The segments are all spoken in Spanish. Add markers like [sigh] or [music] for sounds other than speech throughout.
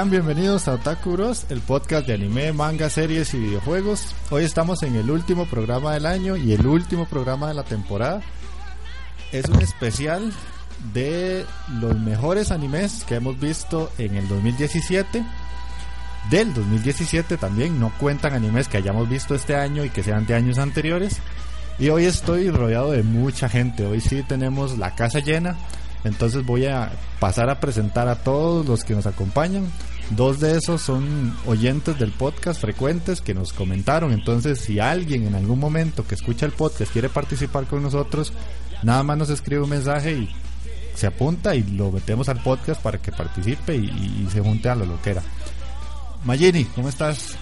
Sean bienvenidos a Otaku Bros, el podcast de anime, manga, series y videojuegos. Hoy estamos en el último programa del año y el último programa de la temporada. Es un especial de los mejores animes que hemos visto en el 2017. Del 2017 también, no cuentan animes que hayamos visto este año y que sean de años anteriores. Y hoy estoy rodeado de mucha gente. Hoy sí tenemos la casa llena. Entonces voy a pasar a presentar a todos los que nos acompañan. Dos de esos son oyentes del podcast frecuentes que nos comentaron. Entonces, si alguien en algún momento que escucha el podcast quiere participar con nosotros, nada más nos escribe un mensaje y se apunta y lo metemos al podcast para que participe y, se junte a lo loquera. Mayini, ¿cómo estás?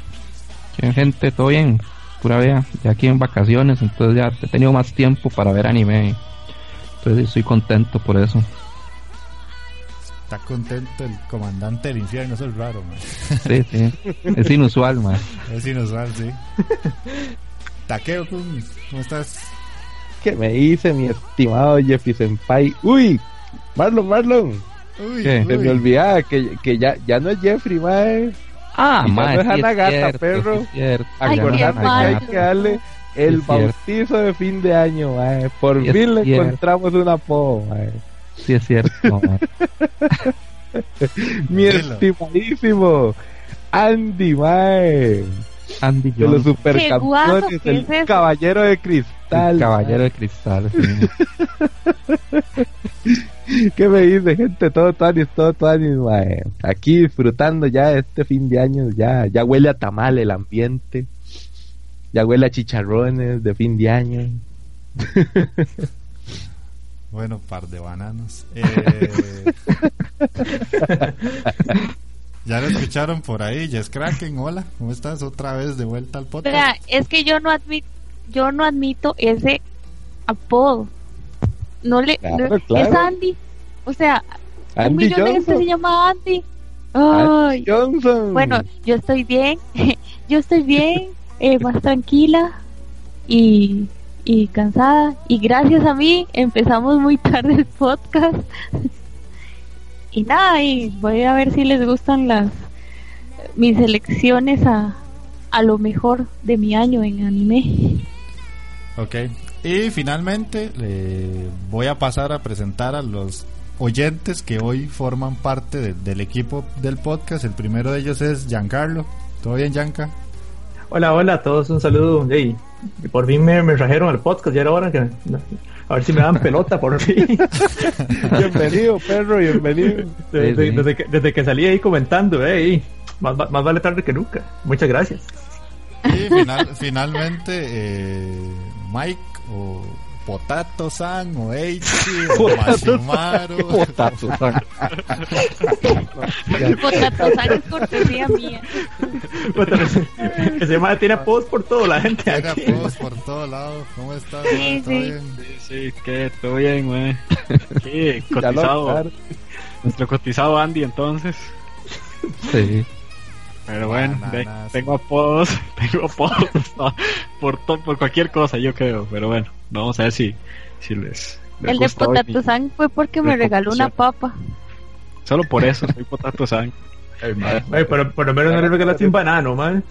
Bien, gente, todo bien. Pura vea, ya aquí en vacaciones, entonces ya he tenido más tiempo para ver anime. Entonces estoy contento por eso. Está contento el comandante del infierno, eso es raro, man. Sí, sí. Es inusual, man. Es inusual, sí. Taqueo, ¿cómo estás? ¿Qué me dice mi estimado Jeffy Senpai? ¡Uy! Marlon, Marlon. Uy, Se me olvidaba que, que ya, ya no es Jeffrey, mae. Ah, mae. No es Anagata, perro. Acordate que hay que darle el bautizo de fin de año, mae. Por fin le encontramos un apodo, mae. Sí, es cierto, [laughs] [laughs] Mi estimadísimo Andy, mae. Andy De los supercampeones, el caballero de cristal. El caballero de cristal, [laughs] ¿Qué me dice, gente? Todo Tony, todo mae. Aquí disfrutando ya este fin de año, ya, ya huele a tamal el ambiente. Ya huele a chicharrones de fin de año. Bueno, par de bananos. Eh... [laughs] ya lo escucharon por ahí, Jess Kraken, hola, ¿cómo estás? Otra vez de vuelta al podcast. Espera, es que yo no admito, yo no admito ese apodo. No le, es Andy. O sea, un millón de gente se llama Andy. Ay. Johnson. Bueno, yo estoy bien, [laughs] yo estoy bien, eh, más tranquila y, y cansada. Y gracias a mí empezamos muy [laughs] tarde el podcast. y nada, y voy a ver si les gustan las mis elecciones a, a lo mejor de mi año en anime. Ok, y finalmente le voy a pasar a presentar a los oyentes que hoy forman parte del equipo del podcast. El primero de ellos es Giancarlo. ¿Todo bien, Gianca? Hola, hola a todos, un saludo. Hey, por fin me, me trajeron al podcast, ya era hora que. A ver si me dan pelota por [laughs] fin. bienvenido, perro, bienvenido. [laughs] Desde, que, desde que salí ahí comentando, hey, más, más vale tarde que nunca. Muchas gracias. Y final, finalmente, eh, Mike, o Potato San o Eichi [laughs] o Mashimaru. Potato San. El [laughs] potato san es cortesía mía. Ese madre tiene post por todo, la gente aquí. post por todos lados. ¿Cómo estás? Sí, man? ¿Todo sí. bien? Sí, sí, que todo bien, wey. Sí, [laughs] cotizado. Nuestro cotizado Andy, entonces. Sí. Pero bueno, Bananas. tengo apodos, tengo apodos no, por, to- por cualquier cosa, yo creo. Pero bueno, vamos a ver si, si les, les El de potato san fue porque me regaló una papa. Solo por eso soy Potato San. Ay, madre. Ay, pero por lo menos no le regalaste un banano, man.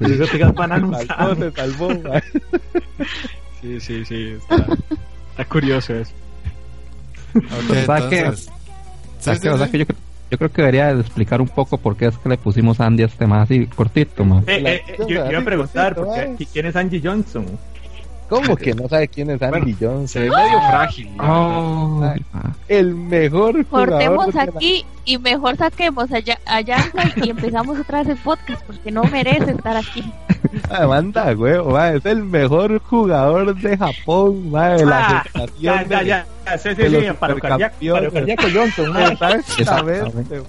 Yo que el banano Salvó, se salvó. Sí, sí, sí. Está, está curioso eso. Ok, ¿Sabes qué? entonces. Sea, Sí, que, sí, o sea, sí. que yo, yo creo que debería de explicar un poco por qué es que le pusimos a Andy a este más así cortito, man. Eh, eh, eh, yo, yo iba a preguntar, porque. ¿quién es Angie Johnson? ¿Cómo que [laughs] no sabe quién es Andy Johnson? Se ve medio frágil. Oh, ah. El mejor jugador. Cortemos la- aquí y mejor saquemos a, Ya- a Yanka y [laughs] empezamos otra vez el podcast porque no merece estar aquí. Ah, manda, huevo, es el mejor jugador de Japón, mae, de la Ah, sensación Ya, ya, de- ya. ya, Sí, de sí, los sí. Paro cardíaco, Johnson. Exactamente.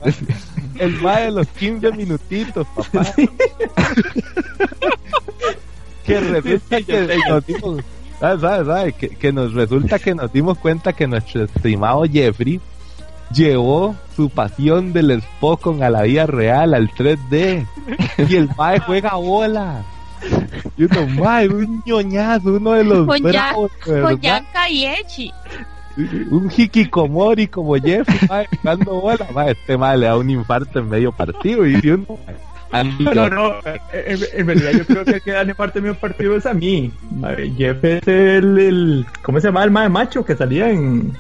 El mae de los 15 minutitos, papá. [laughs] que [laughs] resulta que nos dimos, ¿sabes, sabes, sabes? Que, que nos resulta que nos dimos cuenta que nuestro estimado Jeffrey llevó su pasión del Spokon a la vida real, al 3D. Y el mae juega bola. Y uno, mae, un ñoñazo, uno de los Con ya- bravos, de Con. Yanka y Echi. Un hikikomori como Jeffrey, mae, jugando bola. Mae, este mae le da un infarto en medio partido y uno, No, no, en, en realidad yo creo que el que da en parte de mi partido es a mí. Madre, Jeff es el, el- ¿cómo se llama el mae macho que salía en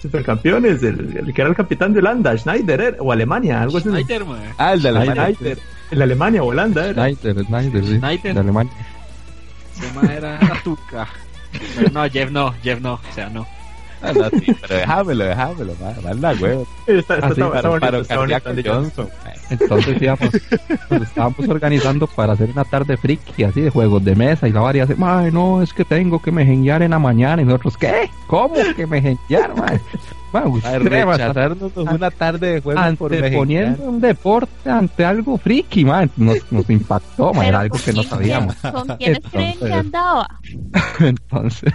Supercampeones? El, el que era el capitán de Holanda, Schneider, era, o Alemania, algo así. Schneider, mae. Ah, el de Schneider. Schneider. En Alemania o Holanda era. Snyder, Snyder, sí. Snyder. De Alemania. Ese mae era tuca. No, Jeff no, Jeff no. O sea, no. Ah, no, sí, pero déjamelo, déjamelo, manda huevo. Está, está, Ah, sí, está- Para, está bonito, para está bonito, cardíaco Andy Johnson. Entonces íbamos, nos estábamos organizando para hacer una tarde friki, así de juegos de mesa, y la varia dice, "Mae, no, es que tengo que mejenguear en la mañana, y nosotros, ¿qué? ¿Cómo que mejenguear, mae? Mae, rechazarnos una tarde de juego por anteponiendo mexicano. un deporte ante algo friki, mae. Nos, nos impactó, mae, era algo que no sabíamos. ¿Con quiénes creen que andaba? [laughs] Entonces,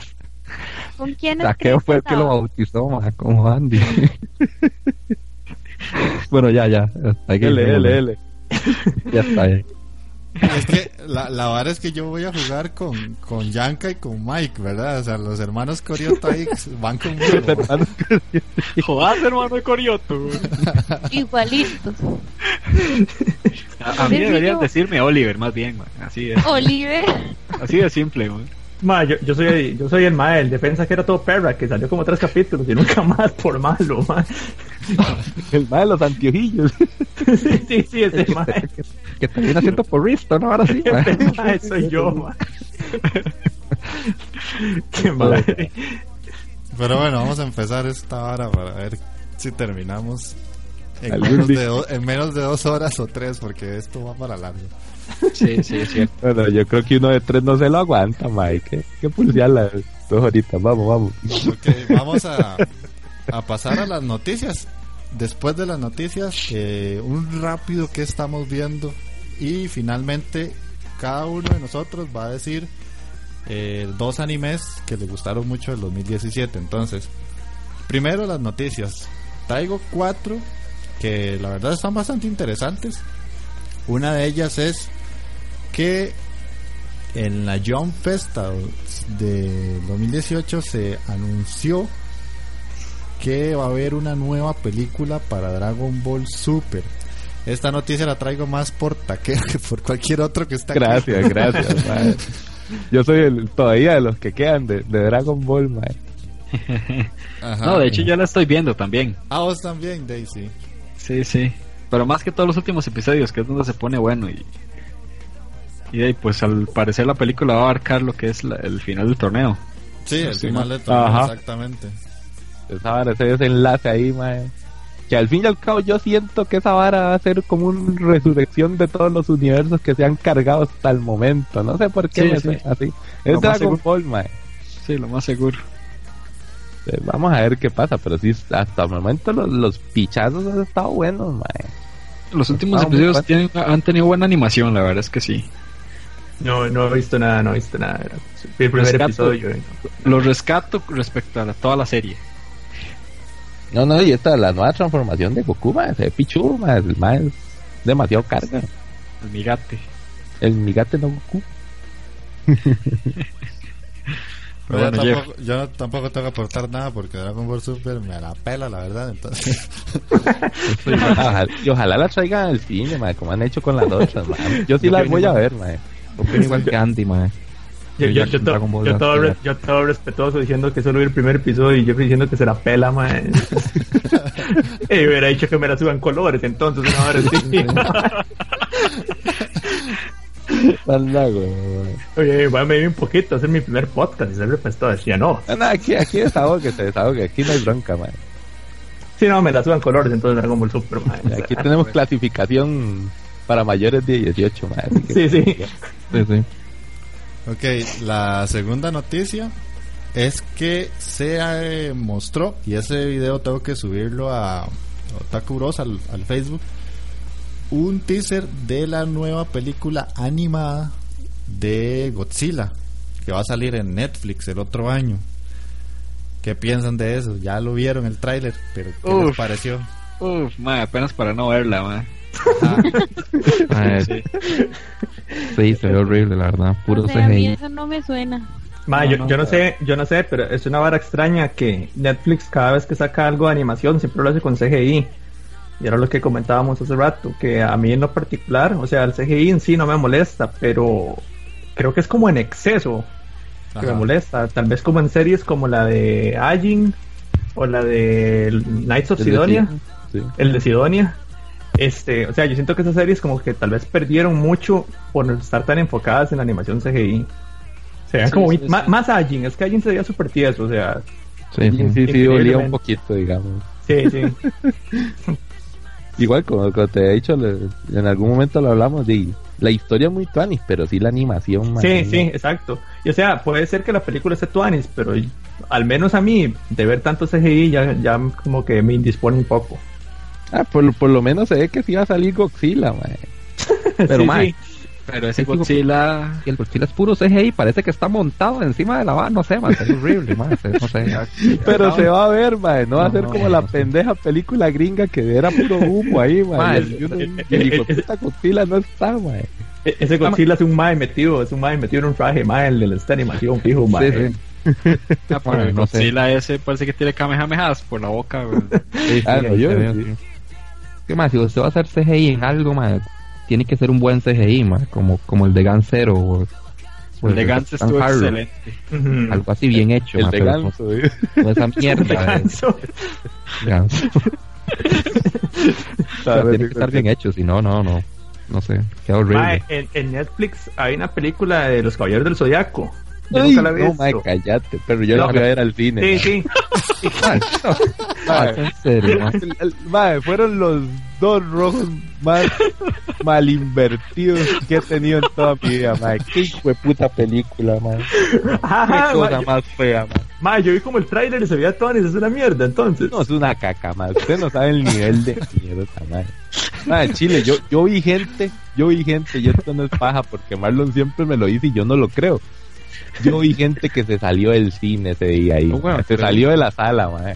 ¿Con quiénes Saqueo fue el que lo bautizó, como Andy. [laughs] bueno, ya, ya. hasta aquí, L, L, L. Ya está ahí. Es que la, la vara es que yo voy a jugar con, con Yanka y con Mike, ¿verdad? O sea, los hermanos Coriota ahí van conmigo. Hermano, Jodas, hermano de Corioto. güey. Igualitos. A, a mí yo- decirme Oliver, más bien, mae. Así es. Oliver. Así de simple, güey. Ma, yo, yo soy yo soy el mae, el defensa que era todo perra, que salió como tres capítulos y nunca más por malo, ma. [laughs] El mae de los anteojillos. sí, sí, sí, ese mae. Que termina haciendo por Risto, ¿no? Ahora sí. Ese mae soy yo, ma. [laughs] Qué madre. Pero bueno, vamos a empezar esta hora para ver si terminamos en menos, de do- en menos de dos horas o tres, porque esto va para largo. Sí, sí, es cierto. Bueno, yo creo que uno de tres no se lo aguanta, mae. ¿Qué, qué pulsear las dos horitas? Vamos, vamos. Ok, vamos a, a pasar a las noticias. Después de las noticias, eh, un rápido que estamos viendo y finalmente cada uno de nosotros va a decir eh, dos animes que le gustaron mucho del 2017. Entonces, primero las noticias. Traigo cuatro que la verdad están bastante interesantes. Una de ellas es que en la Jump Festa de 2018 se anunció que va a haber una nueva película para Dragon Ball Super. Esta noticia la traigo más por taquero que por cualquier otro que está aquí. Gracias, gracias. [laughs] Yo soy el, todavía de los que quedan de, de Dragon Ball, mae. No, de hecho ya la estoy viendo también. Ah, vos también, Daisy. Sí, sí. Pero más que todos los últimos episodios, que es donde se pone bueno y... Y de ahí, pues al parecer la película va a abarcar lo que es la- el final del torneo. Sí, el Sí, final ma- de todo, Ajá. exactamente. Esa vara, ese desenlace ahí, mae. que al fin y al cabo yo siento que esa vara va a ser como una resurrección de todos los universos que se han cargado hasta el momento. No sé por qué Sí, me sí. suena así. Es Dragon. Ball, mae. Sí, lo más seguro. Eh, Vamos a ver qué pasa, pero sí, hasta el momento los, los pichazos han estado buenos, mae. Los últimos episodios tienen, han tenido buena animación, la verdad es que sí. No, no he visto nada, no he visto nada. Fui el primer Rescato. episodio. eh. Lo rescato respecto a la- toda la serie. No, no, y esta, la nueva transformación de Goku, pichudo, mae, el mae es demasiado carga. El migate. El migate no Goku. [laughs] Pero Bueno, yo, tampoco, yo tampoco tengo que aportar nada porque Dragon Ball Super me la pela, la verdad. Entonces, [laughs] ojalá, y ojalá la traigan al cine, mae, como han hecho con las otras, mae. Yo sí Yo las voy a ver, mae. Opino igual que Andy, mae. Yo, Yo yo, todo, re- yo todo respetuoso diciendo que solo vi el primer episodio y yo diciendo que se la pela, man. [laughs] [laughs] y hubiera dicho que me la suban colores, entonces una hora sí. Anda, güey, mae. Oye, voy a medir un poquito, hacer mi primer podcast y se pues todo decía no. No, no, aquí, aquí desahogue, se desahogue, aquí no hay bronca, mae. Si no, me la suban colores, entonces Dragon Ball Super, man. Aquí tenemos clasificación para mayores de 18, mae. así que- Sí, sí. Sí, sí. ok, la segunda noticia es que se eh, mostró, y ese video tengo que subirlo a Otaku Bros al, al Facebook, un teaser de la nueva película animada de Godzilla, que va a salir en Netflix el otro año. ¿Qué piensan de eso? Ya lo vieron el tráiler, pero ¿qué les pareció? Uf, ma, apenas para no verla, ma. Ah, Sí. sí, se ve horrible, la verdad. Puro O sea, a mí CGI. eso no me suena. Ma, No, yo, no, yo no no. sé, yo no sé, pero es una vara extraña que Netflix cada vez que saca algo de animación siempre lo hace con CGI. Y era lo que comentábamos hace rato, que a mí en lo particular, o sea, el CGI en sí no me molesta, pero creo que es como en exceso que Ajá. me molesta. Tal vez como en series como la de Ajin o la de Knights of El de Sidonia, Sí. el de Sidonia. Este, o sea, yo siento que esas series como que tal vez perdieron mucho por estar tan enfocadas en la animación CGI. Sí, como sí, sí. más Ajin, es que Ajin se veía súper tieso, o sea, Sí, Sí, sí. sí, sí, Increíblemente. olía un poquito, digamos. sí, sí. [laughs] Igual, como, como te he dicho, le- en algún momento lo hablamos, de la historia es muy tuanis, pero sí la animación, man, Sí, sí, exacto. Y o sea, puede ser que la película esté tuanis, pero al menos a mí, de ver tanto CGI, ya, ya como que me indispone un poco. Ah, por, por lo menos se ve que sí va a salir Godzilla, man. [laughs] Pero, Sí, mae, sí. Pero ese Godzilla. Y el Godzilla es puro CGI, parece que está montado encima de la van, no sé, man, es horrible, man, no sé. [laughs] Pero se va a ver, man, no va a ser no, como no, la no. pendeja película gringa que era puro humo ahí, [laughs] man. El puta Godzilla no está, man. E- Ese Godzilla es un mae metido, es un mae metido en un traje, mae, el de esta animación fijo, mae. Sí, sí. Ah, pero Bueno, el sé. Godzilla ese parece que tiene kamehamehas por la boca. Sí, Ah, yo- ¿Qué más? Si usted va a hacer CGI en algo, man, tiene que ser un buen CGI, man, como, como el de Gansero o, o El de Capitán estuvo Harlow, excelente. Algo así bien hecho, El de ganso, no- eh. no esa [laughs] mierda Ganso. Ganso. O sea, tiene que estar bien hecho, si no, no, no. No sé, queda horrible. En, en Netflix hay una película de los Caballeros del Zodiaco. Yo Ay, nunca la he no, visto. cállate, pero yo No, la fui a ver al cine. Sí, sí. [laughs] En serio, mae, fueron los dos rojos más mal invertidos que he tenido en toda mi vida, mae. Qué de puta película, mae. [laughs] Ajá, Qué cosa mae, más fea, mae. mae, yo vi como el tráiler y se veía Tony, es una mierda, entonces. No, es una caca, mae. Usted no sabe el nivel de mierda, mae. Mae, Chile, yo, yo vi gente, yo vi gente, y esto no es paja porque Marlon siempre me lo dice y yo no lo creo. Yo vi gente que se salió del cine ese día ahí. Oh, bueno, se pero- salió de la sala.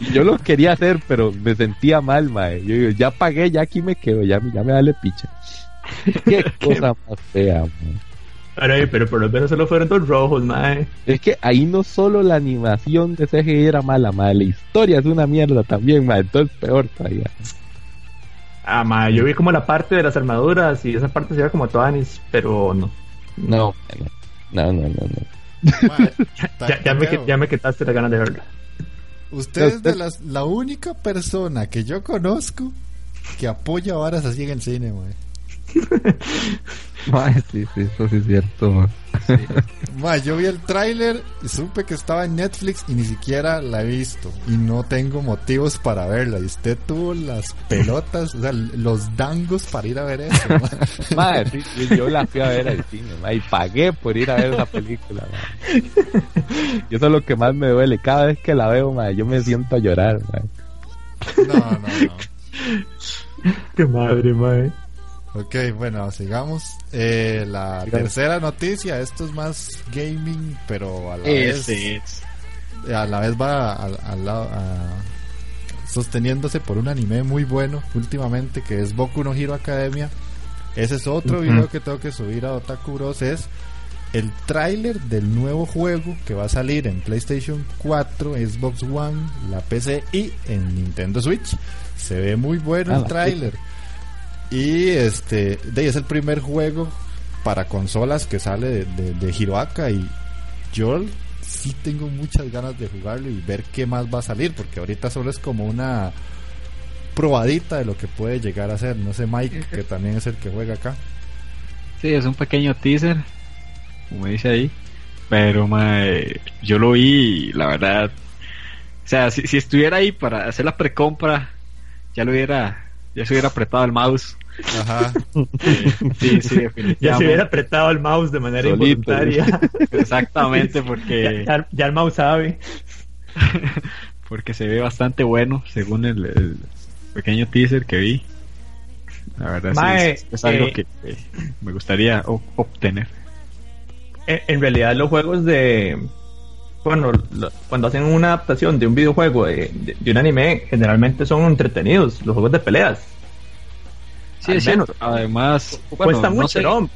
Y yo lo quería hacer, pero me sentía mal, mae. Yo digo, ya pagué, ya aquí me quedo, ya, ya me vale picha. Qué [laughs] cosa más fea, mae. Pero, pero por lo menos solo fueron dos rojos, mae. Es que ahí no solo la animación de CGI era mala, mae, la historia es una mierda también, mae, entonces peor todavía. Ah, mae, yo vi como la parte de las armaduras y esa parte se veía como Toanis, pero no. No, no, no, no, [laughs] Ya, ya, me, ya me quitaste la ganas de verla. Usted es de las, la única persona que yo conozco que apoya varas así en el cine, mae. [laughs] Ay, sí, sí, eso sí es cierto. Ma, yo vi el tráiler y supe que estaba en Netflix y ni siquiera la he visto. Y no tengo motivos para verla. Y usted tuvo las pelotas, o sea, los dangos para ir a ver eso. [laughs] ma. Madre, sí, sí, yo la fui a ver al cine, ma, y pagué por ir a ver esa película. ma. Y eso es lo que más me duele. Cada vez que la veo, ma, yo me siento a llorar. ma. No, no, no. Qué madre, mae. Ok, bueno, sigamos. Eh, la Sigamos. tercera noticia, esto es más gaming, pero a la vez Ese es. a la vez va al, lado sosteniéndose por un anime muy bueno últimamente que es Boku no Hero Academia. Ese es otro video que tengo que subir a Otaku Bros. Es el tráiler del nuevo juego que va a salir en PlayStation 4, Xbox One, la PC y en Nintendo Switch. Se ve muy bueno Ah, el la tráiler. Y este, de es el primer juego para consolas que sale de, de, de Hiroaka y yo sí tengo muchas ganas de jugarlo y ver qué más va a salir, porque ahorita solo es como una probadita de lo que puede llegar a ser. No sé, Mike, que también es el que juega acá. Sí, es un pequeño teaser, como dice ahí. Pero mae, yo lo vi y la verdad, o sea, si, si estuviera ahí para hacer la precompra, ya lo hubiera, ya se hubiera apretado el mouse. Ajá. [laughs] Sí, sí, Ya definitivamente. se hubiera apretado el mouse de manera Solito. involuntaria. Exactamente, [laughs] ya, porque, ya- ya el mouse sabe. [laughs] porque se ve bastante bueno, según el, el pequeño teaser que vi. La verdad, sí, es, es algo eh, que eh, me gustaría obtener. En, en realidad los juegos de... Bueno, lo- cuando hacen una adaptación de un videojuego, de, de- de un anime, generalmente son entretenidos, los juegos de peleas. Sí, al es menos. cierto. Además, bueno, Cuesta no mucho.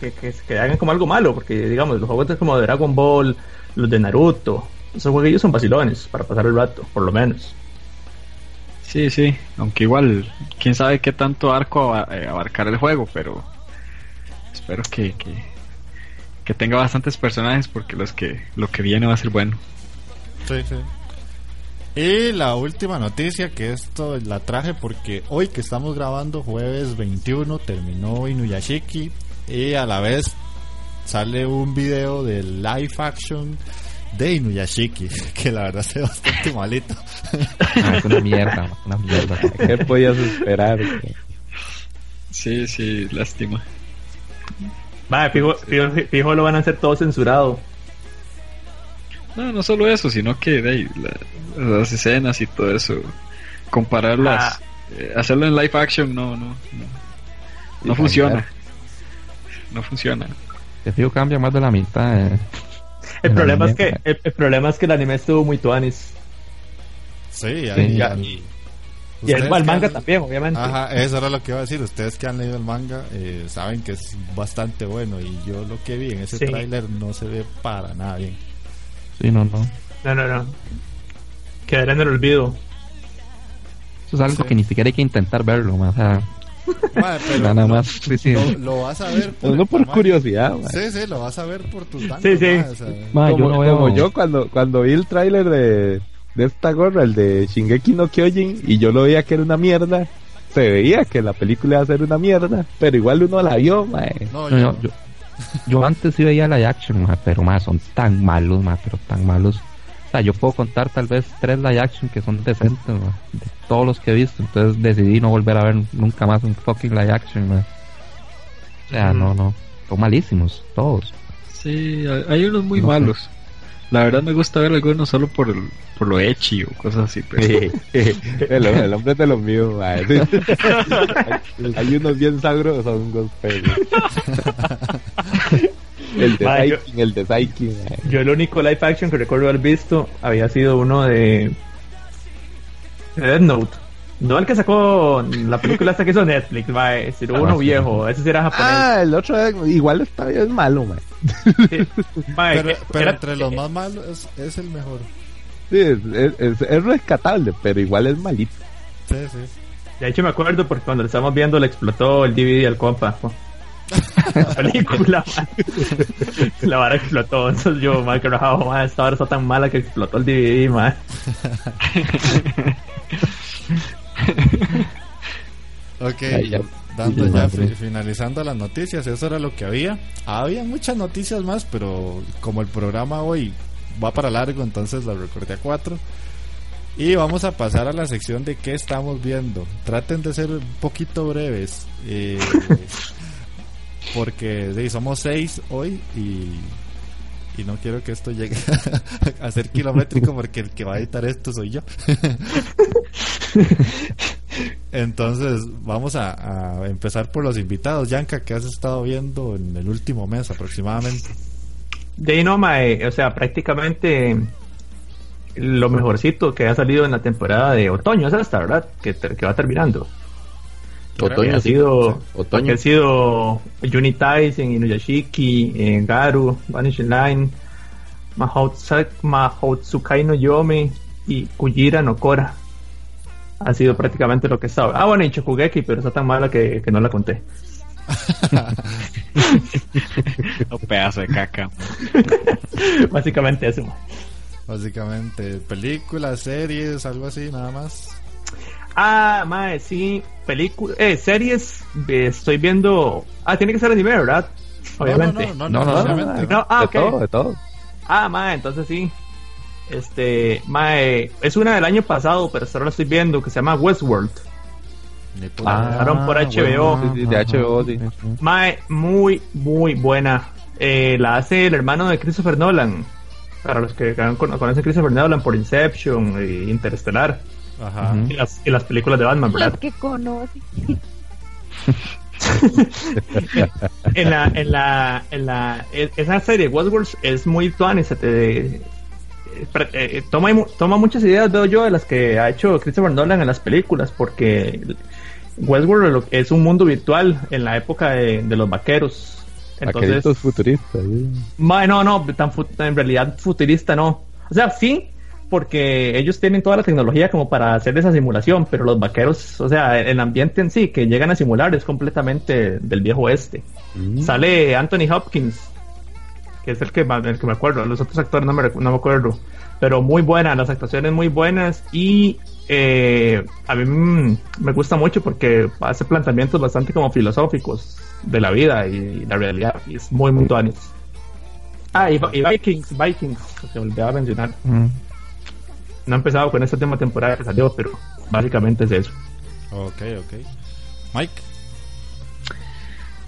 Que, que, que hagan como algo malo, porque digamos, los juegos de- como de Dragon Ball, los de Naruto, esos jueguillos son vacilones para pasar el rato, por lo menos. Sí, sí, aunque igual, quién sabe qué tanto arco eh, abarcar el juego, pero espero que, que, que tenga bastantes personajes porque los que lo que viene va a ser bueno. Sí, sí. Y la última noticia, que esto la traje porque hoy que estamos grabando, jueves 21, terminó Inuyashiki y a la vez sale un video de live action de Inuyashiki, [laughs] que la verdad se ve bastante [laughs] malito. Ah, es una mierda, una mierda. ¿Qué podías esperar? Sí, sí, lástima. Vale, fijo, fijo, fijo lo van a hacer todo censurado. No, no solo eso, sino que de ahí, la- las escenas y todo eso, compararlas, Ah. eh, hacerlo en live action no, no, no, no Sí, funciona. No funciona. Que fijo cambia más de la mitad. eh. El El problema, es que, el, el problema es que el anime estuvo muy tuanis. Sí, Sí, ahí- ya. y- Y el, manga han- también, obviamente. Ajá, eso era lo que iba a decir. Ustedes que han leído el manga eh, saben que es bastante bueno y yo lo que vi en ese Sí. tráiler no se ve para nada bien. Sí, no, no. No, no, no. Quedará en el olvido. Eso es algo Sí. que ni siquiera hay que intentar verlo, ma, o sea, Madre, pero [laughs] nada lo- más. Sí, sí. Lo, lo vas a ver No, no por curiosidad, ma. Sí, sí, lo vas a ver por tus datos. Sí, sí. o sea, yo como, no veo. como yo cuando, cuando vi el tráiler de, de esta gorra, el de Shingeki no Kyojin, y yo lo veía que era una mierda, se veía que la película iba a ser una mierda, pero igual uno la vio, mae. no, No, yo, yo, yo, yo antes sí veía live action, ma, pero más son tan malos, ma, pero tan malos. O sea, yo puedo contar tal vez tres live action que son decentes, ma, de todos los que he visto. Entonces decidí no volver a ver nunca más un fucking live action, ma. O sea, Mm. no, no. Son malísimos, todos. Sí, hay hay unos muy No sé. malos. La verdad me gusta ver algunos solo por, el, por lo echi o cosas así, pero... [laughs] el, el hombre es de los míos, [laughs] hay, hay unos bien sabrosos, pero... [laughs] el de yo- Saikin, el de Saikin, mae. Yo el único live action que recuerdo haber visto había sido uno de, de Death Note. No el que sacó la película hasta que hizo Netflix, mae, sino Ah, uno viejo, ese sí era japonés. Ah, el otro igual está bien malo, mae. Sí. Pero, que- pero era- entre los más malos es, es el mejor. Sí, es, es, es- es rescatable, pero igual es malito. Sí, sí. De hecho me acuerdo porque cuando lo estábamos viendo le explotó el DVD al compa. po. La [laughs] película. La vara explotó, entonces yo, mae, que rajado, mae, esta vara está tan mala que explotó el DVD, mae. [laughs] Ok. Dando ya finalizando las noticias, eso era lo que había. Había muchas noticias más, pero como el programa hoy va para largo, entonces lo recorté a cuatro. Y vamos a pasar a la sección de qué estamos viendo. Traten de ser un poquito breves, eh, [laughs] porque sí, somos seis hoy y, y no quiero que esto llegue [laughs] a ser kilométrico porque el que va a editar esto soy yo. [laughs] Entonces, vamos a, a empezar por los invitados. Yanka, ¿qué has estado viendo en el último mes aproximadamente? De no, mae, o sea, prácticamente lo mejorcito que ha salido en la temporada de otoño, es esta, ¿verdad? Que, ter- que va terminando. Otoño, ha sí, sido, sí, otoño. ha sido Unitize, Inuyashiki, en Garu, Vanishing Line, Mahoutsukai no Yome y Kujira no Kora. Ha sido prácticamente lo que estaba. Ah, bueno, y Chokugeki, pero está tan mala que, que no la conté. [laughs] Un pedazo de caca. [laughs] Básicamente eso. Básicamente, películas, series, algo así, nada más. Ah, mae, sí, películas, eh, series, eh, estoy viendo, ah, tiene que ser anime, ¿verdad? Obviamente. No, no, no, No, no, no, no, no. ¿no? Ah, de ok. todo, de todo. Ah, mae, entonces sí. Este, mae, es una del año pasado, pero hasta ahora la estoy viendo, que se llama Westworld. Puta Ah. Pasaron por HBO. bueno, sí, sí, de HBO, sí. Mae, muy, muy buena. Eh, la hace el hermano de Christopher Nolan. Para los que con- conocen a Christopher Nolan por Inception e Interestelar. Ajá. Y las, y las películas de Batman, ¿verdad? Los que conoce. [laughs] en la, en la, en la, e- esa serie Westworld es muy tuanis, se te- eh, toma, toma muchas ideas, veo yo, de las que ha hecho Christopher Nolan en las películas, porque Westworld es un mundo virtual en la época de, de los vaqueros. Entonces, futuristas. sí. No, no, tan en realidad futurista no. O sea, sí, porque ellos tienen toda la tecnología como para hacer esa simulación, pero los vaqueros, o sea, el ambiente en sí que llegan a simular es completamente del viejo oeste. Mm. Sale Anthony Hopkins, que es el que, el que me acuerdo, los otros actores no me, no me acuerdo, pero muy buenas, las actuaciones muy buenas y eh, a mí mm, me gusta mucho porque hace planteamientos bastante como filosóficos de la vida y la realidad, y es muy, muy tuanis. Ah, y, y Vikings, Vikings, se me olvidaba mencionar. Mm. No he empezado con esta última temporada que salió, pero básicamente es eso. Ok, ok. Mike.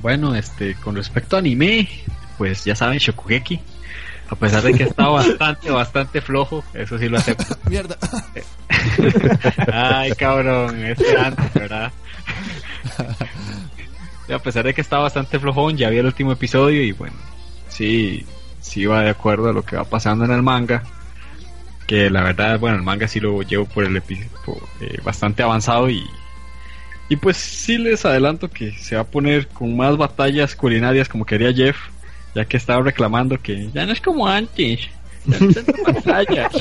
Bueno, este, con respecto a anime, pues ya saben, Shokugeki. A pesar de que está [laughs] bastante, bastante flojo, eso sí lo acepto. [laughs] Mierda. [laughs] Ay, cabrón, este antes, ¿verdad? Y a pesar de que está bastante flojón, ya vi el último episodio y bueno, sí, sí va de acuerdo a lo que va pasando en el manga. Que la verdad, bueno, el manga sí lo llevo por el episodio bastante avanzado y, y pues sí les adelanto que se va a poner con más batallas culinarias como quería Jeff, ya que estaba reclamando que ya no es como antes. Ya no batallas.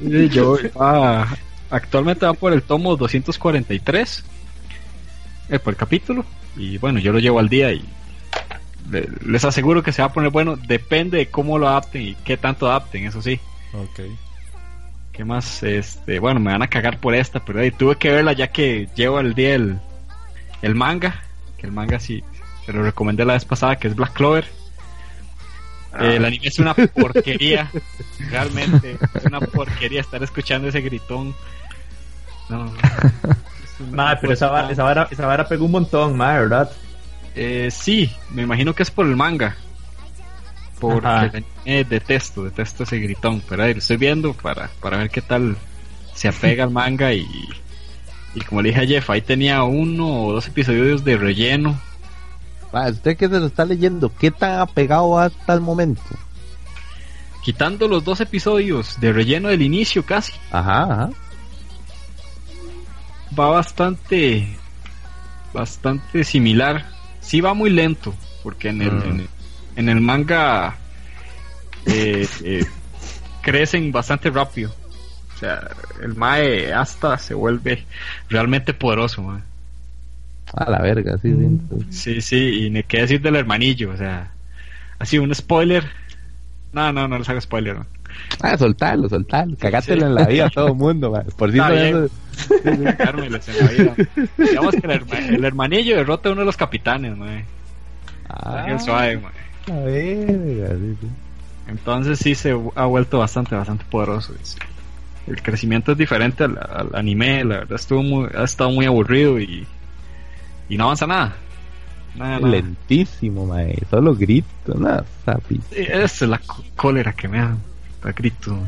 Sí, yo ah, actualmente va por el tomo 243 eh, por el capítulo y bueno yo lo llevo al día y le- les aseguro que se va a poner bueno depende de cómo lo adapten y qué tanto adapten eso sí Ok. qué más este bueno me van a cagar por esta pero eh, tuve que verla ya que llevo al día el, el manga que el manga sí se lo recomendé la vez pasada que es Black Clover Eh, el anime es una [laughs] porquería. Realmente, es una porquería estar escuchando ese gritón. No. es Madre, pero esa vara, esa, vara, esa vara pegó un montón, madre, ¿verdad? Eh, sí, me imagino que es por el manga. Porque el anime detesto, detesto ese gritón. Pero ahí lo estoy viendo para, para ver qué tal se apega al manga. Y, y como le dije a Jeff, ahí tenía uno o dos episodios de relleno. Ah, usted que se lo está leyendo, ¿qué tan apegado hasta el momento? Quitando los dos episodios de relleno del inicio casi. Ajá, ajá. va bastante bastante similar sí va muy lento porque en el, Mm. en el, en el manga eh, [laughs] eh, crecen bastante rápido o sea el mae hasta se vuelve realmente poderoso mae. A la verga, sí, sí. sí sí y ni qué decir del hermanillo o sea así un spoiler no no no les hago spoiler ¿no? Ah, soltalo, soltalo. Cagátelo en la vida a todo el [laughs] mundo, mae. Por si no eso- en la vida. Digamos que el, herma- el hermanillo derrota a uno de los capitanes. Ah, suave, mae. a ver, así, sí. Entonces sí se ha vuelto bastante, bastante poderoso. El crecimiento es diferente al, al anime, la verdad estuvo muy, ha estado muy aburrido y, y no avanza nada. Nada, nada. Lentísimo, mae. Solo grito, nada, sapi. Esa es la có- cólera que me da, da grito.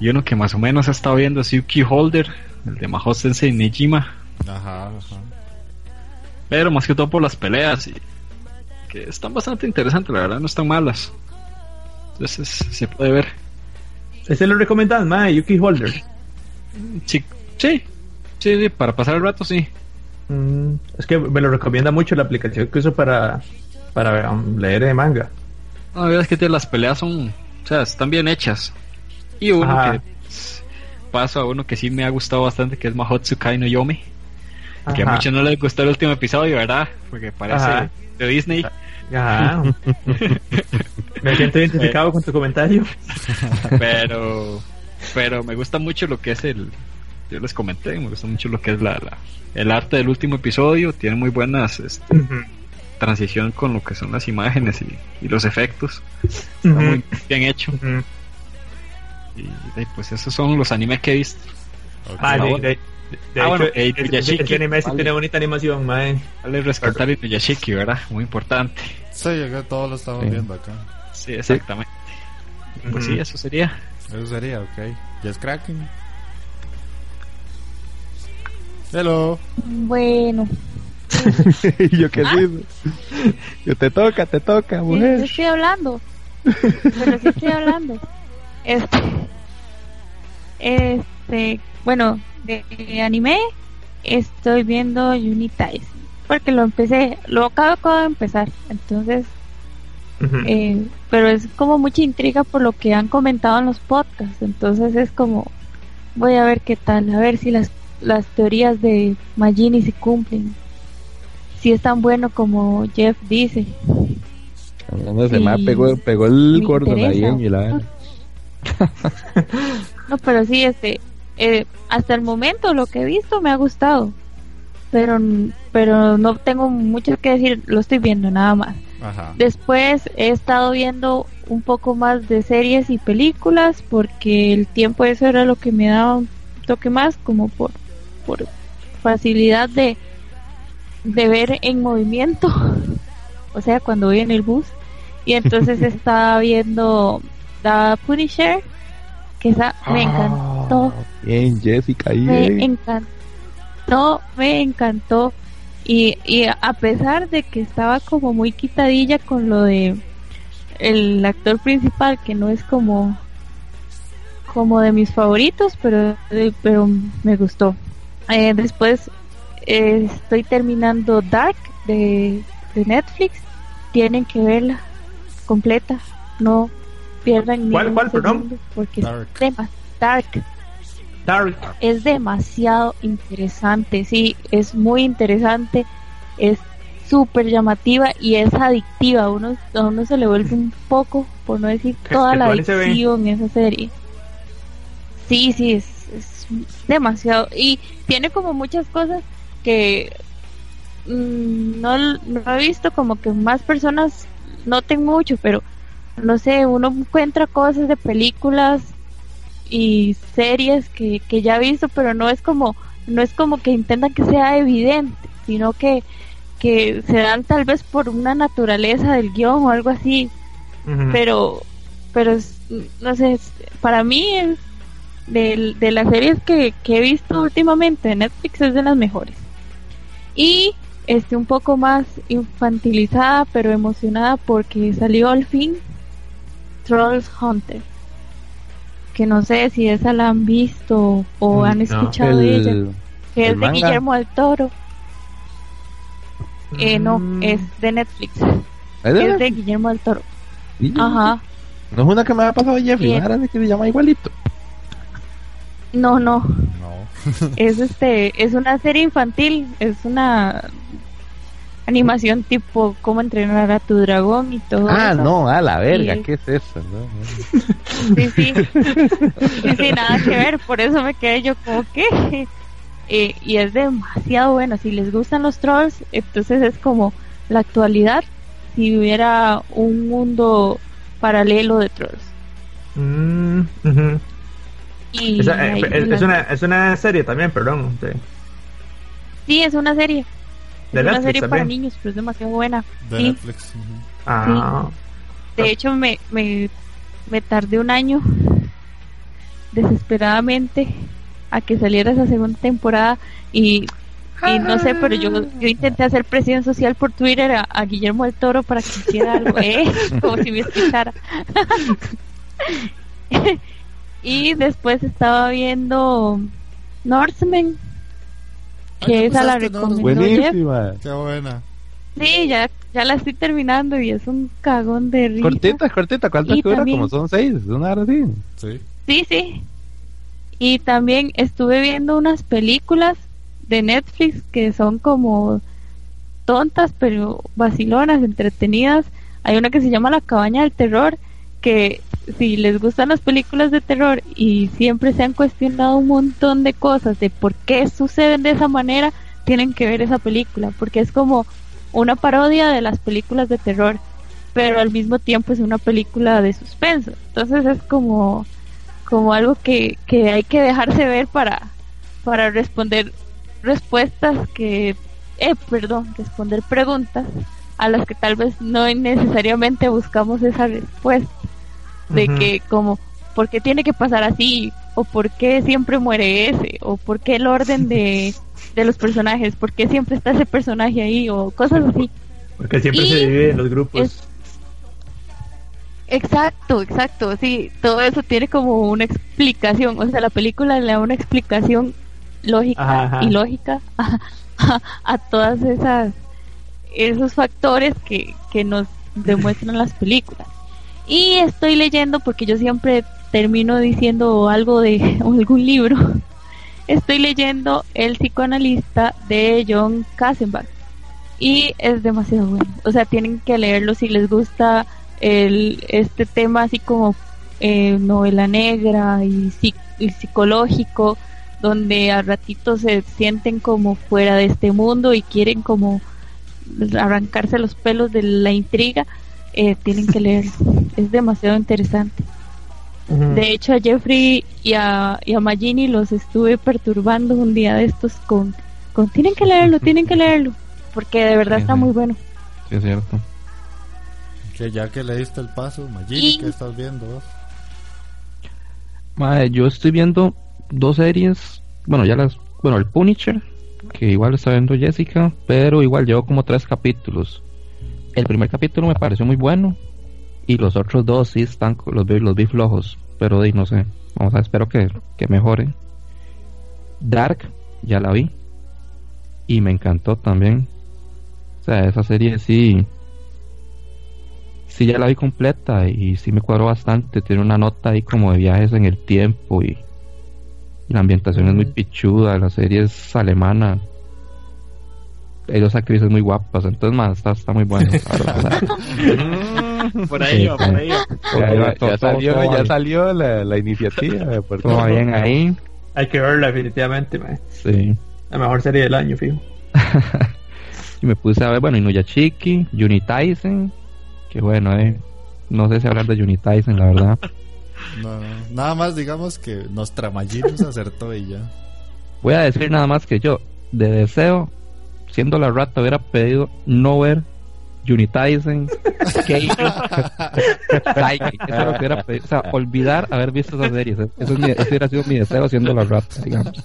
Y uno que más o menos ha estado viendo es Yuki Holder, el de Mahou Sensei Nejima, Ajá, ajá. pero más que todo por las peleas y que están bastante interesantes, la verdad, no están malas. Entonces se puede ver. Ese lo recomendás, mae, Yuki Holder. Sí, sí, sí, sí, para pasar el rato sí. Mm, es que me lo recomienda mucho la aplicación que uso para, para um, leer de manga. No, la verdad es que te- las peleas son, o sea, están bien hechas. Y uno Ajá. que paso a uno que sí me ha gustado bastante, que es Mahotsu Kai no Yome. Que a muchos no les gustó el último episodio, ¿verdad? Porque parece Ajá. de Disney. Ajá. [laughs] me siento identificado con tu comentario. pero pero me gusta mucho lo que es el yo les comenté me gusta mucho lo que es la, la- el arte del último episodio tiene muy buenas este, transición con lo que son las imágenes y, y los efectos está muy bien hecho y, y, pues esos son los animes que he visto Ok. Ah, de, bueno. de- de Ah, hecho, bueno, ese- Inuyashiki, ese anime sí vale. tiene bonita animación, mae. vale rescatar Inuyashiki verdad muy importante Sí, que todos lo estamos Sí. viendo acá. sí exactamente pues sí eso sería Eso sería, ok. Just Kraken. Hello. Bueno, [laughs] y yo qué digo. Yo te toca, te toca, sí, yo mujer. estoy hablando. Pero sí estoy hablando. Este. Este. Bueno, de, de anime estoy viendo Unitais. Porque lo empecé, lo acabo, acabo de empezar. Entonces, eh, pero es como mucha intriga por lo que han comentado en los podcasts. Entonces es como, voy a ver qué tal, a ver si las, las teorías de Magini se cumplen. Si es tan bueno como Jeff dice. No sé, Sí. me pegó, pegó el gordo la verdad. No, pero sí, este, eh, hasta el momento lo que he visto me ha gustado. Pero, pero no tengo mucho que decir, lo estoy viendo nada más. Ajá. Después he estado viendo un poco más de series y películas porque el tiempo eso era lo que me daba un toque más como por, por facilidad de, de ver en movimiento, [laughs] o sea, cuando voy en el bus. Y entonces [laughs] estaba viendo The Punisher, que esa me encantó. Bien, Jessica, ahí. Me eh. encantó, me encantó. Y, y a pesar de que estaba como muy quitadilla con lo de el actor principal, que no es como como de mis favoritos, pero, pero me gustó. Eh, después eh, estoy terminando Dark de, de Netflix. Tienen que verla completa. No pierdan ni ¿Cuál- un cuál, perdón? segundo, Porque Dark. es Dark Dark. es demasiado interesante, sí, es muy interesante, es súper llamativa y es adictiva, a uno, a uno se le vuelve un poco, por no decir toda la adicción en esa serie. Sí, sí, es, es demasiado y tiene como muchas cosas que mm, no, no he visto como que más personas noten mucho, pero no sé, uno encuentra cosas de películas y series que, que ya he visto, pero no es como no es como que intentan que sea evidente, sino que que se dan tal vez por una naturaleza del guion o algo así, pero pero no sé, para mí es de, de las series que, que he visto últimamente de Netflix es de las mejores. Y este un poco más infantilizada, pero emocionada porque salió al fin Trolls Hunter. Que no sé si esa la han visto o Mm, han no. escuchado de ella, El, que el es de. Guillermo del Toro. Eh, no, Mm. es de Netflix. ¿Es de Es de Guillermo del Toro. Sí. Ajá. No es una que me ha pasado Jeffrey, una que se llama igualito. No, no. No. [laughs] es este es una serie infantil es una animación tipo cómo entrenar a tu dragón y todo Ah, eso. no, a la verga, Y- ¿qué es eso? No, no. Sí, sí. Sí, sí, nada que ver. Por eso me quedé yo como que. Eh, y es demasiado bueno. Si les gustan los trolls, entonces es como la actualidad si hubiera un mundo paralelo de trolls. Mm, ujú. Y eh, es, una, es una serie también, perdón. Sí, es una serie. De es una serie para niños, pero es demasiado buena. De Sí. Netflix. ujú. Ah, De hecho, me, me, me tardé un año desesperadamente a que saliera esa segunda temporada y, y no sé, pero yo, yo intenté hacer presión social por Twitter a, a Guillermo del Toro para que hiciera algo, [laughs] ¿eh? como si me escuchara. [laughs] y después estaba viendo Norseman, Ah, que ¿ya esa la Jeff. Buenísima. Qué buena. Sí, ya, ya la estoy terminando y es un cagón de risa. Cortita, cortita, ¿cuánto Y dura? también- Como son seis, una hora así. Sí. Sí, sí. Y también estuve viendo unas películas de Netflix que son como tontas pero vacilonas, entretenidas. Hay una que se llama La cabaña del terror, que si les gustan las películas de terror y siempre se han cuestionado un montón de cosas de por qué suceden de esa manera, tienen que ver esa película, porque es como una parodia de las películas de terror, pero al mismo tiempo es una película de suspenso. Entonces es como como algo que, que hay que dejarse ver para, para responder respuestas que, eh, perdón, responder preguntas a las que tal vez no necesariamente buscamos esa respuesta de Ujú. que como por qué tiene que pasar así o por qué siempre muere ese o por qué el orden de, de los personajes, por qué siempre está ese personaje ahí o cosas así. porque siempre Y se divide en los grupos. es- Exacto, exacto, sí, todo eso tiene como una explicación, o sea, la película le da una explicación lógica Ajá, ajá. y lógica a, [laughs] a, a todas esas esos factores que, que nos demuestran las películas. Y estoy leyendo porque yo siempre termino diciendo algo de [laughs] algún libro. Estoy leyendo El psicoanalista de John Kassenbach y es demasiado bueno. O sea, tienen que leerlo si les gusta el, este tema así como eh, novela negra y, y psicológico, donde a ratitos se sienten como fuera de este mundo y quieren como arrancarse los pelos de la intriga, eh, tienen que leerlo. Es demasiado interesante. De hecho, a Jeffrey y a, y a Magini los estuve perturbando un día de estos con, con tienen que leerlo, tienen que leerlo, porque de verdad Sí, está sí. muy bueno. Sí, es cierto. Que ya que le diste el paso, Magini, Y- ¿qué estás viendo vos? Yo estoy viendo dos series. Bueno, ya las. Bueno, el Punisher, que igual está viendo Jessica, pero igual llevo como tres capítulos. El primer capítulo me pareció muy bueno. Y los otros dos sí están. Los vi, los vi flojos. Pero di, no sé. Vamos a espero que, que mejore. Dark, ya la vi. Y me encantó también. O sea, esa serie sí. Sí, ya la vi completa y sí me cuadró bastante. Tiene una nota ahí como de viajes en el tiempo y, y la ambientación es muy pichuda. La serie es alemana. Hay dos actrices muy guapas, entonces más está, está muy bueno. verdad. [laughs] Por ahí va, por ahí va. Ya, salió, ya vale. salió la, la iniciativa. por Todo bien ahí. Hay que verla definitivamente, mae. Sí. La mejor serie del año, fijo. [laughs] y me puse a ver, bueno, Inuyashiki, Juni Tyson. Que bueno, eh. No sé si hablar de Juni Tyson, la verdad. No, [laughs] no, nada más digamos que nuestra Magini se acertó y ya. Voy a decir nada más que yo, de deseo, siendo la rata, hubiera pedido no ver. [laughs] Eso es lo que hubiera pedido. O sea, olvidar haber visto esas series. Eso, es mi- ese hubiera sido mi deseo siendo la rata, digamos. [laughs]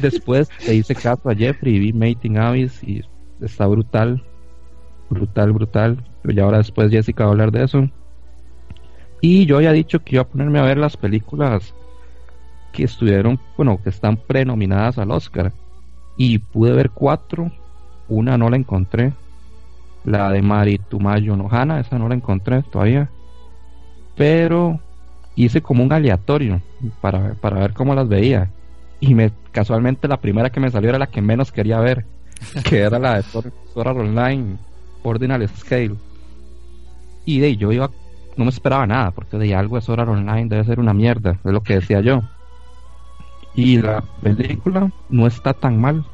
Después le hice caso a Jeffrey y vi Mating Abyss y está brutal. Brutal, brutal. Pero ya ahora después Jessica va a hablar de eso. Y yo había dicho que iba a ponerme a ver las películas que estuvieron, bueno, que están prenominadas al Oscar. Y pude ver cuatro. Una no la encontré. La de Mari Tumayo Nohana, esa no la encontré todavía. Pero hice como un aleatorio para, para ver cómo las veía. Y me casualmente la primera que me salió era la que menos quería ver. [laughs] que era la de Art Online Ordinal Scale. Y de yo iba, no me esperaba nada, porque de algo de Sword Art Online debe ser una mierda, es lo que decía yo. Y la película no está tan mal.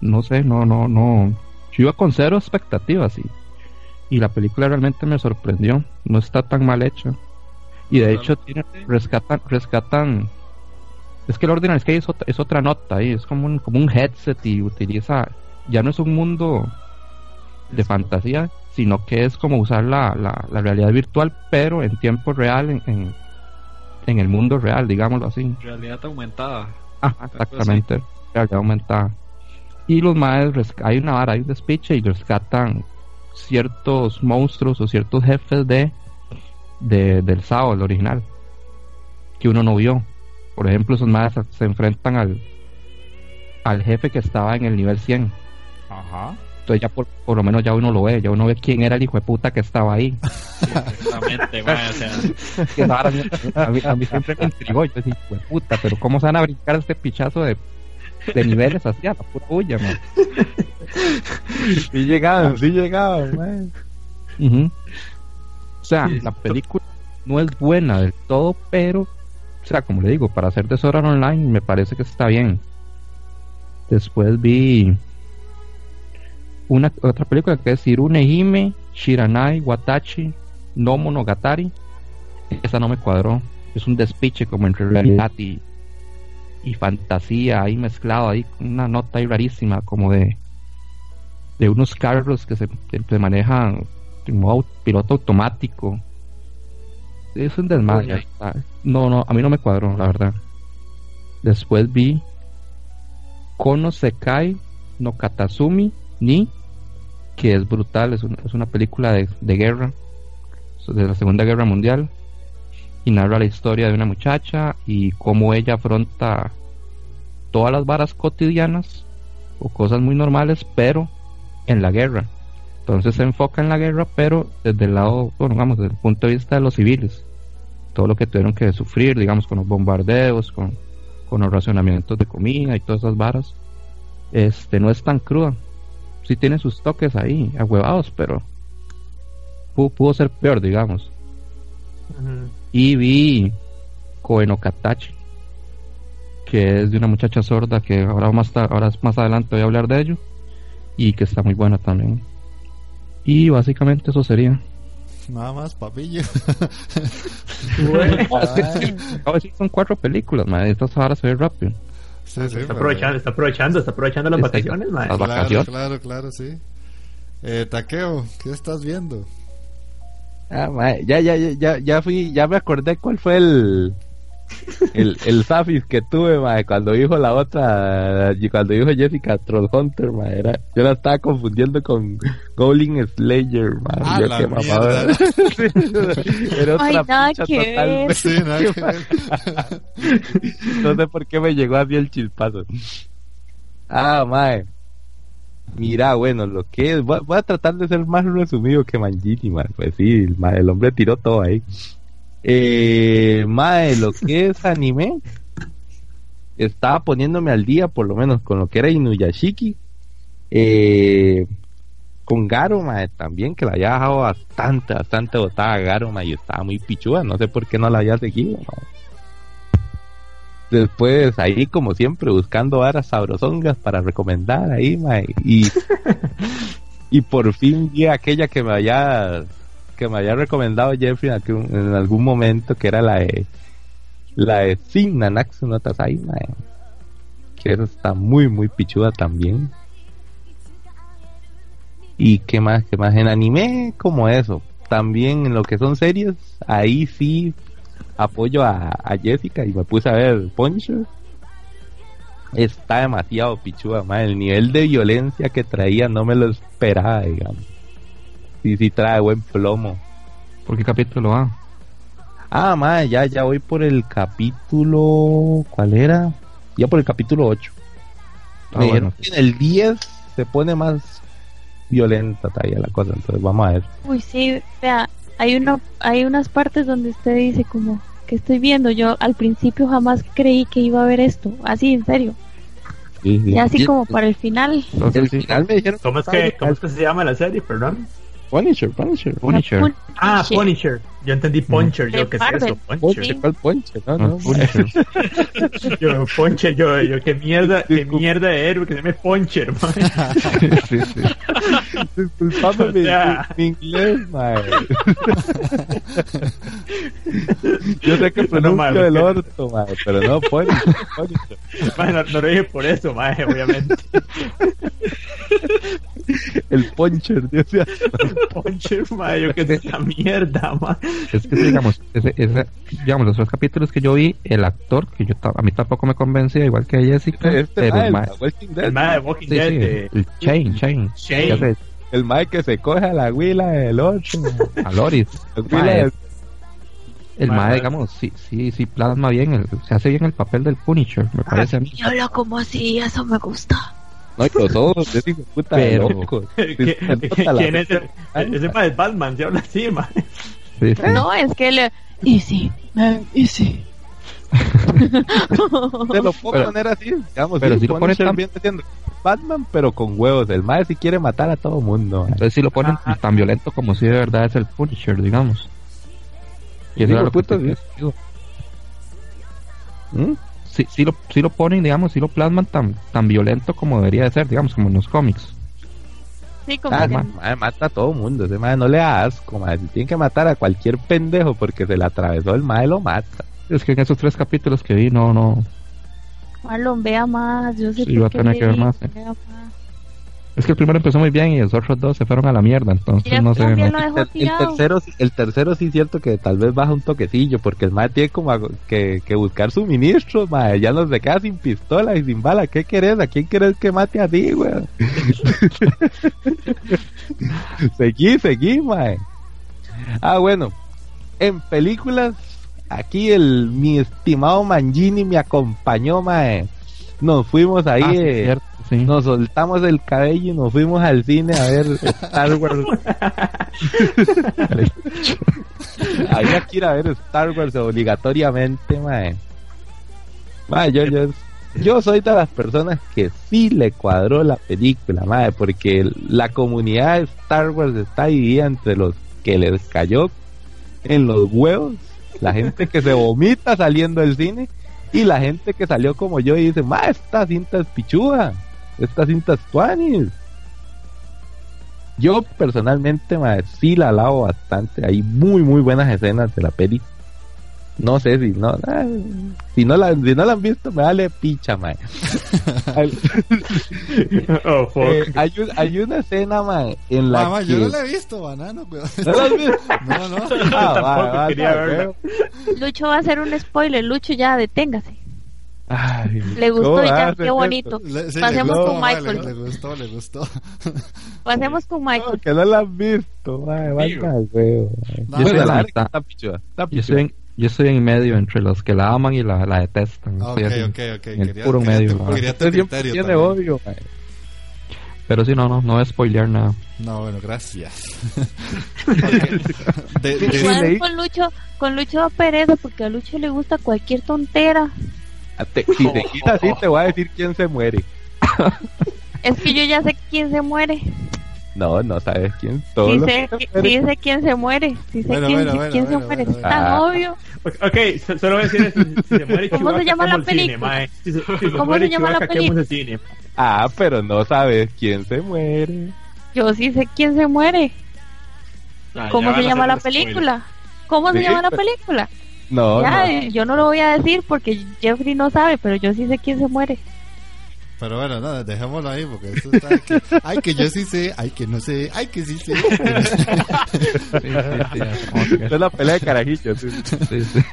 No sé, no, no, no. Yo iba con cero expectativas y, y la película realmente me sorprendió. No está tan mal hecha. Y de hecho tiene, rescatan, rescatan. Es que el Ordinal Scale es otra, es otra nota ahí, es como un, como un headset y utiliza. Ya no es un mundo de fantasía, sino que es como usar la, la, la realidad virtual, pero en tiempo real, en, en, en el mundo real, digámoslo así. Realidad aumentada. Ajá, exactamente. Realidad aumentada. Y los maes, hay una vara, hay un despiche y rescatan ciertos monstruos o ciertos jefes de, de del SAO, el original, que uno no vio. Por ejemplo, esos maes se enfrentan al, al jefe que estaba en el nivel 100. Ajá. Entonces ya por, por lo menos ya uno lo ve, ya uno ve quién era el hijo de puta que estaba ahí. Exactamente, mae, o sea, [laughs] a, mí, a mí- a mí siempre me intrigó. Yo decía, hijo de puta, pero ¿cómo se van a brincar este pichazo de, de niveles así a la pura bulla, man? Sí llegaban, sí llegaban, man. O sea, la película no es buena del todo, pero, o sea, como le digo, para hacer de Sword Art Online me parece que está bien. Después vi una otra película que es Hirune Hime, Shiranai, Watachi, no Monogatari. Esa no me cuadró. Es un despiche como entre realidad y, y fantasía ahí mezclado ahí, una nota ahí rarísima como de de unos carros que se, que se manejan en modo piloto automático. Es un desmadre. No, no, a mí no me cuadró, la verdad. Después vi Kono Sekai no Katasumi ni que es brutal, es una, es una película de, de guerra, de la Segunda Guerra Mundial, y narra la historia de una muchacha y cómo ella afronta todas las varas cotidianas o cosas muy normales, pero en la guerra. Entonces se enfoca en la guerra, pero desde el lado, bueno, vamos, desde el punto de vista de los civiles. Todo lo que tuvieron que sufrir, digamos, con los bombardeos, con, con los racionamientos de comida y todas esas varas. Este, no es tan cruda. Sí tiene sus toques ahí, ahuevados, pero pudo, pudo ser peor, digamos. Y vi Koenokatachi, que es de una muchacha sorda que ahora más, ahora más adelante voy a hablar de ello y que está muy buena también. Y básicamente eso sería. Nada más, papillo. No, [laughs] es que- acabo de decir, son cuatro películas, man. Estas ahora se ve rápido. Sí, sí, Está aprovechando, está aprovechando, está aprovechando las vacaciones, mae. las Claro, vacaciones. claro, claro, sí. Eh, Taqueo, ¿qué estás viendo? Ah, ya, ya, ya, ya, ya fui, ya me acordé cuál fue el, el, el Zafis que tuve, mae, cuando dijo la otra, y cuando dijo Jessica Trollhunter, mae, era, yo la estaba confundiendo con Goblin Slayer, mae, Ah, yo la qué. Sí, [laughs] era Ay, otra nada picha que ver. totalmente. Sí, nada que [laughs] ver. No sé por qué me llegó así el chispazo. Ah, mae. Mira, bueno, lo que es, voy, voy a tratar de ser más resumido que Mangini, mae. Pues sí, mae, el hombre tiró todo ahí. Eh, mae, lo que es anime, estaba poniéndome al día, por lo menos, con lo que era Inuyashiki. Eh, con Garo, mae, también, que la había dejado bastante, bastante botada Garo, mae, y estaba muy pichuda, no sé por qué no la había seguido, mae. Después ahí como siempre buscando varas sabrosongas para recomendar ahí, mae, y [laughs] y por fin vi aquella que me había que me había recomendado Jeffrey en algún, en algún momento que era la de la de Sin Nanatsu no Tatsai, mae. Que esa está muy muy pichuda también. Y qué más, qué más en anime como eso. También en lo que son series, ahí sí apoyo a, a Jessica y me puse a ver Punisher. Está demasiado pichuda, mae. El nivel de violencia que traía no me lo esperaba, digamos. Sí, sí trae buen plomo. ¿Por qué capítulo va? Ah, mae, ya, ya voy por el capítulo... ¿Cuál era? Ya por el capítulo 8. Ah, Me bueno. que en el 10 se pone más violenta todavía la cosa, entonces vamos a ver. Uy, sí, vea, hay una, hay unas partes donde usted dice como que estoy viendo. Yo al principio jamás creí que iba a ver esto, así en serio. Sí, sí. Ya así Y como para el final. Entonces, el final me dijeron ¿Cómo es, que, ¿Cómo es que se llama la serie, perdón? Punisher, Punisher. Punisher. Pun- Ah. Punisher. Yo entendí Puncher, De yo qué es Marvel. eso, Puncher. ¿cuál ponche? No, No, no. Punisher. [laughs] Yo, Puncher, yo, yo, qué mierda, qué mierda de héroe que se llame Puncher, man. [laughs] Sí, sí. Disculpame O mi, sea. mi inglés, mae. Yo sé que pronuncio el ¿qué? orto, mae, pero no, Punisher, Punisher. Man, no, no lo dije por eso, man, obviamente. El Puncher, Dios mío. Puncher, man, yo qué es esa mierda, man. Es que, digamos, ese, ese- digamos, los tres capítulos que yo vi, el actor, que yo a mí tampoco me convencía, igual que a Jessica, Este pero mae, el el Walking El man de Walking sí, Dead, sí, de el Chain, Chain, sé, el mae que se coge a la huila del otro. mae. a Loris. La Mae, el Mae, digamos, sí, sí, sí plasma bien, el- se hace bien el papel del Punisher, me parece a mí. Y habla como así, eso me gusta. No, y los ojos, ese hijo de puta de Pero- locos. [laughs] ¿Qué- Sí, se nota la- ¿Quién es el, ese man es Batman? Se habla así, man. Sí, sí. No, es que le. Easy, man, easy. Te lo puedo Pero- poner así, digamos, pero sí, si lo pones tan- viene siendo Batman, pero con huevos. El mae si quiere matar a todo mundo. mae. Entonces si lo ponen tan violento como si de verdad es el Punisher, digamos. Y eso Digo, era lo que puto, te- sí. ¿Mm? Sí, sí lo, sí lo ponen, digamos, sí lo plasman tan, tan violento como debería de ser, digamos, como en los cómics. Sí, como Ah, que. mata a todo mundo. Ese mae no le da asco. mae. Si tiene que matar a cualquier pendejo porque se le atravesó el mae, lo mata. Es que en esos tres capítulos que vi, no, no. Marlon, vea más. Yo sé Sí, va a tener que ver más, eh. vea más. Es que el primero empezó muy bien y los otros dos se fueron a la mierda, entonces no sé. no- El, tercero, sí- el tercero sí es cierto que tal vez baja un toquecillo porque el mae tiene como a- que, que buscar suministros, mae. Ya no se queda sin pistola y sin bala. ¿Qué querés? ¿A quién querés que mate a ti, weón? [laughs] seguí, seguí, mae. Ah, bueno. En películas, aquí el mi estimado Mangini me acompañó, mae. Nos fuimos ahí, Ah, sí, eh, cierto, sí. nos soltamos el cabello y nos fuimos al cine a ver Star Wars. [laughs] Había que ir a ver Star Wars obligatoriamente, mae. Mae, yo, yo, yo soy de las personas que sí le cuadró la película, mae, porque la comunidad de Star Wars está dividida entre los que les cayó en los huevos, la gente que se vomita saliendo del cine y la gente que salió como yo y dice, ma, esta cinta es pichuda, esta cinta es tuanis. Yo personalmente, ma, sí la alabo bastante, hay muy muy buenas escenas de la peli. No sé si no, ah, si no la, si no la han visto me vale picha, ma. [laughs] Hay, Oh, [laughs] fuck. eh, hay, un- hay una escena, ma, en la Mamá, que... yo no la he visto, banano. ¿No la has visto? [laughs] No, no. Ah, Tampoco va, va, quería va, verla. veo. Lucho va a hacer un spoiler. Lucho, ya deténgase. Ay, Le gustó ¿cómo y ya, qué bonito. Le, sí, Pasemos gustó, con Michael. Le, le gustó, le gustó. [laughs] Pasemos con No, Michael. que no la han visto, vaya huevo. No, Yo soy la está está Yo en, yo estoy en medio entre los que la aman y la, la detestan. Ah, ok, así, ok, ok. en el Quería, puro quería medio. mae. quería tu criterio tiene odio. Pero sí, no, no, no voy a spoilear nada. No, bueno, gracias. [laughs] Ok. De- de- Igual leí. con Lucho, con Lucho da pereza porque a Lucho le gusta cualquier tontera. Ah, te- Si te [laughs] quita así, te voy a decir quién se muere. [laughs] Es que yo ya sé quién se muere. No, no sabes quién. Todos Sí sé, sí sé quién se muere. Sí sé Bueno, quién, bueno, quién bueno, se muere. bueno, Es tan bueno. obvio. Ok, so- solo voy a decir si, se muere ¿Cómo se llama la cine, película? mae. Si se, si se ¿Cómo se llama la Chewbacca, cine. Ah, pero no sabes quién se muere. Yo sí sé quién se muere. Ah, ¿Cómo se llama la spoiler. película? ¿Cómo se Sí, llama la película? No, ya, no. eh, yo no lo voy a decir porque Jeffrey no sabe, pero yo sí sé quién se muere. Pero bueno, no, dejémoslo ahí porque esto está que, ay que yo sí sé, ay que no sé, ay que sí sé. Es la pelea de carajillos. sí. sí, sí.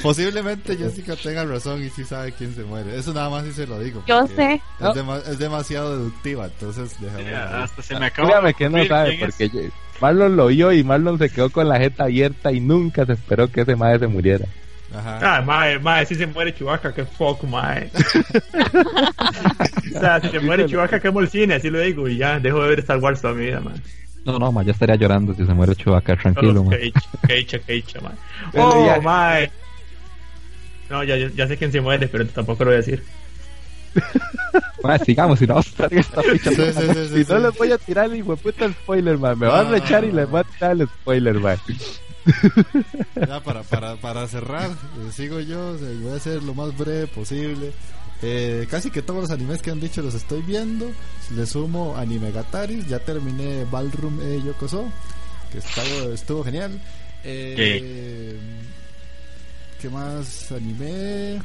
Posiblemente Jessica tenga razón y sí sabe quién se muere. Eso nada más sí se lo digo. Yo sé. Es, es demasiado deductiva, entonces dejémoslo Ya, ahí. hasta se me acabó. Dígame que no sabe, porque Marlon lo vio y Marlon se quedó con la jeta abierta y nunca se esperó que ese madre se muriera. Ajá. Ah, mae, mae, si se muere Chewbacca, que fuck, mae. o sea, si se muere Chewbacca, quemo el cine, así lo digo, y ya, dejo de ver Star Wars toda mi vida, mae. No, no, ma, ya estaría llorando si se muere Chewbacca, tranquilo, ma. Cage, Cage, Cage, mae. Oh, mae. No, ya, ya sé quién se muere, pero tampoco lo voy a decir. Mae, sigamos, si no vamos a estar en esta ficha. Sí, sí, sí, sí, Si no sí. les voy a tirar el puta spoiler, man. Me van a No, echar y les voy a tirar el spoiler, man. Ya para, para, para cerrar, eh, sigo yo, o sea, voy a ser lo más breve posible. Eh, casi que todos los animes que han dicho los estoy viendo. Le sumo Anime Gataris, ya terminé Ballroom e Yokoso, que estuvo, estuvo genial. Eh, ¿Qué más animé?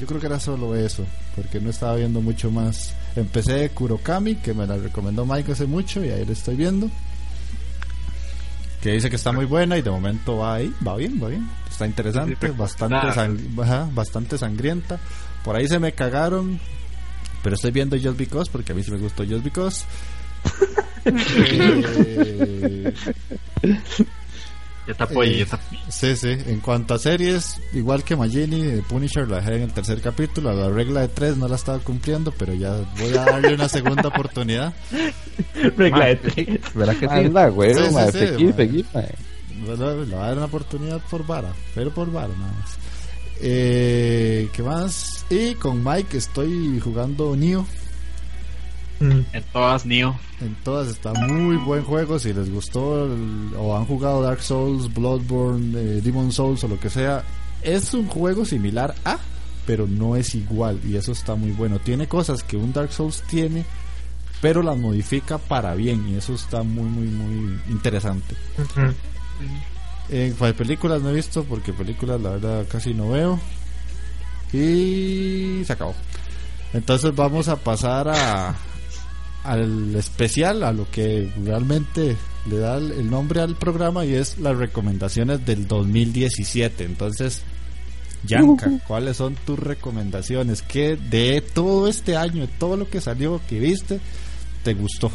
Yo creo que era solo eso, porque no estaba viendo mucho más. Empecé Kurokami, que me la recomendó Mike hace mucho y ahí lo estoy viendo que dice que está muy buena y de momento va ahí, va bien, va bien, está interesante, bastante, sang- ajá, bastante sangrienta. Por ahí se me cagaron, pero estoy viendo Just Because porque a mí sí me gustó Just Because. [laughs] Eh, Yo te apoyo, Eh, yo te apoyo. sí, sí. En cuanto a series, igual que Magini, de Punisher la dejé en el tercer capítulo. La regla de tres no la estaba cumpliendo, pero ya voy a darle una segunda oportunidad. [laughs] Regla de tres. ¿Verdad que sí? Anda, güey, Sí, sí, man. sí, Seguí, man. seguí, le voy a dar una oportunidad por vara, pero por vara nada más. Eh, ¿Qué más? Y con Mike estoy jugando Nioh. Mm. En todas, Neo. En todas está muy buen juego. Si les gustó el- o han jugado Dark Souls, Bloodborne, eh, Demon Souls o lo que sea, es un juego similar a, pero no es igual. Y eso está muy bueno. Tiene cosas que un Dark Souls tiene, pero las modifica para bien. Y eso está muy, muy, muy interesante. En pues, películas no he visto porque películas la verdad casi no veo. Y se acabó. Entonces vamos a pasar a al especial, a lo que realmente le da el nombre al programa y es las recomendaciones del 2017. Entonces, Yanka, ¿cuáles son tus recomendaciones? ¿Qué de todo este año, de todo lo que salió, que viste, te gustó?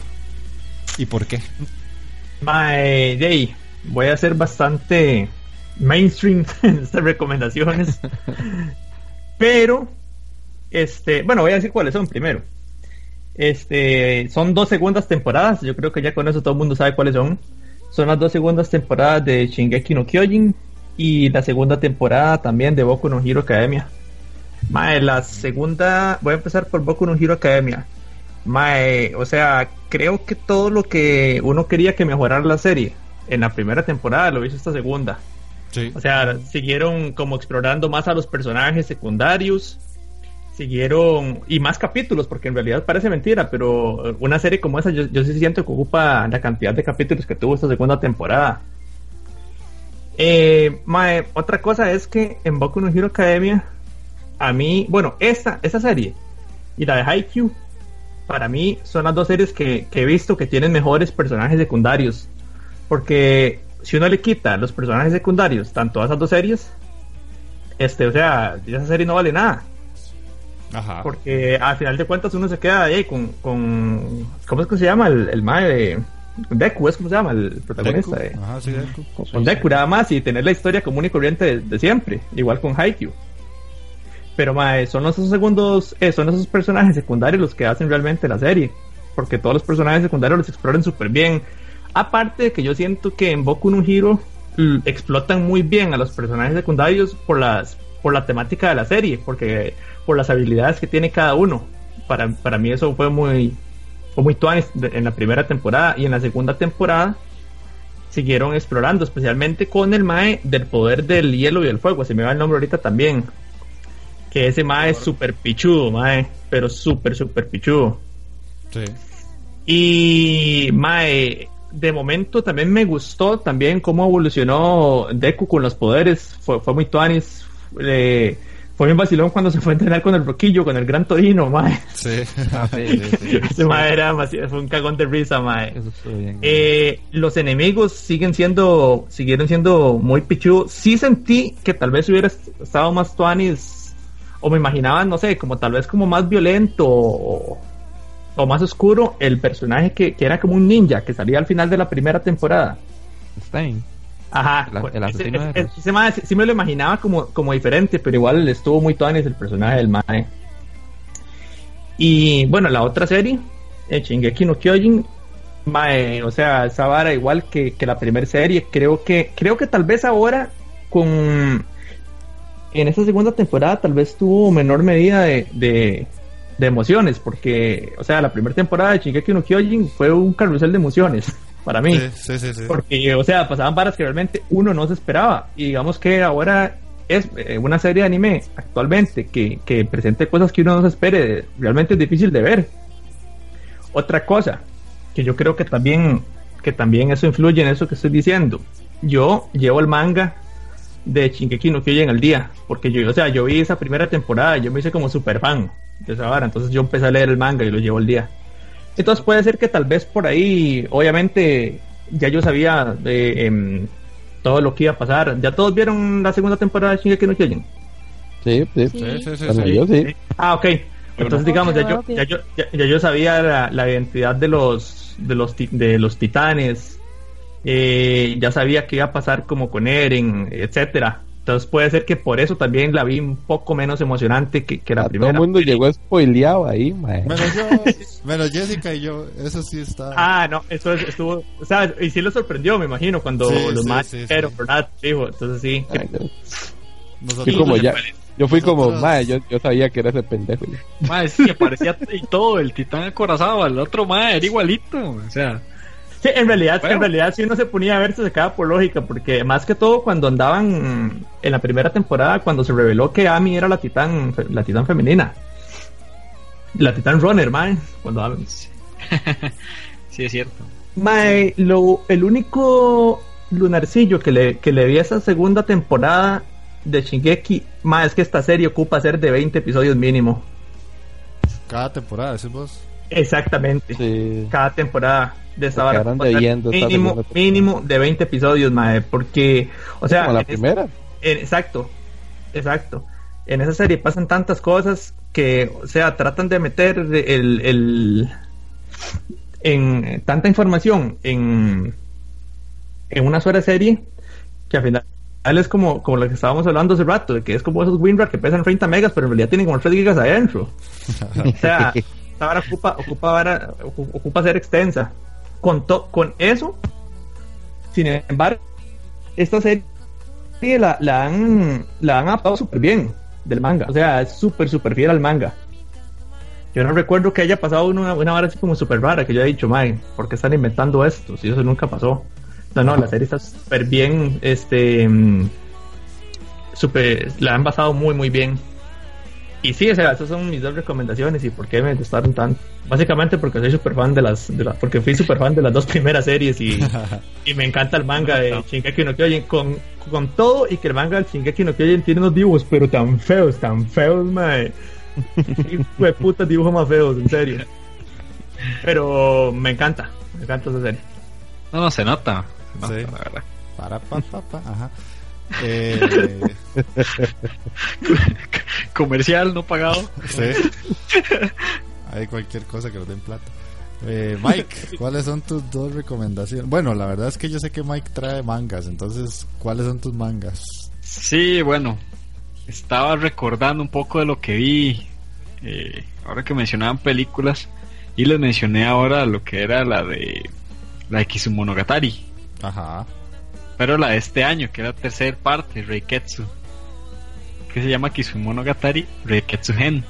¿Y por qué? De ahí, voy a hacer bastante mainstream [laughs] en estas recomendaciones. [laughs] Pero, este, bueno, voy a decir cuáles son primero. Este, son dos segundas temporadas, yo creo que ya con eso todo el mundo sabe cuáles son. Son las dos segundas temporadas de Shingeki no Kyojin y la segunda temporada también de Boku no Hero Academia. Mae, la segunda, voy a empezar por Boku no Hero Academia. Mae, o sea, creo que todo lo que uno quería que mejorara la serie en la primera temporada lo hizo esta segunda. Sí. O sea, siguieron como explorando más a los personajes secundarios, siguieron y más capítulos, porque en realidad parece mentira, pero una serie como esa yo, yo sí siento que ocupa la cantidad de capítulos que tuvo esta segunda temporada. Eh, otra cosa es que en Boku no Hero Academia, a mí, bueno, esta, esta serie y la de Haikyuu, para mí son las dos series que, que he visto que tienen mejores personajes secundarios. Porque si uno le quita los personajes secundarios, tanto a esas dos series, este, o sea, esa serie no vale nada. Ajá. Porque al final de cuentas uno se queda ahí con, con ¿cómo es que se llama? El, el mae de Deku, ¿es como se llama? El protagonista de, Deku. Ajá, sí, Deku. con Deku nada más y tener la historia común y corriente de, de siempre, igual con Haikyuu. Pero mae, son esos segundos, eh, son esos personajes secundarios los que hacen realmente la serie, porque todos los personajes secundarios los exploran súper bien. Aparte de que yo siento que en Boku no Hero explotan muy bien a los personajes secundarios por las por la temática de la serie, porque por las habilidades que tiene cada uno. Para, para mí eso fue muy fue muy tuanis en la primera temporada y en la segunda temporada siguieron explorando, especialmente con el Mae del poder del hielo y el fuego, se me va el nombre ahorita también. Que ese Mae es súper pichudo, Mae, pero súper, súper pichudo. Sí. Y Mae, de momento también me gustó también cómo evolucionó Deku con los poderes, fue, fue muy tuanis. Eh, fue bien vacilón cuando se fue a entrenar con el Roquillo, con el Gran Torino, Mae. Sí. [laughs] Sí, sí, sí. Ese Mae era demasiado- fue un cagón de risa, Mae. Eso estuvo bien. Eh, los enemigos siguen siendo, siguieron siendo muy pichudos. Sí sentí que tal vez hubiera est- estado más tuanis, o me imaginaba, no sé, como tal vez como más violento o, o más oscuro el personaje que, que era como un ninja que salía al final de la primera temporada. Stein. Ajá, El- pues, el asesino ese- Ross. ese mae sí- me lo imaginaba como, como diferente, pero igual estuvo muy tuanis el personaje del Mae. Y bueno, la otra serie, eh, Shingeki no Kyojin, mae, o sea, esa vara igual que, que la primera serie, creo que, creo que tal vez ahora con en esta segunda temporada tal vez tuvo menor medida de, de, de emociones, porque, o sea, la primera temporada de Shingeki no Kyojin fue un carrusel de emociones [laughs] para mí. Sí, sí, sí, sí. Porque, o sea, pasaban varas que realmente uno no se esperaba. Y digamos que ahora es eh, una serie de anime actualmente que, que presente cosas que uno no se espere. Realmente es difícil de ver. Otra cosa, que yo creo que también, que también eso influye en eso que estoy diciendo. Yo llevo el manga de Shingeki no Kyojin al día, porque yo, o sea, yo vi esa primera temporada, yo me hice como super fan de esa vara, entonces yo empecé a leer el manga y lo llevo al día. Entonces puede ser que tal vez por ahí, obviamente, ya yo sabía de, em, todo lo que iba a pasar. ¿Ya todos vieron la segunda temporada de Shingeki no Kyojin? Sí, sí. Sí. Sí, sí, sí, yo. Ah, ok. Entonces, digamos, ya yo, ya yo, ya, ya yo sabía la, la identidad de los, de los, ti- de los titanes. Eh, ya sabía qué iba a pasar como con Eren, etcétera. Entonces puede ser que por eso también la vi un poco menos emocionante que, que la A todo primera. el mundo llegó spoileado ahí, mae. Menos yo, [laughs] menos Jessica y yo, eso sí está. Ah, no, eso es- estuvo, o sea, y sí lo sorprendió, me imagino, cuando Sí, los sí, más sí, pero, sí. ¿verdad? Dijo, entonces sí. Ay, no. Nosotros, como ya, yo fui como, Nosotros- mae, yo, yo sabía que era ese pendejo. Mae, es que parecía y todo, el titán acorazado, el otro mae era igualito, o sea, Sí, en realidad, Bueno. en realidad si uno se ponía a ver se sacaba por lógica, porque más que todo cuando andaban en la primera temporada, cuando se reveló que Amy era la titán, la titán femenina. La titán runner, man. Cuando [laughs] sí es cierto. Mae, lo, el único lunarcillo que le, que le vi a esa segunda temporada de Shingeki, mae, es que esta serie ocupa ser de 20 episodios mínimo. cada temporada, decís vos. Exactamente. Sí. cada temporada de esta vara mínimo, temporada. mínimo de 20 episodios, mae, porque, o sea, como la primera. en- exacto, exacto. En esa serie pasan tantas cosas que, o sea, tratan de meter el, el en tanta información en, en una sola serie que al final es como, como lo que estábamos hablando hace rato, de que es como esos WinRAR que pesan 30 megas, pero en realidad tienen como 3 gigas adentro. O sea, [laughs] esta vara ocupa, ocupa, vara- ocu- ocupa ser extensa. Con, to- con eso, sin embargo, esta serie la, la han, la han adaptado súper bien del manga. O sea, es súper, súper fiel al manga. Yo no recuerdo que haya pasado una, una vara así como súper rara que yo haya dicho, mae, ¿por qué están inventando esto? Si eso nunca pasó. No, no, la serie está súper bien, este, mm, súper, la han basado muy, muy bien. Y sí, o sea, esas son mis dos recomendaciones y por qué me gustaron tanto. Básicamente porque soy súper fan de las, de la- porque fui súper fan de las dos primeras series y, [laughs] y me encanta el manga de Shingeki no Kyojin con, con todo y que el manga del Shingeki no Kyojin tiene unos dibujos pero tan feos, tan feos, mae. [laughs] Hijo de puta dibujos más feos, en serio. Pero me encanta, me encanta esa serie. No, no, se nota, se nota, Sí. la verdad. Para, pa, pa, pa, ajá. Eh, [laughs] Comercial no pagado. sí. [laughs] Hay cualquier cosa que nos den plata. Eh, Mike, ¿cuáles son tus dos recomendaciones? Bueno, la verdad es que yo sé que Mike trae mangas, entonces, ¿cuáles son tus mangas? Sí, bueno, estaba recordando un poco de lo que vi, eh, ahora que mencionaban películas, y les mencioné ahora lo que era la de la de Kisumonogatari, Ajá. Pero la de este año, que era la tercera parte, Reiketsu, que se llama Kisumonogatari Reiketsu Gen,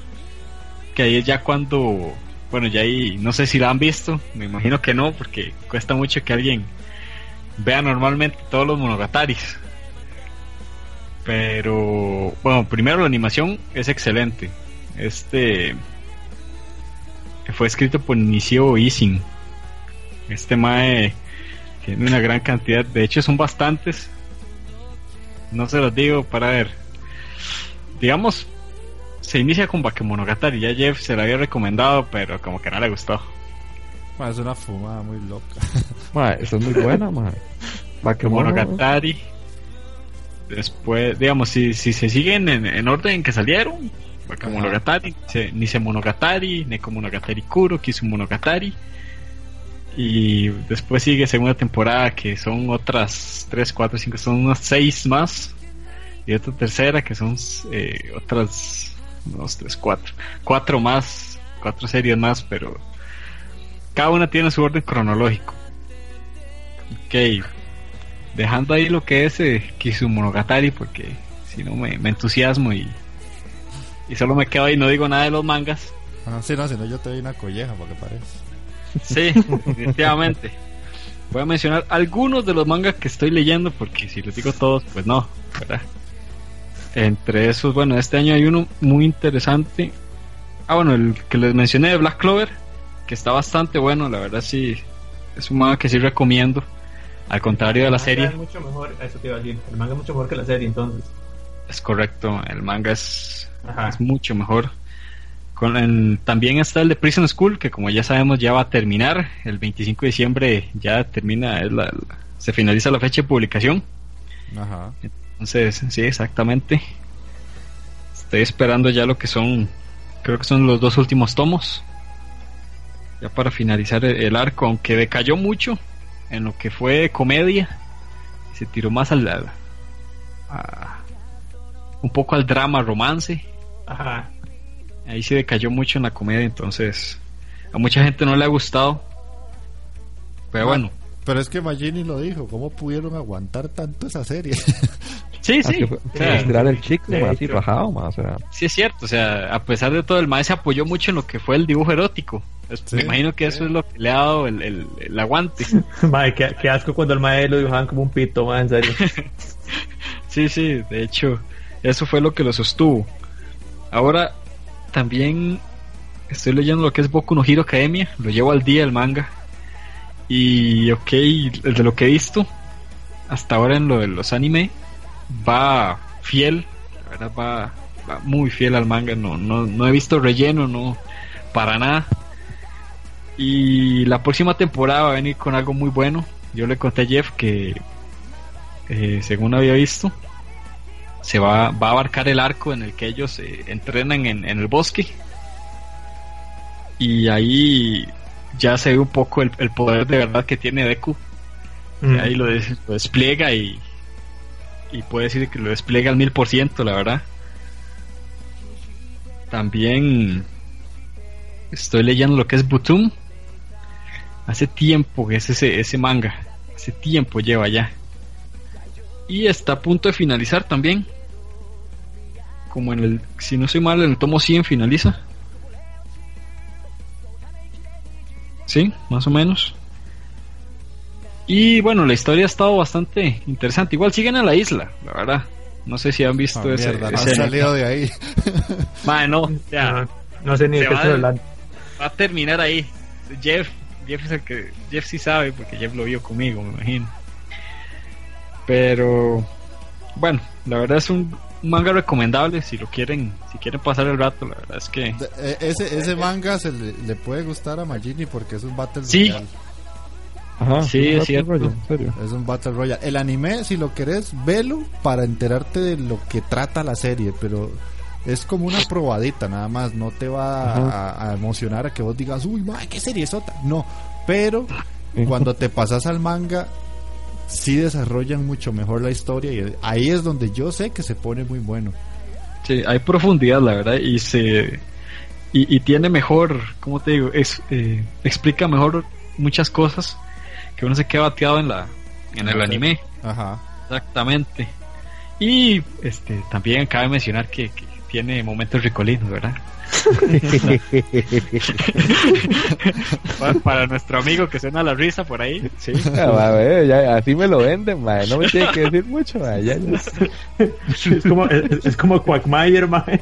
que ahí es ya cuando, bueno, ya ahí, no sé si la han visto, me imagino que no, porque cuesta mucho que alguien vea normalmente todos los monogataris. Pero, bueno, primero la animación es excelente. Este fue escrito por Nishio Isin. Este mae tiene una gran cantidad, de hecho son bastantes. No se los digo para ver. Digamos, se inicia con Bakemonogatari. Ya Jeff se la había recomendado, pero como que no le gustó. Es una fumada muy loca. [laughs] Mae, eso es muy buena, mae. Bakemono- Monogatari. Después, digamos, si, si se siguen en, en orden en que salieron, Bakemonogatari, se, Nise Monogatari, Neko Monogatari Kuro, Kisu Monogatari. Y después sigue segunda temporada, que son otras 3, 4, 5, son unas 6 más. Y otra tercera, que son eh, otras 2, 3, 4. 4 más, 4 series más, pero cada una tiene su orden cronológico. Ok, dejando ahí lo que es eh, Kisumonogatari porque si no me, me entusiasmo y, y solo me quedo ahí no digo nada de los mangas. Ah, sí, no, si no yo te doy una colleja para que pares. Sí, definitivamente. Voy a mencionar algunos de los mangas que estoy leyendo porque si les digo todos, pues no, ¿verdad? Entre esos, bueno, este año hay uno muy interesante. Ah, bueno, el que les mencioné de Black Clover, que está bastante bueno, la verdad sí, es un manga que sí recomiendo. Al contrario de la serie, Es mucho mejor, eso te iba a decir. El manga es mucho mejor que la serie, entonces. es correcto, el manga es mucho mejor. Con el- también está el de Prison School, que como ya sabemos ya va a terminar. El 25 de diciembre ya termina, es la- la- se finaliza la fecha de publicación. Ajá. Entonces, sí, exactamente. Estoy esperando ya lo que son, creo que son los dos últimos tomos. Ya para finalizar el, el arco, aunque decayó mucho en lo que fue comedia. Se tiró más al, al- a- un poco al drama, romance. Ajá. Ahí sí decayó mucho en la comedia, entonces a mucha gente no le ha gustado. Pero bueno, Pero es que Magini lo dijo, ¿cómo pudieron aguantar tanto esa serie? [laughs] sí, Ah, sí. fue- o sea, estirar el chicle, ma, así rajado, ma, o sea. Sí es cierto, o sea, a pesar de todo, el maestro se apoyó mucho en lo que fue el dibujo erótico. Sí, Me imagino que eso es lo que le ha dado el, el- el aguante. [laughs] Madre, qué, qué asco cuando el maestro lo dibujaban como un pito, madre, en serio. [laughs] Sí, sí, de hecho, eso fue lo que lo sostuvo. Ahora, también estoy leyendo lo que es Boku no Hero Academia, lo llevo al día el manga. Y, ok, de lo que he visto, hasta ahora en lo de los anime, va fiel, la verdad va, va muy fiel al manga, no, no, no he visto relleno, no, para nada. Y la próxima temporada va a venir con algo muy bueno. Yo le conté a Jeff que, eh, según había visto, se va, va a abarcar el arco en el que ellos eh, entrenan en, en el bosque. Y ahí ya se ve un poco el, el poder de verdad que tiene Deku. Mm. Ahí lo, des- lo despliega y, y puede decir que lo despliega al mil por ciento, la verdad. También estoy leyendo lo que es Butum. Hace tiempo que es ese, ese manga. Hace tiempo lleva ya. Y está a punto de finalizar también. Como en el, si no soy mal, en el tomo 100 finaliza. Sí, más o menos. Y bueno, la historia ha estado bastante interesante. Igual siguen en la isla, la verdad. No sé si han visto Ah, ese. mierda, no ese- han salido de ahí. [laughs] Mae, no, o sea, No, no sé ni de qué va a terminar ahí. Jeff, Jeff es el que Jeff sí sabe porque Jeff lo vio conmigo, me imagino. Pero bueno, la verdad es un, manga recomendable si lo quieren, si quieren pasar el rato, la verdad es que eh, ese, ese manga se le, le puede gustar a Magini porque es un Battle Sí. Royale. Ajá, Sí, es Battle cierto. Royale, en serio. Es un Battle Royale. El anime, si lo querés, velo para enterarte de lo que trata la serie, pero es como una probadita nada más. No te va a, a emocionar a que vos digas, uy, madre, qué serie es otra. No, pero [laughs] cuando te pasas al manga, sí desarrollan mucho mejor la historia y ahí es donde yo sé que se pone muy bueno. sí, hay profundidad, la verdad, y se y, y tiene mejor, ¿cómo te digo? Es, eh, explica mejor muchas cosas que uno se queda bateado en la en el anime. Ajá. Exactamente. Y este también cabe mencionar que, que tiene momentos ricolinos, ¿verdad? para, [laughs] para nuestro amigo que suena la risa por ahí, sí. Ah, ma, ya, así me lo venden, ma, no me tiene que decir mucho. ma, ya, ya. Es como, es, es como Quackmayer, mae.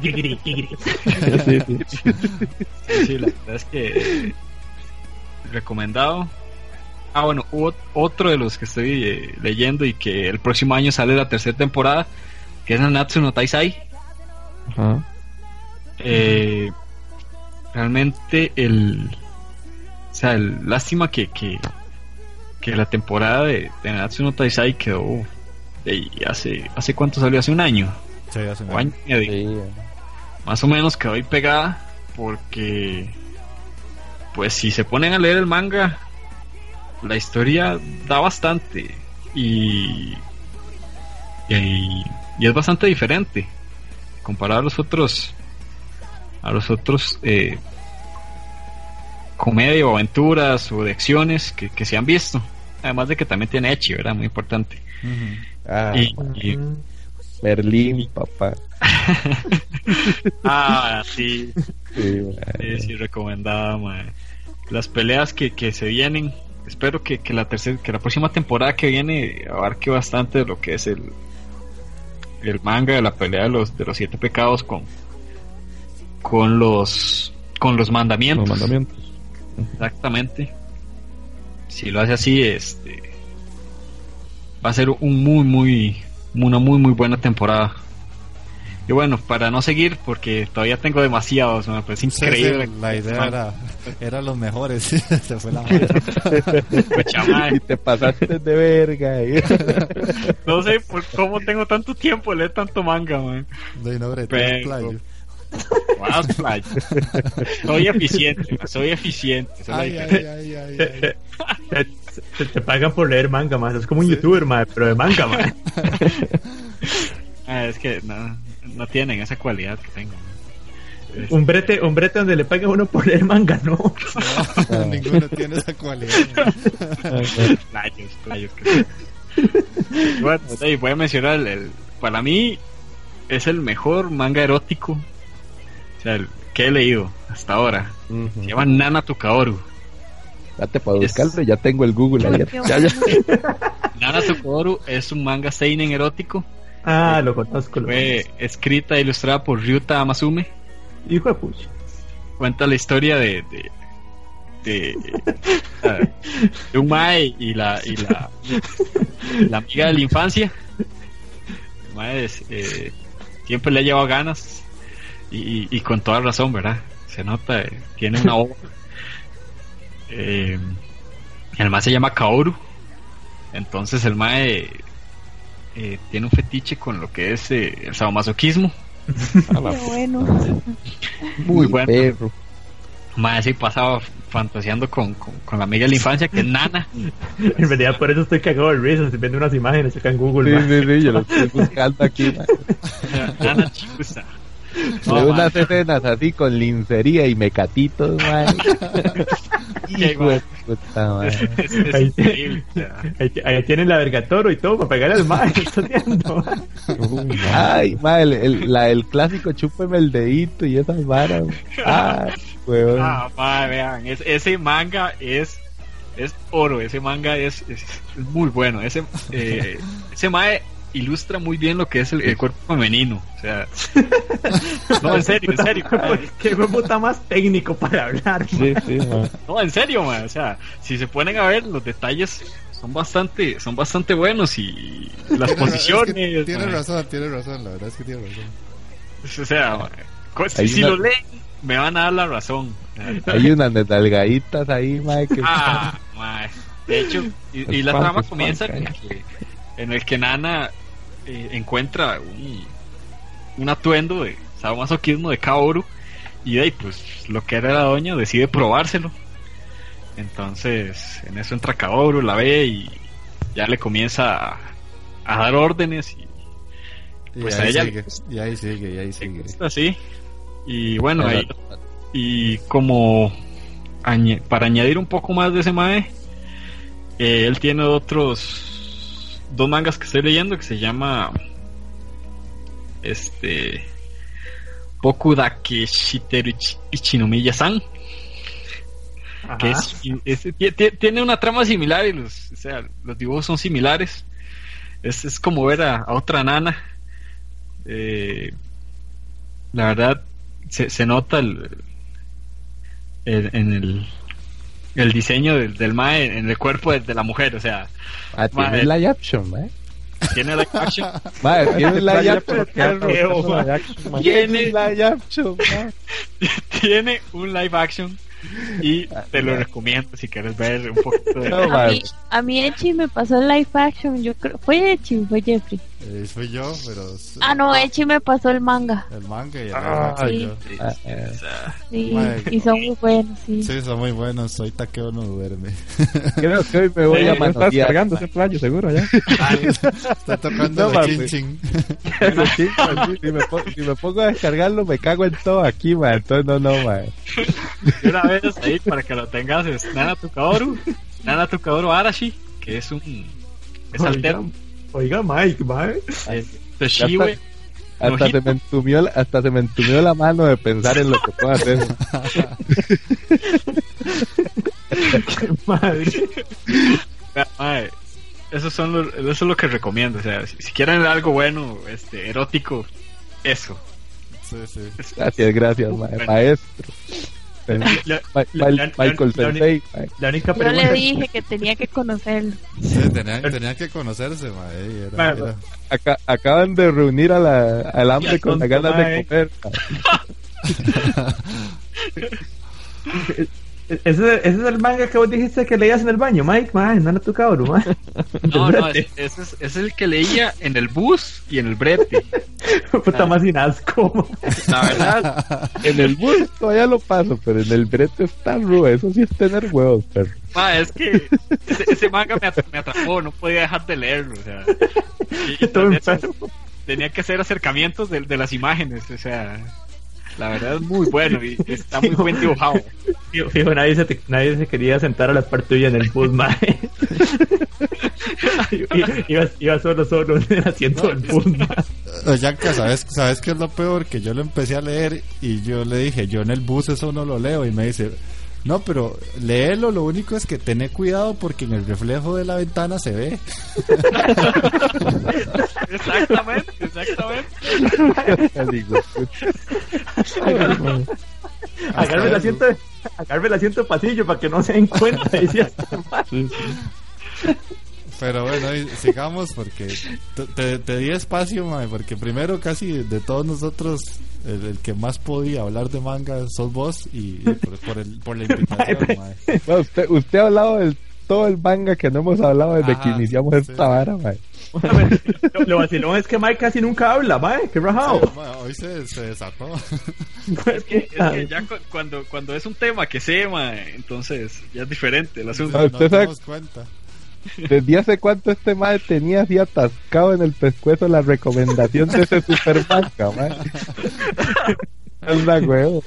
Gigri, gigri. Sí, sí. Sí, la verdad es que recomendado. Ah, bueno, ot- otro de los que estoy eh, leyendo y que el próximo año sale la tercera temporada, que es Nanatsu no Taisai. Ajá. Eh, realmente el o sea el, lástima que, que que la temporada de, de Nanatsu no Taisai quedó de- hace hace cuánto salió hace un año Sí, hace o año y medio. Sí, más o menos quedó ahí pegada porque pues si se ponen a leer el manga la historia da bastante y y, y es bastante diferente comparado a los otros a los otros eh, comedia o aventuras o de acciones que, que se han visto además de que también tiene Echi verdad muy importante. Ah, y, Merlín, papá. [laughs] Ah, sí. Sí. Sí, sí, recomendada. Las peleas que, que se vienen, espero que, que la tercera, que la próxima temporada que viene abarque bastante de lo que es el el manga de la pelea de los de los siete pecados con con los con los mandamientos. Los mandamientos. Exactamente. Si lo hace así, este va a ser un muy muy una muy muy buena temporada. Y bueno, para no seguir, porque todavía tengo demasiados, parece Sí, increíble. sí, la idea era, era los mejores. [laughs] Se fue la [laughs] madre. Y te pasaste de verga. eh. [laughs] No sé por cómo tengo tanto tiempo de leer tanto manga, man. No, y no, playo. Soy eficiente, man, soy eficiente. Ay, ay, ay, ay, ay. Te, pagan por leer manga, más. Es como un youtuber, mae, pero de manga, mae. Ah, es que no, no tienen esa cualidad que tengo. man. Un brete, un brete donde le pagan a uno por leer manga, no. No, ninguno tiene esa cualidad. [laughs] Playos, playos. que- bueno, voy a mencionar el, el- Para mí es el mejor manga erótico o sea, el que he leído hasta ahora. Ujú. Se llama Nana Tukaoru. Date para Es- buscarlo, ya tengo el Google ahí. Qué Ya, ya. Nana Tukaoru es un manga seinen erótico. Ah, lo conozco. Lo Fue escrita e ilustrada por Ryuta Amasume. Hijo de pucha. Cuenta la historia de de, de, de un mae y la y la, la amiga de la infancia. El mae es, eh, siempre le ha llevado ganas y, y- y con toda razón, ¿verdad? Se nota, eh, tiene una obra. Eh, el mae se llama Kaoru. Entonces el mae eh, tiene un fetiche con lo que es eh, el sadomasoquismo. [laughs] Qué bueno. Muy bueno. Perro. Mae sí pasaba fantaseando con, con, con la amiga de la infancia que es Nana. [laughs] En realidad, por eso estoy cagado de risa. Estoy viendo unas imágenes acá en Google, Sí, sí, sí, yo lo estoy [laughs] buscando aquí. man. Nana [laughs] Chikusa. De unas escenas así con lincería y mecatitos, man. [laughs] Hijo de puta, man. Es, es- es Ahí- Ahí, ahí tienen la vergatoro y todo para pegarle al mae. [laughs] Ay, man, el, el- la, el clásico chúpeme el dedito y esas varas. Ay, weón. ah, mae, vean, es- ese manga es es oro, ese manga es, es, es muy bueno. Ese eh, ese mae ilustra muy bien lo que es el, el cuerpo femenino. O sea, [laughs] no, en serio, en serio. [laughs] mae. Qué está más técnico para hablar, mae. Sí, sí, man. No, en serio, mae, o sea, si se ponen a ver los detalles son bastante son bastante buenos y las Tiene posiciones, es que Tiene mae. razón, tiene razón, la verdad es que tiene razón. O sea, mae, si, Hay si una- lo leen, me van a dar la razón. Hay unas nalgaditas ahí, man, que... Ah, mae. De hecho, y, y la trama comienza en el que, en el que Nana eh, encuentra un, un atuendo de sadomasoquismo de Kaoru y de ahí, pues, lo que era la doña decide probárselo. Entonces, en eso entra Kaoru, la ve y ya le comienza a, a dar órdenes y Y Pues a ahí ella- sigue, y ahí sigue, y ahí sigue. así. Y bueno, ahí, y como para añadir un poco más de ese mae, eh, él tiene otros dos mangas que estoy leyendo que se llama este Boku Dake Shiteru Ichi- Ichinomiya-san que es, es- tie- tie- tiene una trama similar y los, o sea, los dibujos son similares. Es, es como ver a, a otra nana. Eh, la verdad, se, se nota el, el- en el, el diseño del, del mae en el cuerpo de, de la mujer. O sea, Ah, tiene live action, man. tiene la action, tiene live action. [laughs] Tiene live action, [laughs] tiene un live action y te lo recomiendo si quieres ver un poquito de. No, A mí, a mí Echi me pasó el live action, yo creo. ¿Fue Echi fue Jeffrey? Eh, fui yo, pero. Ah, no, Echi me pasó el manga. El manga y el Ah, sí. action yo. Ah, eh. Sea, Sí, y son muy buenos, sí. Sí, son muy buenos. Soy taqueo, no duerme. [laughs] Creo que hoy me voy Sí, a manotear. descargando ese playo, seguro, ya. [laughs] Está tocando No, chin chin. Sí, sí, si, me pongo, si me pongo a descargarlo, me cago en todo aquí, man. Entonces, no, no, man. de una vez ahí para que lo tengas es Nana Tukaoru, Nana Tukaoru Arashi, que es un es Oiga. alterno, Oiga, Mike, mae. De Shiwe. Hasta Nojito. se, me entumió, la- hasta se me entumió la mano de pensar en lo que puedo hacer. [laughs] Madre. Mae, Eso, son los- eso es lo que recomiendo. O sea, si, si quieren algo bueno, este, erótico, eso. Sí, sí. Es- Gracias, gracias, ma- Bueno. maestro. La- la- la- Michael Sensei. ma- la única Yo le dije que tenía que conocerlo. Sí, tenían, tenían que conocerse, mae. y era- Bueno. era- Aca- acaban de reunir a la, al hambre con las ganas de comer. [laughs] [laughs] [laughs] Ese, ese es el manga que vos dijiste que leías en el baño, Mike. Mae, no era tu cabrón, mae. [laughs] No, no, es- ese es, es el que leía en el bus y en el brete. [laughs] Puta más sin asco. La verdad, [laughs] En el bus todavía lo paso, pero en el brete está rudo. Eso sí es tener huevos, perro. ma, es que ese, ese manga me, at- me atrapó, no podía dejar de leerlo. O sea, y, y enfermo. tenía que hacer acercamientos de, de las imágenes. O sea, la verdad es muy bueno y está muy buen dibujado. Fijo, fijo, nadie, se te- nadie se quería sentar a la par tuya en el bus, [laughs] mae. Iba, iba solo, solo en el asiento del bus, mae. Yanka, ¿sabes, ¿sabes qué es lo peor? Que yo lo empecé a leer y yo le dije, yo en el bus eso no lo leo. Y me dice, no, pero léelo, lo único es que tené cuidado porque en el reflejo de la ventana se ve. [laughs] Exactamente, exactamente. Digo, Agarme el asiento, agarme el asiento pasillo para que no se den cuenta. Sí, sí. Pero bueno, sigamos porque te, te- te di espacio, mae, porque primero casi de todos nosotros, el, el que más podía hablar de manga sos vos y, y por, por el, por la invitación, [laughs] mae. Bueno, usted, usted ha hablado de todo el manga que no hemos hablado desde que Ajá, iniciamos sí. esta vara, mae. lo, lo vacilón es que Mike casi nunca habla, mae. Qué rajado. Sí, mae, hoy se, se desató. [laughs] Es que, es que ya cu- cuando, cuando es un tema que sé, ma, entonces ya es diferente el asunto. Ah, Nos usted sabe- dimos cuenta. Desde hace cuánto este mae tenía así atascado en el pescuezo la recomendación de ese super manga, mae. Anda, huevo.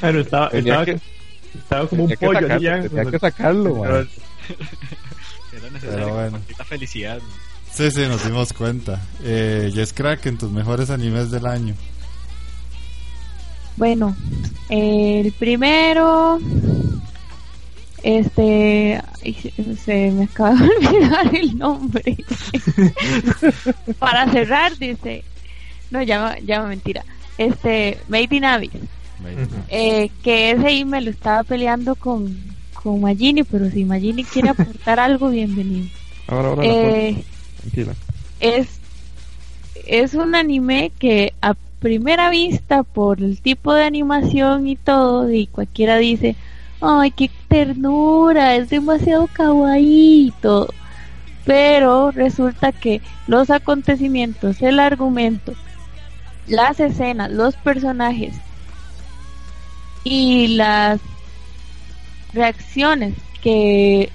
Bueno, estaba, estaba, que- estaba como un pollo. sacarlo, así ya, tenía que sacarlo. Pero- [laughs] Era necesario Pero bueno. la felicidad. ma. Sí, sí, nos dimos cuenta. Eh, Yes Crack en tus mejores animes del año. Bueno, el primero, este, ay, se- me acaba de [laughs] olvidar el nombre. [laughs] Para cerrar, dice, no, ya, ya mentira. Este, Made in Abyss, eh, que ese ahí me lo estaba peleando con, con Magini, pero si Magini quiere [laughs] aportar algo, bienvenido. Ahora, ahora, Eh, tranquila. es, es un anime que a primera vista, por el tipo de animación y todo, y cualquiera dice, ay, qué ternura, es demasiado kawaii. Pero resulta que los acontecimientos, el argumento, las escenas, los personajes y las reacciones que,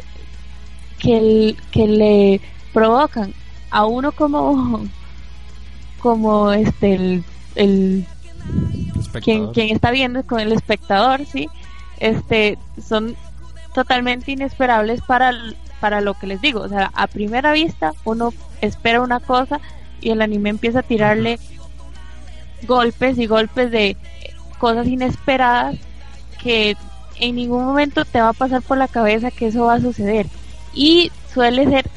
que, le provocan a uno como [laughs] como este el, el quien, quien está viendo con el espectador sí este son totalmente inesperables para para lo que les digo. O sea a primera vista uno espera una cosa y el anime empieza a tirarle golpes y golpes de cosas inesperadas que en ningún momento te va a pasar por la cabeza que eso va a suceder. Y suele ser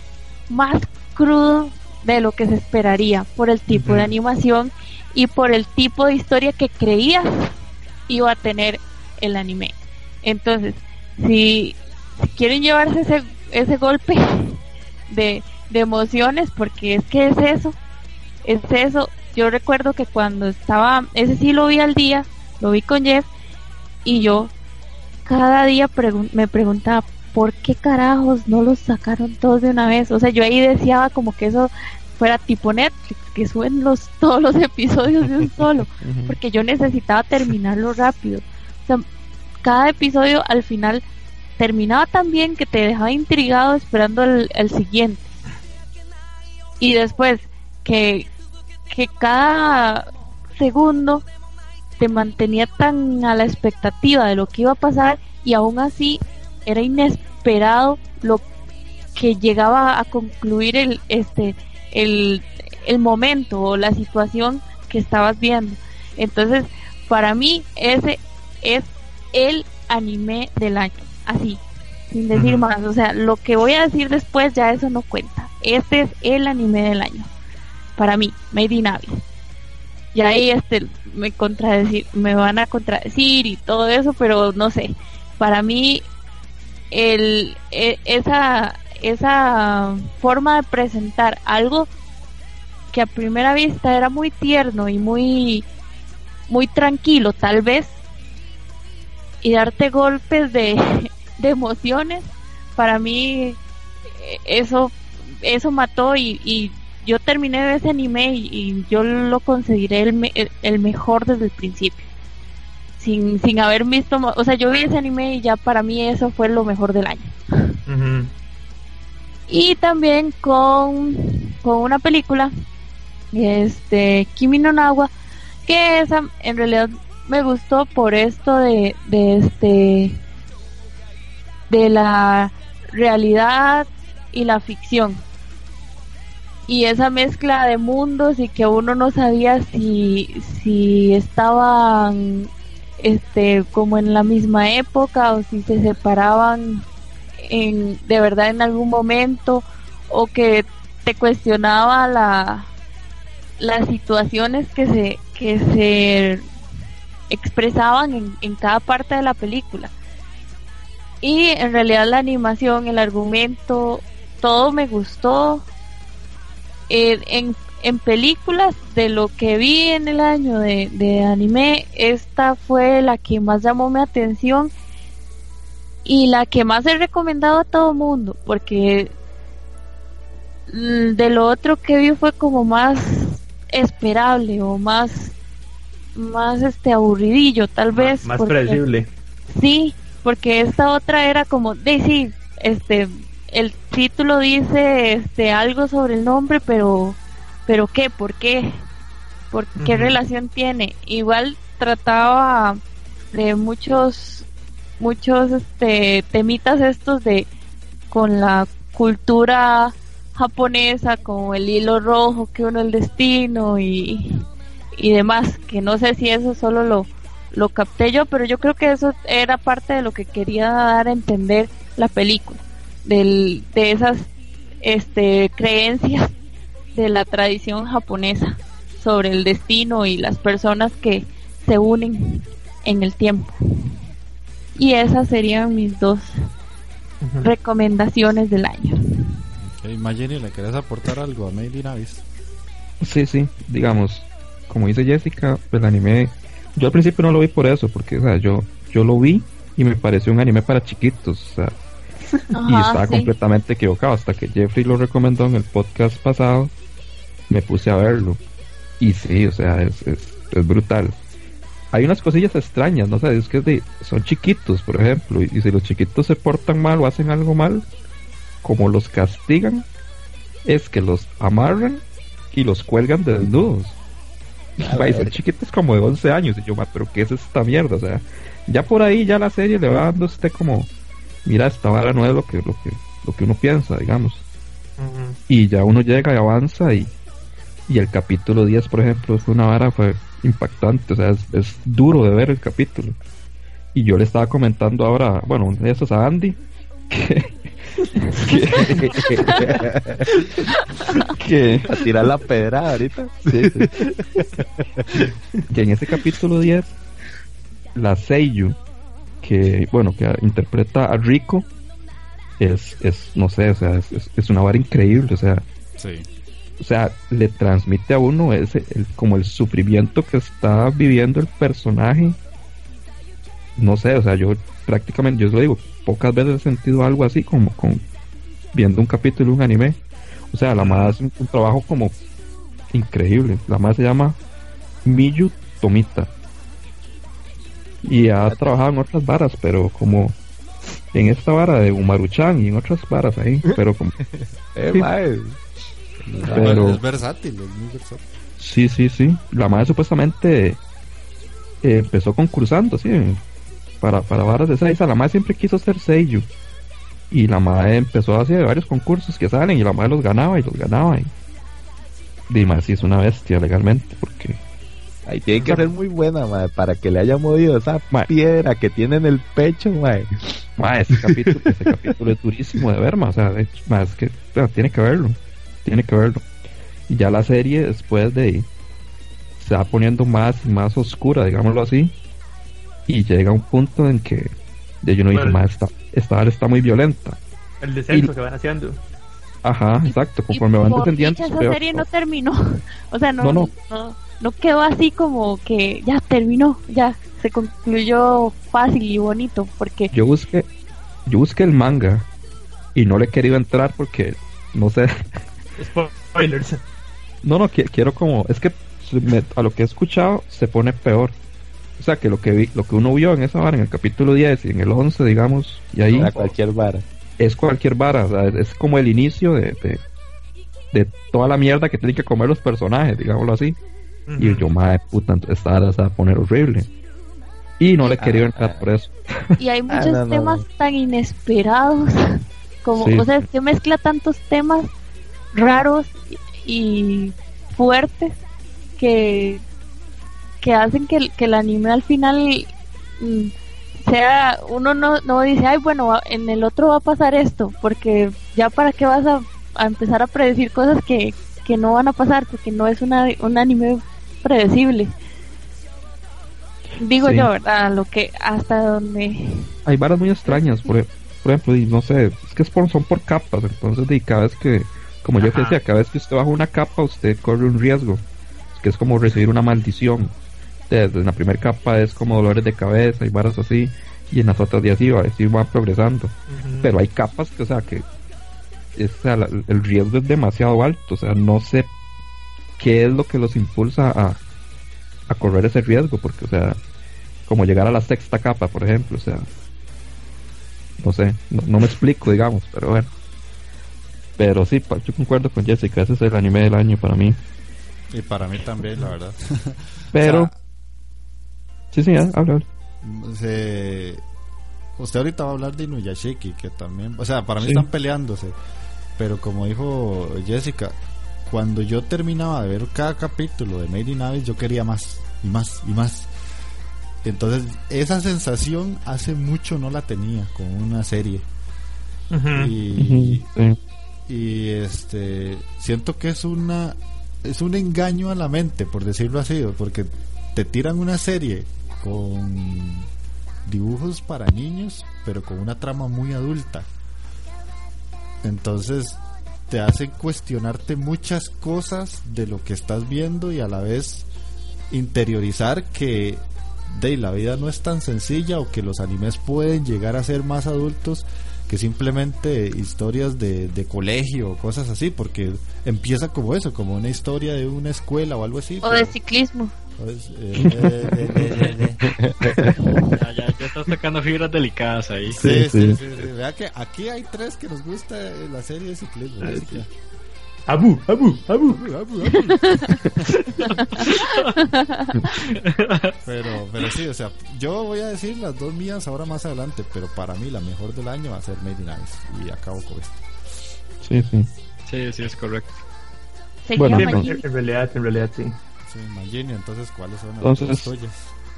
más crudo de lo que se esperaría por el tipo de animación y por el tipo de historia que creías iba a tener el anime. Entonces, si, si quieren llevarse ese, ese golpe [laughs] de, de emociones, porque es que es eso, es eso. Yo recuerdo que cuando estaba, ese sí lo vi al día, lo vi con Jeff, y yo cada día pregun- me preguntaba, ¿por qué carajos no los sacaron todos de una vez? O sea, yo ahí deseaba como que eso fuera tipo Netflix, que suben los, [laughs] todos los episodios de un solo, [laughs] porque yo necesitaba terminarlo rápido. O sea, cada episodio al final terminaba tan bien que te dejaba intrigado esperando el, siguiente. Y después que, que cada segundo te mantenía tan a la expectativa de lo que iba a pasar y aún así era inesperado lo que llegaba a concluir el este el, el momento o la situación que estabas viendo. Entonces, para mí ese es el anime del año, así, sin decir más. O sea, lo que voy a decir después ya eso no cuenta. Este es el anime del año. Para mí, Made in Abyss. Y ahí este me contradecir, me van a contradecir y todo eso, pero no sé. Para mí el e- esa esa forma de presentar algo que a primera vista era muy tierno y muy muy tranquilo tal vez y darte golpes de, de emociones para mí eso eso mató y, y yo terminé de ese anime y, y yo lo consideré el, me- el, el mejor desde el principio. Sin, sin haber visto o sea yo vi ese anime y ya para mí eso fue lo mejor del año. Y también con, con una película este Kimi no Nawa que esa en realidad me gustó por esto de, de este de la realidad y la ficción. Y esa mezcla de mundos y que uno no sabía si si estaban este como en la misma época o si se separaban en de verdad en algún momento o que te cuestionaba la las situaciones que se que se expresaban en, en cada parte de la película. Y en realidad la animación el argumento todo me gustó Eh, en, en películas de lo que vi en el año de, de anime esta fue la que más llamó mi atención y la que más he recomendado a todo mundo porque mm, de lo otro que vi fue como más esperable o más más este aburridillo tal vez Más porque- predecible. sí porque esta otra era como sí este el título dice este algo sobre el nombre pero pero qué por qué por qué relación tiene igual trataba de muchos muchos este temitas estos de con la cultura japonesa como el hilo rojo que uno el destino y y demás que no sé si eso solo lo lo capté yo pero yo creo que eso era parte de lo que quería dar a entender la película del, de esas este creencias de la tradición japonesa sobre el destino y las personas que se unen en el tiempo. Y esas serían mis dos recomendaciones del año. Mayeni, ¿le querés aportar algo a Made in Abyss? Sí, sí, digamos, como dice Jessica, el anime, yo al principio no lo vi por eso, porque o sea, yo, yo lo vi y me pareció un anime para chiquitos, o sea, y estaba sí. completamente equivocado, hasta que Jeffrey lo recomendó en el podcast pasado, me puse a verlo, y sí, o sea, es, es, es brutal. Hay unas cosillas extrañas, no sé, es que es de- son chiquitos, por ejemplo, y, y si los chiquitos se portan mal o hacen algo mal, como los castigan, es que los amarran y los cuelgan de desnudos. Va, y son chiquitos como de 11 años. Y yo, "Ma, pero ¿qué es esta mierda? O sea, ya por ahí ya la serie le va dando usted como, mira, esta vara no es lo que, lo que, lo que uno piensa, digamos. Y ya uno llega y avanza y, y el capítulo 10, por ejemplo, fue una vara, fue impactante, o sea, es, es duro de ver el capítulo. Y yo le estaba comentando ahora, bueno, de esas a Andy, [laughs] que, que, A tirar la pedra ahorita. Sí, sí. que en ese capítulo 10, la Seiyu, que, bueno, que interpreta a Rico, es, es no sé, o sea, es, es- es una vara increíble, o sea, Sí. o sea, le transmite a uno ese, el- como el sufrimiento que está viviendo el personaje. No sé, o sea, yo prácticamente, yo lo digo, pocas veces he sentido algo así como con viendo un capítulo de un anime. O sea, la madre hace un, un trabajo como increíble. La madre se llama Miyu Tomita. Y ha trabajado en otras varas, pero como en esta vara de Umaruchan y en otras varas ahí, [laughs] pero como Eh, Sí. Pero- Es versátil, es muy versátil. Sí, sí, sí. La madre supuestamente eh, empezó concursando, sí, para, para varas de Seiza. La madre siempre quiso ser Seiyu. Y la madre empezó a hacer varios concursos que salen y la madre los ganaba y los ganaba. Y, Dime si es una bestia legalmente, porque Ahí tiene que ser muy buena, mae, para que le haya movido esa piedra que tiene en el pecho, mae. ma, ese capítulo, ese capítulo es durísimo de ver, ma, o sea, de hecho, es que o sea, tiene que verlo, tiene que verlo. Y ya la serie después de ahí se va poniendo más y más oscura, digámoslo así, y llega un punto en que de yo no dije, Bueno. ma, esta, esta vara está muy violenta. El descenso Y- que van haciendo. Aja, exacto, Y conforme van descendiendo. esa serie no terminó. [laughs] O sea, no, No, no, no. no, quedó así como que ya terminó, ya se concluyó fácil y bonito, porque Yo busqué, yo busqué el manga y no le he querido entrar porque no sé, [laughs] Spoilers. no, no qui- quiero como, es que me- a lo que he escuchado se pone peor. O sea, que lo que vi, lo que uno vio en esa vara, en el capítulo 10 y en el 11, digamos, y ahí Para cualquier vara. es cualquier vara, o sea, es como el inicio de, de, de toda la mierda que tienen que comer los personajes, digámoslo así. Y yo, madre puta, esta vara se va a poner horrible. Y no le he querido Ah, entrar por eso. y hay muchos no, no, temas no. tan inesperados, [laughs] como, Sí. o sea, es que mezcla tantos temas raros y fuertes que, que hacen que, el- que el anime al final mm, sea, uno no, no dice, ay, bueno, en el otro va a pasar esto, porque ya para qué vas a, a empezar a predecir cosas que, que no van a pasar, porque no es una, un anime predecible. Digo Sí. yo, ¿verdad? Lo que hasta donde Hay varas muy extrañas, por, por ejemplo, y no sé, es que son por capas, entonces de cada vez que, como yo Ajá. decía, cada vez que usted baja una capa, usted corre un riesgo, que es como recibir una maldición. Desde la primera capa es como dolores de cabeza y varas así, y en las otras días sí, va- sí van progresando. Pero hay capas que, o sea, que es, o sea, la- el riesgo es demasiado alto, o sea, no sé qué es lo que los impulsa a, a correr ese riesgo, porque, o sea, como llegar a la sexta capa, por ejemplo, o sea, no sé, no, no me explico, digamos, pero bueno. Pero sí, yo concuerdo con Jessica, ese es el anime del año para mí. Y para mí también, la verdad. Pero, O sea, sí, sí, ya, habla, habla. se- usted ahorita va a hablar de Inuyashiki, que también, o sea, para mí Sí. están peleándose, pero como dijo Jessica, cuando yo terminaba de ver cada capítulo de Made in Abyss, yo quería más y más y más. Entonces, esa sensación hace mucho no la tenía con una serie. Y, sí. y este siento que es una es un engaño a la mente por decirlo así porque te tiran una serie con dibujos para niños pero con una trama muy adulta entonces te hacen cuestionarte muchas cosas de lo que estás viendo y a la vez interiorizar que de la vida no es tan sencilla o que los animes pueden llegar a ser más adultos que simplemente historias de, de colegio o cosas así, porque empieza como eso, como una historia de una escuela o algo así. o de ciclismo. Pues, eh. Ya, ya, ya estás tocando fibras delicadas ahí. Sí, sí, Sí, sí, sí. Vea que aquí hay tres que nos gusta la serie de ciclismo. Ah, que- Abu, Abu, Abu. Abu, abu, abu. pero, pero sí, o sea, yo voy a decir las dos mías ahora más adelante, pero para mí la mejor del año va a ser Made in Abyss y acabo con esto. Sí, sí. Sí, sí, es correcto. Bueno, en realidad, en realidad sí. Sí, entonces, ¿cuáles son las dos tuyas?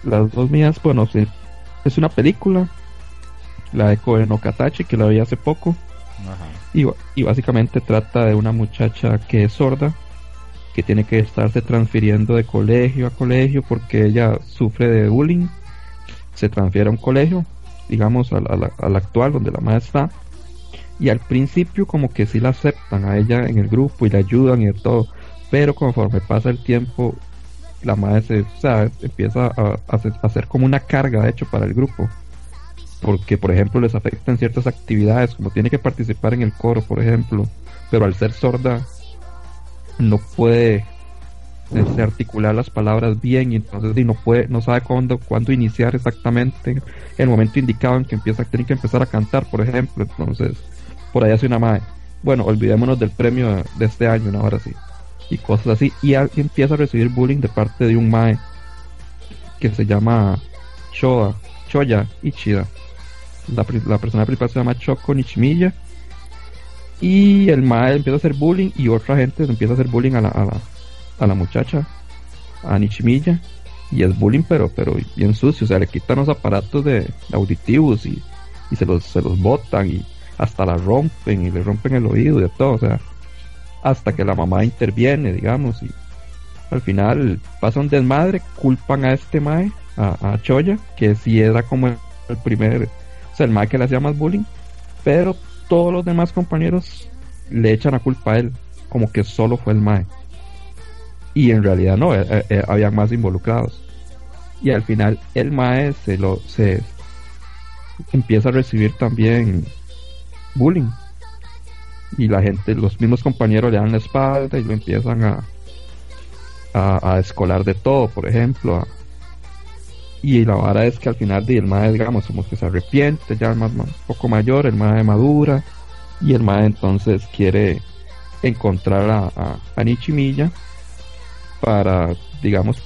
Las dos mías, bueno, sí. Es una película, la de Koe no Katachi, que la vi hace poco. Ajá. Y, básicamente trata de una muchacha que es sorda, que tiene que estarse transfiriendo de colegio a colegio porque ella sufre de bullying. Se transfiere a un colegio, digamos, al, al- al actual, donde la madre está. Y al principio como que sí la aceptan a ella en el grupo y la ayudan y de todo. Pero conforme pasa el tiempo, la madre se, empieza a, a ser- como una carga, de hecho, para el grupo. Porque por ejemplo les afectan ciertas actividades como tiene que participar en el coro por ejemplo. Pero al ser sorda no puede este, articular las palabras bien y entonces y no puede no sabe cuándo cuándo iniciar exactamente el momento indicado en que empieza tiene que empezar a cantar por ejemplo. Entonces por ahí hace una madre. Bueno olvidémonos del premio de, este año una hora así y cosas así y a- y empieza a recibir bullying de parte de un mae que se llama Shoda Choya Ichida la, la persona principal se llama Choco Nishimiya Y el mae empieza a hacer bullying y otra gente empieza a hacer bullying a la, a la, a la muchacha, a Nishimiya. Y es bullying, pero, pero bien sucio. O sea, le quitan los aparatos de auditivos y, y se los, se los botan y hasta la rompen y le rompen el oído y de todo. O sea, hasta que la mamá interviene, digamos. Y al final pasa un desmadre, culpan a este mae, a, a Choya, que sí era como el, primer, o sea, el mae que le hacía más bullying. Pero todos los demás compañeros le echan la culpa a él, como que solo fue el mae. Y en realidad no, eh, eh, había más involucrados. Y al final el mae se lo se empieza a recibir también bullying. Y la gente, los mismos compañeros le dan la espalda y lo empiezan a, a, a escolar de todo, por ejemplo. a- y la vara es que al final el mae, digamos, como que se arrepiente, ya más, más- un poco mayor, el mae madura, y el mae entonces quiere encontrar a, a, a Nichimilla para, digamos,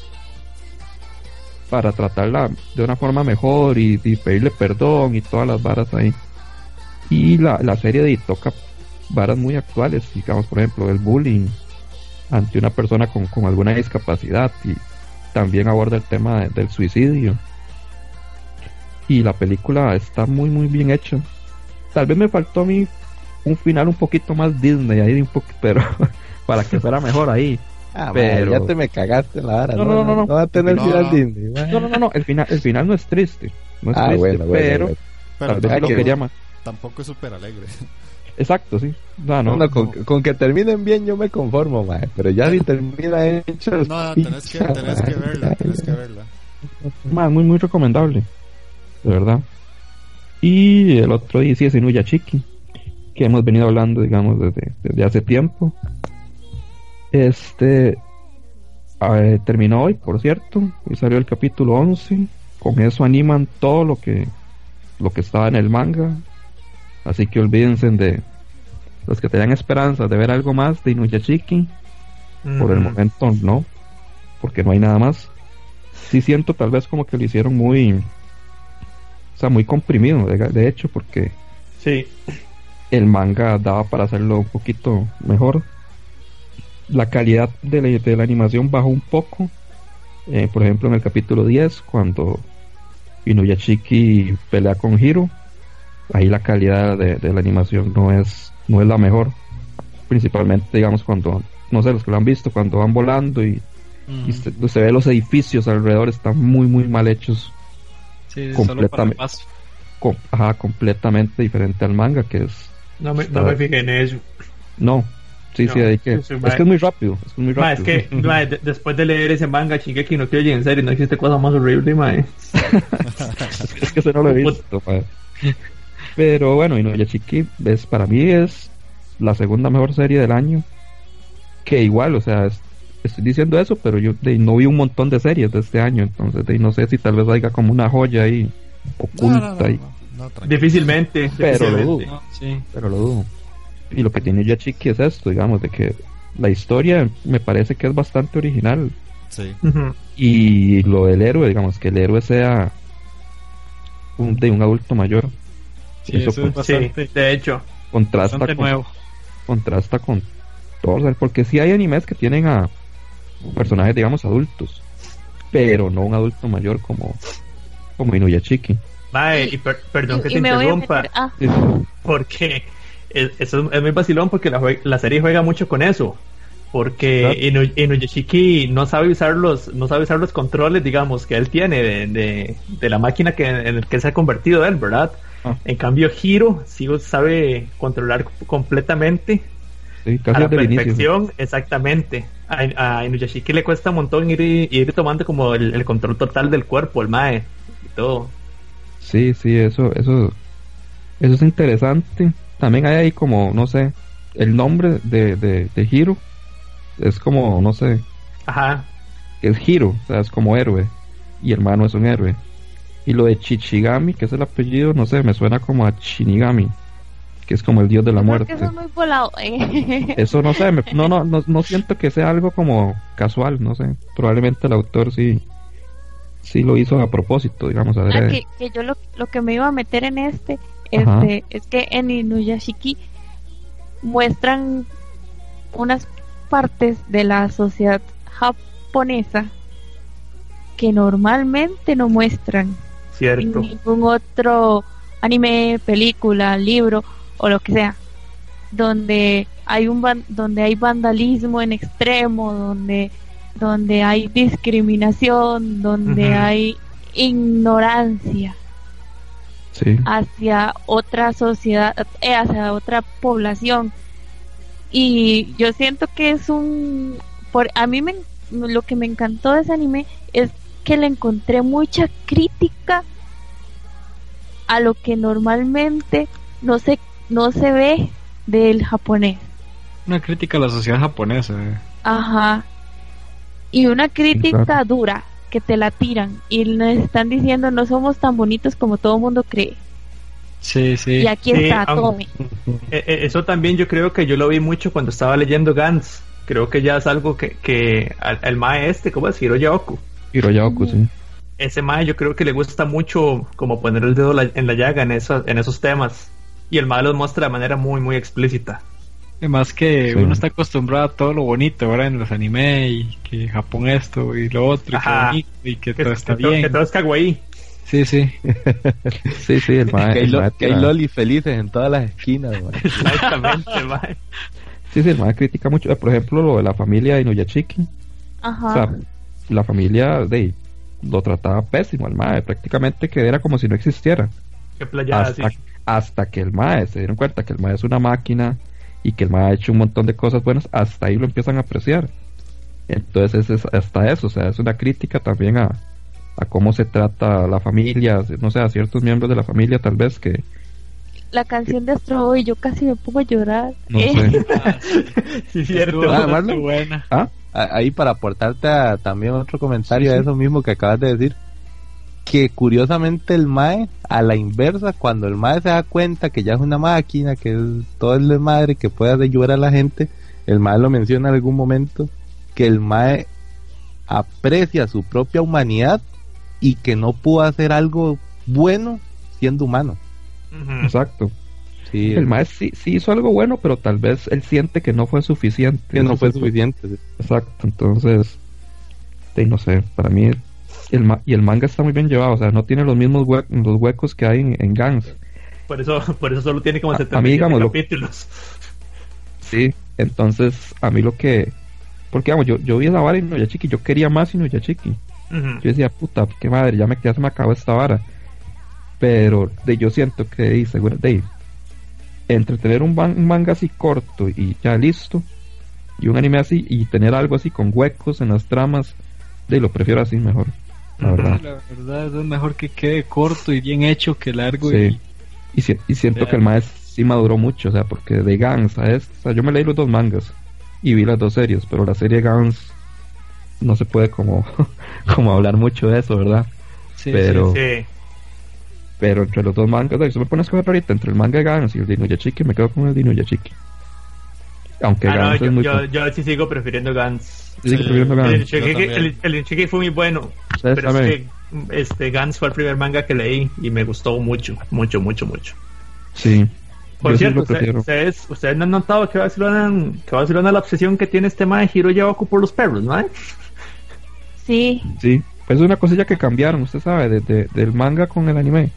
para tratarla de una forma mejor y, y pedirle perdón y todas las varas ahí. Y la, la serie de toca varas muy actuales, digamos, por ejemplo, el bullying ante una persona con, con alguna discapacidad y también aborda el tema de- del suicidio. Y la película está muy, muy bien hecha. Tal vez me faltó a mí un final un poquito más Disney ahí, un poco, pero [laughs] para que fuera mejor ahí. Ah, Pero- ya te me cagaste la vara. No, no, no, no. va a tener No, final no. Disney. No, no, no, no, el final, el final no es triste. No es Ah, triste, bueno, bueno, pero bueno. Pero tal vez lo que- más. tampoco es súper alegre. Exacto, sí. No, no, No, no, con, con que terminen bien yo me conformo, mae. Pero ya si termina hecho. No, tenés que, tenés que verla, tenés que verla. Más, muy, muy recomendable. De verdad. Y el otro día sí es Inuya Chiki. Que hemos venido hablando, digamos, desde, desde hace tiempo. Este. terminó hoy, por cierto. Hoy salió el capítulo 11. Con eso animan todo lo que. Lo que estaba en el manga. Así que olvídense de. Los que tenían esperanzas de ver algo más de Inuyashiki. Por el Mm. momento no, porque no hay nada más. Sí siento tal vez como que lo hicieron muy, o sea, muy comprimido, de, de hecho, porque Sí. el manga daba para hacerlo un poquito mejor. La calidad de la, de la animación bajó un poco. Eh, por ejemplo, en el capítulo 10, cuando Inuyashiki pelea con Hiro, ahí la calidad de, de la animación no es, no es la mejor. Principalmente, digamos, cuando, no sé, los que lo han visto, cuando van volando y, y se, se ve los edificios alrededor, están muy, muy mal hechos. Sí, solo para el completamente. paso. Com- ajá, completamente diferente al manga, que es No me, no me fijé en eso. No, sí, sí, No, hay que. sí, sí, es que es muy rápido. Es que es muy Ma, es rápido. que ma, de- después de leer ese manga, Shingeki no Kyojin, en serio, no existe cosa más horrible, mae. [laughs] es que eso no lo he visto. mae. Pero bueno, Inuyashiki es, para mí es la segunda mejor serie del año. Que igual, o sea, es- estoy diciendo eso, pero yo de, no vi un montón de series de este año. Entonces, de, no sé si tal vez haya como una joya ahí oculta. no, no, ahí, no, no, tranquilo. Difícilmente. Pero lo dudo. difícilmente. No, sí. pero lo dudo. Y lo que tiene Yachiki es esto, digamos, de que la historia me parece que es bastante original. Sí. Y lo del héroe, digamos, que el héroe sea un, de un adulto mayor. Sí, Eso eso es Sí, bastante, de hecho. contrasta bastante con, nuevo. contrasta con sea, porque sí hay animes que tienen a personajes, digamos, adultos, pero no un adulto mayor como, como Inuyashiki. Mae, y per- perdón que Y- te interrumpa, ah, porque es, eso es muy vacilón porque la, la serie juega mucho con eso. Porque. Inu- Inuyashiki no sabe usar los, no sabe usar los controles, digamos, que él tiene de, de, de la máquina que, en el que se ha convertido él, ¿verdad? En cambio, Hiro sí sabe controlar completamente Sí, a la inicio. perfección, exactamente. A, a Inuyashiki le cuesta un montón ir, ir tomando como el, el control total del cuerpo, el mae y todo. Sí, sí, eso, eso, eso es interesante. También hay ahí como, no sé, el nombre de, de, de Hiro es como, no sé, Ajá. es Hiro, o sea, es como héroe. Y el hermano es un héroe. Y lo de Chichigami, que es el apellido, no sé, me suena como a Shinigami, que es como el dios de la creo muerte. que eso es muy volado. eh. [laughs] Eso no sé, me- no, no, no, no siento que sea algo como casual, no sé. Probablemente el autor sí, sí lo hizo a propósito, digamos, Ah, adrede. que, que yo lo, lo que me iba a meter en este, Ajá. este es que en Inuyashiki muestran unas partes de la sociedad japonesa que normalmente no muestran en Cierto. ningún otro anime, película, libro o lo que sea, donde hay un van- donde hay vandalismo en extremo, donde donde hay discriminación, donde hay ignorancia Sí. hacia otra sociedad, eh, hacia otra población. Y yo siento que es un, por, a mí me, lo que me encantó de ese anime es que le encontré mucha crítica a lo que normalmente no se, no se ve del japonés. Una crítica a la sociedad japonesa. eh. Ajá. Y una crítica dura que te la tiran y nos están diciendo no somos tan bonitos como todo el mundo cree. Sí, sí. Y aquí Sí, está, tome. Eh, eh, Eso también yo creo que yo lo vi mucho cuando estaba leyendo Gantz. Creo que ya es algo que, que al, al mae este, ¿cómo es? Hiroya Oku. Hiroyaku, sí. Ese mae yo creo que le gusta mucho como poner el dedo la- en la llaga en, eso, en esos temas. Y el mae los muestra de manera muy, muy explícita. Además que Sí. uno está acostumbrado a todo lo bonito, ¿verdad? En los anime y que Japón esto y lo otro, y que bonito y que, Que, todo está que bien. que todo es kawaii. Sí, sí. [laughs] Sí, sí, el mae. que, hay lo- mae que hay tira- lolis felices en todas las esquinas, [laughs] man. Exactamente, mae. Sí, sí, el mae critica mucho. Por ejemplo, lo de la familia Inuyashiki. Ajá. O sea, la familia de lo trataba pésimo al mae, prácticamente que era como si no existiera. Qué playada, hasta, sí. hasta que el mae se dieron cuenta que el mae es una máquina y que el mae ha hecho un montón de cosas buenas, hasta ahí lo empiezan a apreciar. Entonces es hasta eso, o sea, es una crítica también a, a cómo se trata a la familia, no sé, a ciertos miembros de la familia tal vez que, la canción de Astro Boy, yo casi me pongo a llorar. no Eh, sé. [laughs] [laughs] Sí, cierto. Ah, buena. ¿Ah? Ahí para aportarte a- también otro comentario Sí, a sí. eso mismo que acabas de decir. Que curiosamente el MAE, a la inversa, cuando el MAE se da cuenta que ya es una máquina, que es todo el desmadre, que puede ayudar a la gente, el MAE lo menciona en algún momento, que el MAE aprecia su propia humanidad y que no pudo hacer algo bueno siendo humano. Exacto. Sí, El mae sí, sí hizo algo bueno, pero tal vez él siente que no fue suficiente. que no fue suficiente. Exacto, entonces, sí, no sé, para mí el ma- y el manga está muy bien llevado, o sea, no tiene los mismos hue- los huecos que hay en, en Gans. Por eso, por eso solo tiene como A- a mí, 77 digámoslo. capítulos. Sí, entonces a mí lo que, porque digamos, yo, yo vi esa vara y no ya chiqui, yo quería más y no ya chiqui. Yo decía, puta, qué madre, ya me ya se me acabó esta vara. Pero de, yo siento que de, seguro, de, entre tener un, man- un manga así corto y ya listo, y un anime así, y tener algo así con huecos en las tramas, de lo prefiero así mejor. La verdad. La verdad es mejor que quede corto y bien hecho que largo. Sí. Y, y siento Sí. que el maestro sí maduró mucho, o sea, porque de Gans a este, o sea, yo me leí los dos mangas y vi las dos series, pero la serie Gans no se puede como, [laughs] como hablar mucho de eso, ¿verdad? Sí, pero- Sí. Pero entre los dos mangas, si me pones a escoger ahorita entre el manga de Gans y el de Inuyashiki, me quedo con el de Inuyashiki. Aunque Ah, no, Gans yo, es muy... yo, yo sí sigo prefiriendo Gans. Yo sigo Sí. prefiriendo El Gans. También. el- el Inuyashiki fue muy bueno. Ustedes Pero saben. es que este, Gans fue el primer manga que leí y me gustó mucho, mucho, mucho, mucho. Sí. Por Yo sí cierto, usted- ustedes, ustedes no han notado que Barcelona, que Barcelona la obsesión que tiene este mae Hiroya Oku por los perros, ¿no? sí, Sí, pues es una cosilla que cambiaron, usted sabe, desde del manga con el anime.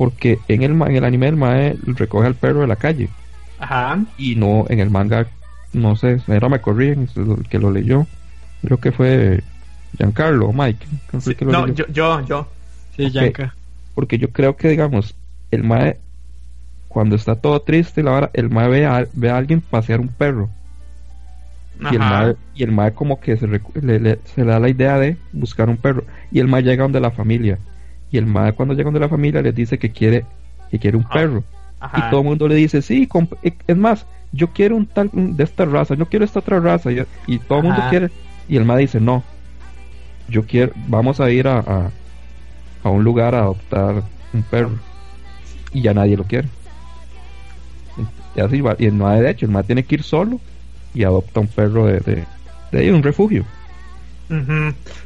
Porque en el, ma- en el anime el mae recoge al perro de la calle. Ajá. Y no, en el manga, no sé, ahora me corrigen, el que lo leyó. Creo que fue Giancarlo o Mike. No sé Sí, qué lo no, leyó. yo, yo, yo. Sí, Ok. Yanka. Porque yo creo que, digamos, el mae, cuando está todo triste, la vara, el mae ve a, ve a alguien pasear un perro. Y el, Ajá. mae, y el mae como que se, recu- le, le- se le da la idea de buscar un perro. Y el mae llega donde la familia. Y el mae cuando llega donde la familia les dice que quiere, que quiere un Ah, perro. Ajá. Y todo el mundo le dice, sí, eh, es más, yo quiero un tal de esta raza, yo quiero esta otra raza. Y, y todo el mundo quiere. Y el mae dice, no, yo quiero, vamos a ir a, a, a un lugar a adoptar un perro. Y ya nadie lo quiere. Y así va. Y el mae, de hecho, el mae tiene que ir solo y adopta un perro de, de, de ahí, un refugio.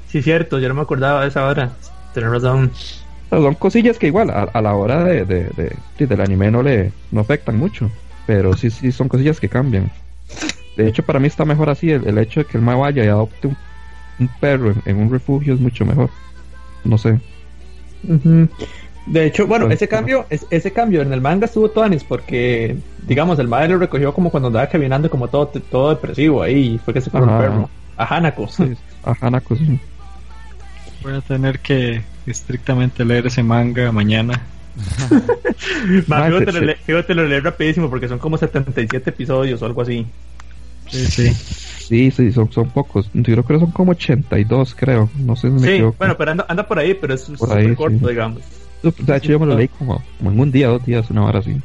Sí, cierto, yo no me acordaba de esa hora. Tienes razón. O sea, son cosillas que igual a, a la hora de, de, de- de- del anime no le no afectan mucho. Pero sí, sí, son cosillas que cambian. De hecho, para mí está mejor así. El, el hecho de que el mae vaya y adopte un, un perro en, en un refugio es mucho mejor. No sé. De hecho, bueno, Pues, ese cambio, es- ese cambio en el manga estuvo tonis porque, digamos, el madre lo recogió como cuando andaba caminando como todo, todo depresivo ahí y fue que se fue Ajá. enfermo. A Hanako. Sí, a Hanako sí. Voy a tener que estrictamente leer ese manga mañana. Ma, Mae, fíjate, se- lo le- fíjate, lo leí rapidísimo porque son como 77 episodios o algo así. Sí, sí. Sí, sí, son, son pocos. Yo creo que son como 82, creo. No sé si me Sí, equivoco. bueno, pero anda, anda por ahí, pero es súper corto, sí. digamos. De hecho, yo me lo leí como, como en un día, dos días, una hora así.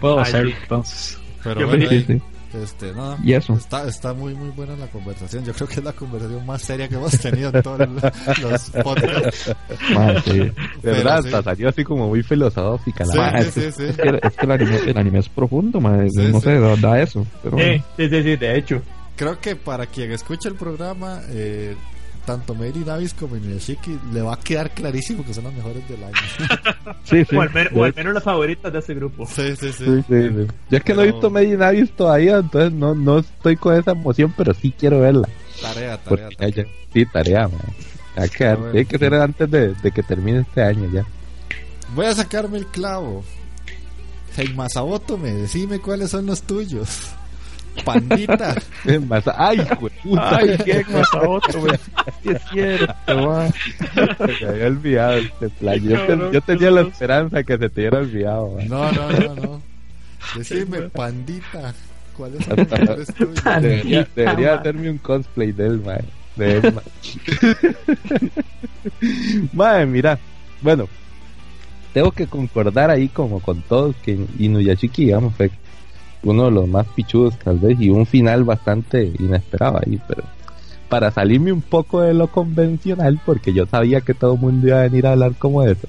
Puedo hacerlo entonces. Pero Yo bueno, Sí, ahí, sí. Este, no, Y eso. Está, está muy, muy buena la conversación. Yo creo que es la conversación más seria que hemos tenido en todos los podcasts. Sí. Pero ¿Verdad? sí. Hasta salió así como muy filosófica la Sí, es, sí, es sí. que, es que el, anime, el anime es profundo. Sí, no sí. sé, da, da eso. Pero, Sí, sí, sí, de hecho. Creo que para quien escuche el programa, eh, tanto Mary Davis como Inuyashiki le va a quedar clarísimo que son las mejores del año. [laughs] sí, sí. o, al men- o al menos las favoritas de ese grupo. Sí, sí, sí. Sí, sí, sí. Yo es que no he visto in Abyss todavía, entonces no, no estoy con esa emoción, pero sí quiero verla. Tarea, tarea, Porque ya, tarea. ya- sí, tarea, man. Hay que, ser antes de, de que termine este año ya. Voy a sacarme el clavo. Hey, Masaboto, me decime cuáles son los tuyos. Pandita. Es [laughs] más, ay, puta, Ay, qué cosa [laughs] otro, güey. Sí es cierto, mae. se me había olvidado este plan. Yo, te- yo tenía la esperanza que se te hubiera olvidado, man. No, no, no, no. [laughs] Decime, pandita. ¿Cuáles son los mejores tuyos? Debería, debería hacerme un cosplay de él, mae. De él, mira, bueno, tengo que concordar ahí como con todos que Inuyashiki, digamos, fue uno de los más pichudos tal vez y un final bastante inesperado ahí, pero para salirme un poco de lo convencional, porque yo sabía que todo el mundo iba a venir a hablar como eso,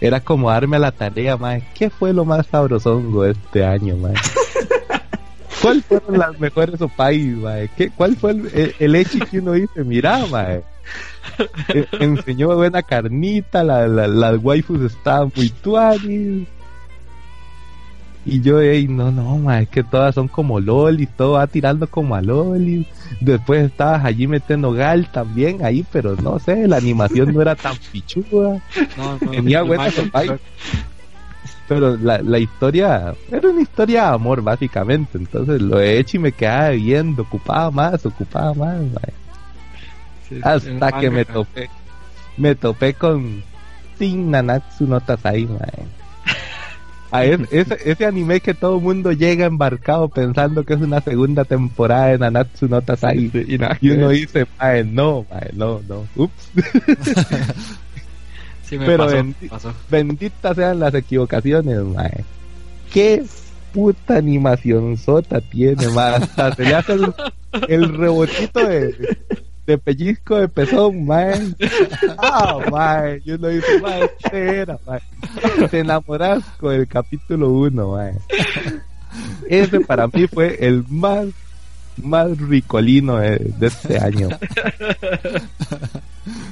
era como darme a la tarea, mae, ¿qué fue lo más sabrosongo de este año, mae? [laughs] ¿Cuál fueron las mejores opais, mae? ¿Qué, ¿Cuál fue el, el, el hecho que uno dice? Mira, mae. Eh, enseñó buena carnita, la, la- las waifus estaban muy tuanis. Y yo, ey, no, no, mae, es que todas son como lolis, todo va tirando como a lolis. Después estabas allí metiendo gal también ahí, pero no sé, la animación no era tan [laughs] pichuda. No, no, Tenía buenas. Pero la, la historia era una historia de amor, básicamente. Entonces lo de Echi me quedaba viendo, ocupaba más, ocupaba más. sí, Hasta que me topé. Me topé con Sin Nanatsu no Tatsai, mae. A es- ese, ese anime que todo el mundo llega embarcado pensando que es una segunda temporada de Nanatsu no. Sí, y uno dice, mae, no, mae, no, no. Ups. [laughs] Sí, me pero pasó, en- pasó. Benditas sean las equivocaciones, mae. Qué puta animación sota tiene, mae. Hasta se le hace el, el rebotito de, de pellizco de pezón, mae. Ah, mae. Yo lo dice, mae, este era, mae. Te enamoras con el capítulo 1, mae. Ese para mí fue el más, más ricolino de, este año.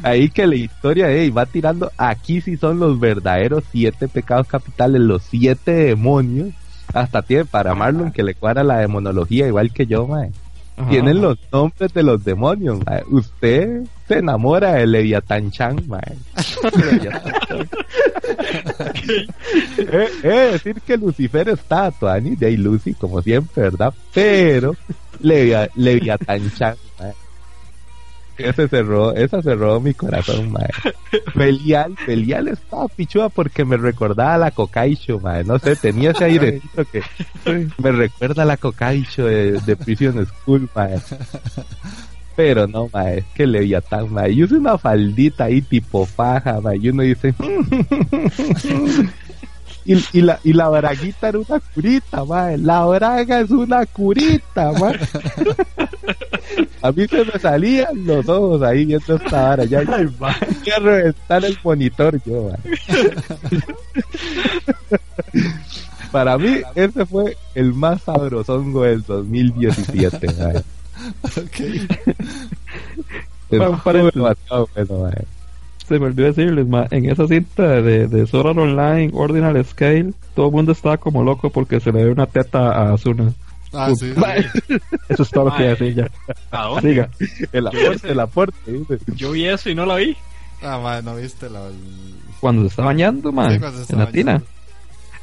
Ahí que la historia ey, va tirando, aquí sí son los verdaderos siete pecados capitales, los siete demonios. Hasta tiene para Marlon que le cuadra la demonología igual que yo, mae. Ajá. Tienen los nombres de los demonios, mae. Usted se enamora de Leviatán Chan, mae. [laughs] Eh, eh, decir que Lucifer está Tuani, de ahí Lucy, como siempre, ¿verdad? Pero Levia- Leviatán Chan, mae. Ese cerró, esa cerró mi corazón, mae. Belial, Belial estaba pichuda porque me recordaba la Kokaicho, mae. No sé, tenía ese airecito que me recuerda a la Kokaicho de, de Prison School, mae. Pero no, mae, es que Leviatán, mae. Y usa una faldita ahí tipo faja, mae. Y uno dice... [laughs] Y, y la, y la braguita era una curita, mae. La braga es una curita, mae. A mí se me salían los ojos ahí viendo esta vara. Ya Ay, voy a reventar el monitor yo, mae. Para mí, ese fue el más sabrosongo del 2017, mae. Ok. Estuvo para el- demasiado bueno, mae. Se me olvidó decirles, ma, en esa cinta de, de Sword Art Online, Ordinal Scale, todo el mundo estaba como loco porque se le ve una teta a Asuna. Ah, sí. [laughs] Eso es todo lo que Mae. decir ya. ¿A dónde? Siga. El aporte, el aporte. dice. Yo vi eso y no la vi. Ah, madre, no viste la. el- Cuando se está bañando, ma, Sí, cuando se está en la tina. bañando.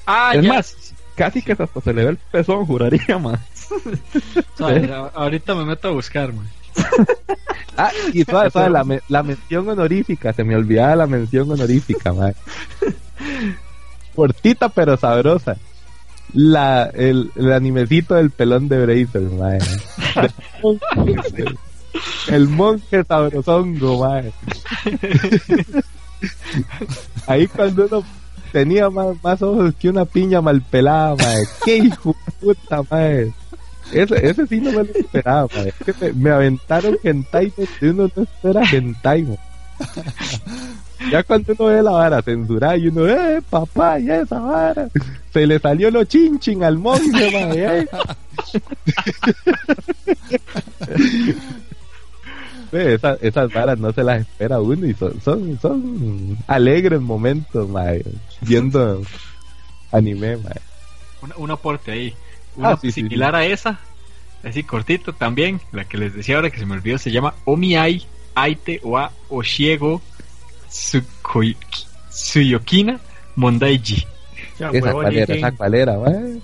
Ah, Es ya. más, casi que hasta se le ve el pezón, juraría, ma. [laughs] Suave, a- [laughs] ahorita me meto a buscar, man. Ah, y suave, suave, la, la mención honorífica, se me olvidaba la mención honorífica, mae. [laughs] Cortita pero sabrosa. La, el, el animecito del pelón de Bracer, mae. [laughs] El monje sabrosongo, mae. Ahí cuando uno tenía más, más ojos que una piña mal pelada, mae. ¡Qué hijo de puta, mae! Ese, ese sí no me lo esperaba. Es que me, aventaron hentai donde uno no espera hentai. Ya cuando uno ve la vara censurada y uno, ¡eh, papá, ya esa vara! Se le salió lo chinchin al monje, mae. eh. Esa- esas varas no se las espera uno y son, son, son alegres momentos, mae, viendo anime, mae. Un, un aporte ahí. Una Ah, sí, sí, similar a esa, así cortito también, la que les decía ahora que se me olvidó, se llama Omiai Aite wa Oshiego Tsukoi- Tsuyokina Mondaiji. Ya, Esa huevo, cual era, Nicky. esa cual era, mae.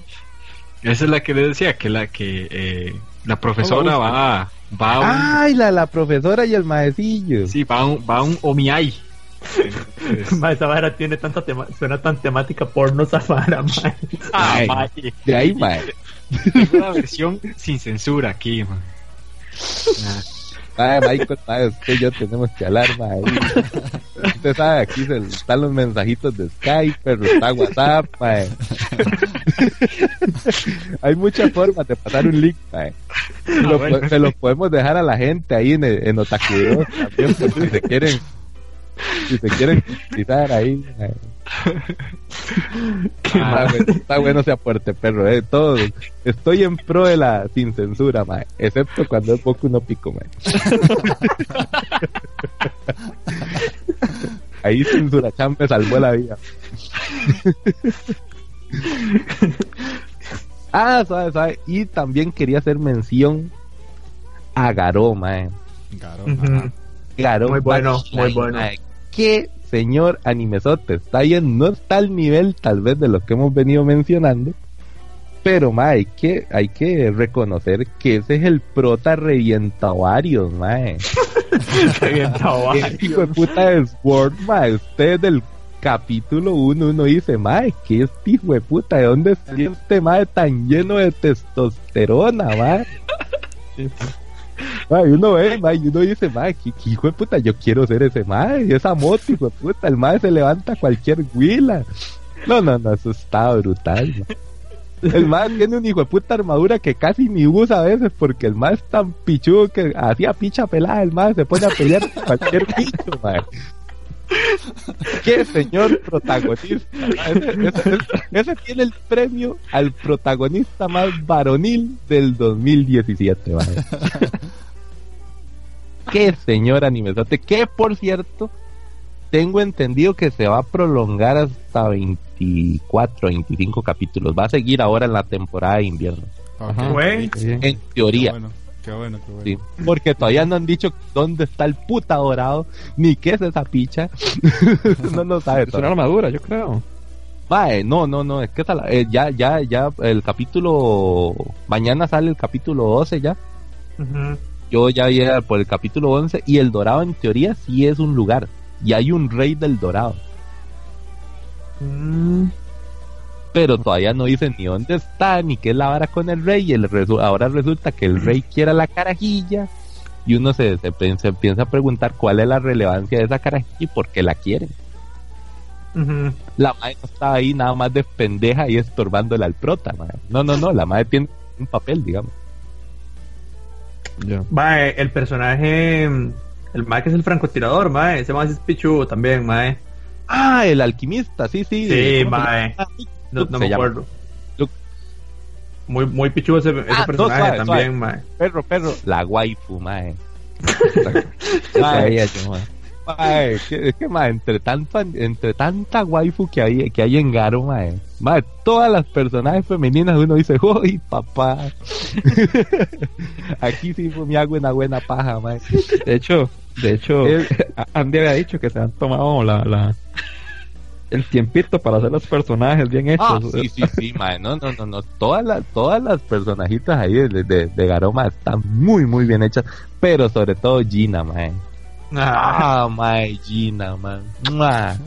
Esa es la que les decía, que la que eh, la profesora va, va a un, Ay, la, la profesora y el maecillo. sí, va a un, va a un Omiai. [laughs] Entonces, Ma, esa vara tiene tanta tema suena tan temática porno esa vara, ma. ah, mae. De ahí, mae. Una versión sin censura aquí. Ah, Mae, Michael, mae, usted y yo tenemos que hablar, mae. Usted sabe, aquí se, están los mensajitos de Skype, pero está WhatsApp, mae. Hay muchas formas de pasar un link, mae. Se lo, bueno. po- se lo podemos dejar a la gente ahí en, en Otakuros también, por si se quieren, si se quieren utilizar ahí, mae. Ah, Está, bueno- está bueno ese aporte, perro, eh. Todo, estoy en pro de la sin censura, mae. Excepto cuando es poco no pico, mae. [laughs] Ahí censura Chan me salvó la vida. ah, sabe, sabe. Y también quería hacer mención a Garó, mae. Ajá. Garó. Muy bueno, muy bueno. mae. Qué señor animesote. Está bien, no está al nivel tal vez de lo que hemos venido mencionando. Pero, mae, hay que, hay que reconocer que ese es el prota revienta varios, mae. El hijo de puta de Sword, mae. Usted del capítulo 1 uno dice, mae, ¿qué es este hijo de puta? ¿De dónde salió este mae tan lleno de testosterona, mae? [laughs] Y uno ve, mae, y uno dice, mae, ¿qué, hijo de puta? Yo quiero ser ese mae, esa moto, hijo de puta. El mae se levanta cualquier huila. No, no, no, eso está brutal. El mae tiene un hijo de puta armadura que casi ni usa a veces porque el mae es tan pichudo que hacía picha pelada. El mae se pone a pelear cualquier bicho, mae. ¡Qué señor protagonista! Ese, ese- ese- ese tiene el premio al protagonista más varonil del 2017, mae. ¡Qué señor animesote! Que por cierto, tengo entendido que se va a prolongar hasta 24, 25 capítulos. Va a seguir ahora en la temporada de invierno. En teoría. bueno, qué bueno, qué bueno. Sí, porque todavía no han dicho dónde está el puta dorado, ni qué es esa picha. [laughs] no lo sabe Es una armadura, yo creo. Mae, no, no, no, es que esa la- eh, ya, ya, ya, el capítulo, mañana sale el capítulo 12 ya. Yo ya voy a por el capítulo 11 y el dorado en teoría sí es un lugar. Y hay un rey del dorado. Mm, Pero todavía no dicen ni dónde está, ni qué es la vara con el rey. Y el resu- ahora resulta que el rey quiere la carajilla. Y uno se, se, se empieza a preguntar cuál es la relevancia de esa carajilla y por qué la quieren. La madre no estaba ahí nada más de pendeja y estorbándole al prota, mae. No, no, no, la madre tiene un papel, digamos. Mae, el personaje, el mae que es el francotirador, mae, ese mae es pichudo también, mae. Ah, el alquimista, sí, sí. Sí, ¿cómo se mae. No, no me llama. acuerdo. Luke. Muy, muy pichudo ese, ese Ah, no, personaje suave, también, suave. mae. Perro, perro. La waifu, mae. [laughs] Eso Mae, sabía yo, mae. Mae, que- es que, mae, entre, tanto, entre tanta waifu que hay, que hay en Garo, mae, mae, todas las personajes femeninas uno dice, ¡Uy, papá! [laughs] Aquí sí me hago una buena paja, mae. De hecho, de hecho, [laughs] Andy había dicho que se han tomado la, la el tiempito para hacer los personajes bien hechos. Ah, sí, sí, sí, mae, no, no, no, no, todas las, todas las personajitas ahí de, de, de Garoma están muy, muy bien hechas, pero sobre todo Gina, mae. Ah, mae, Gina, man. [laughs]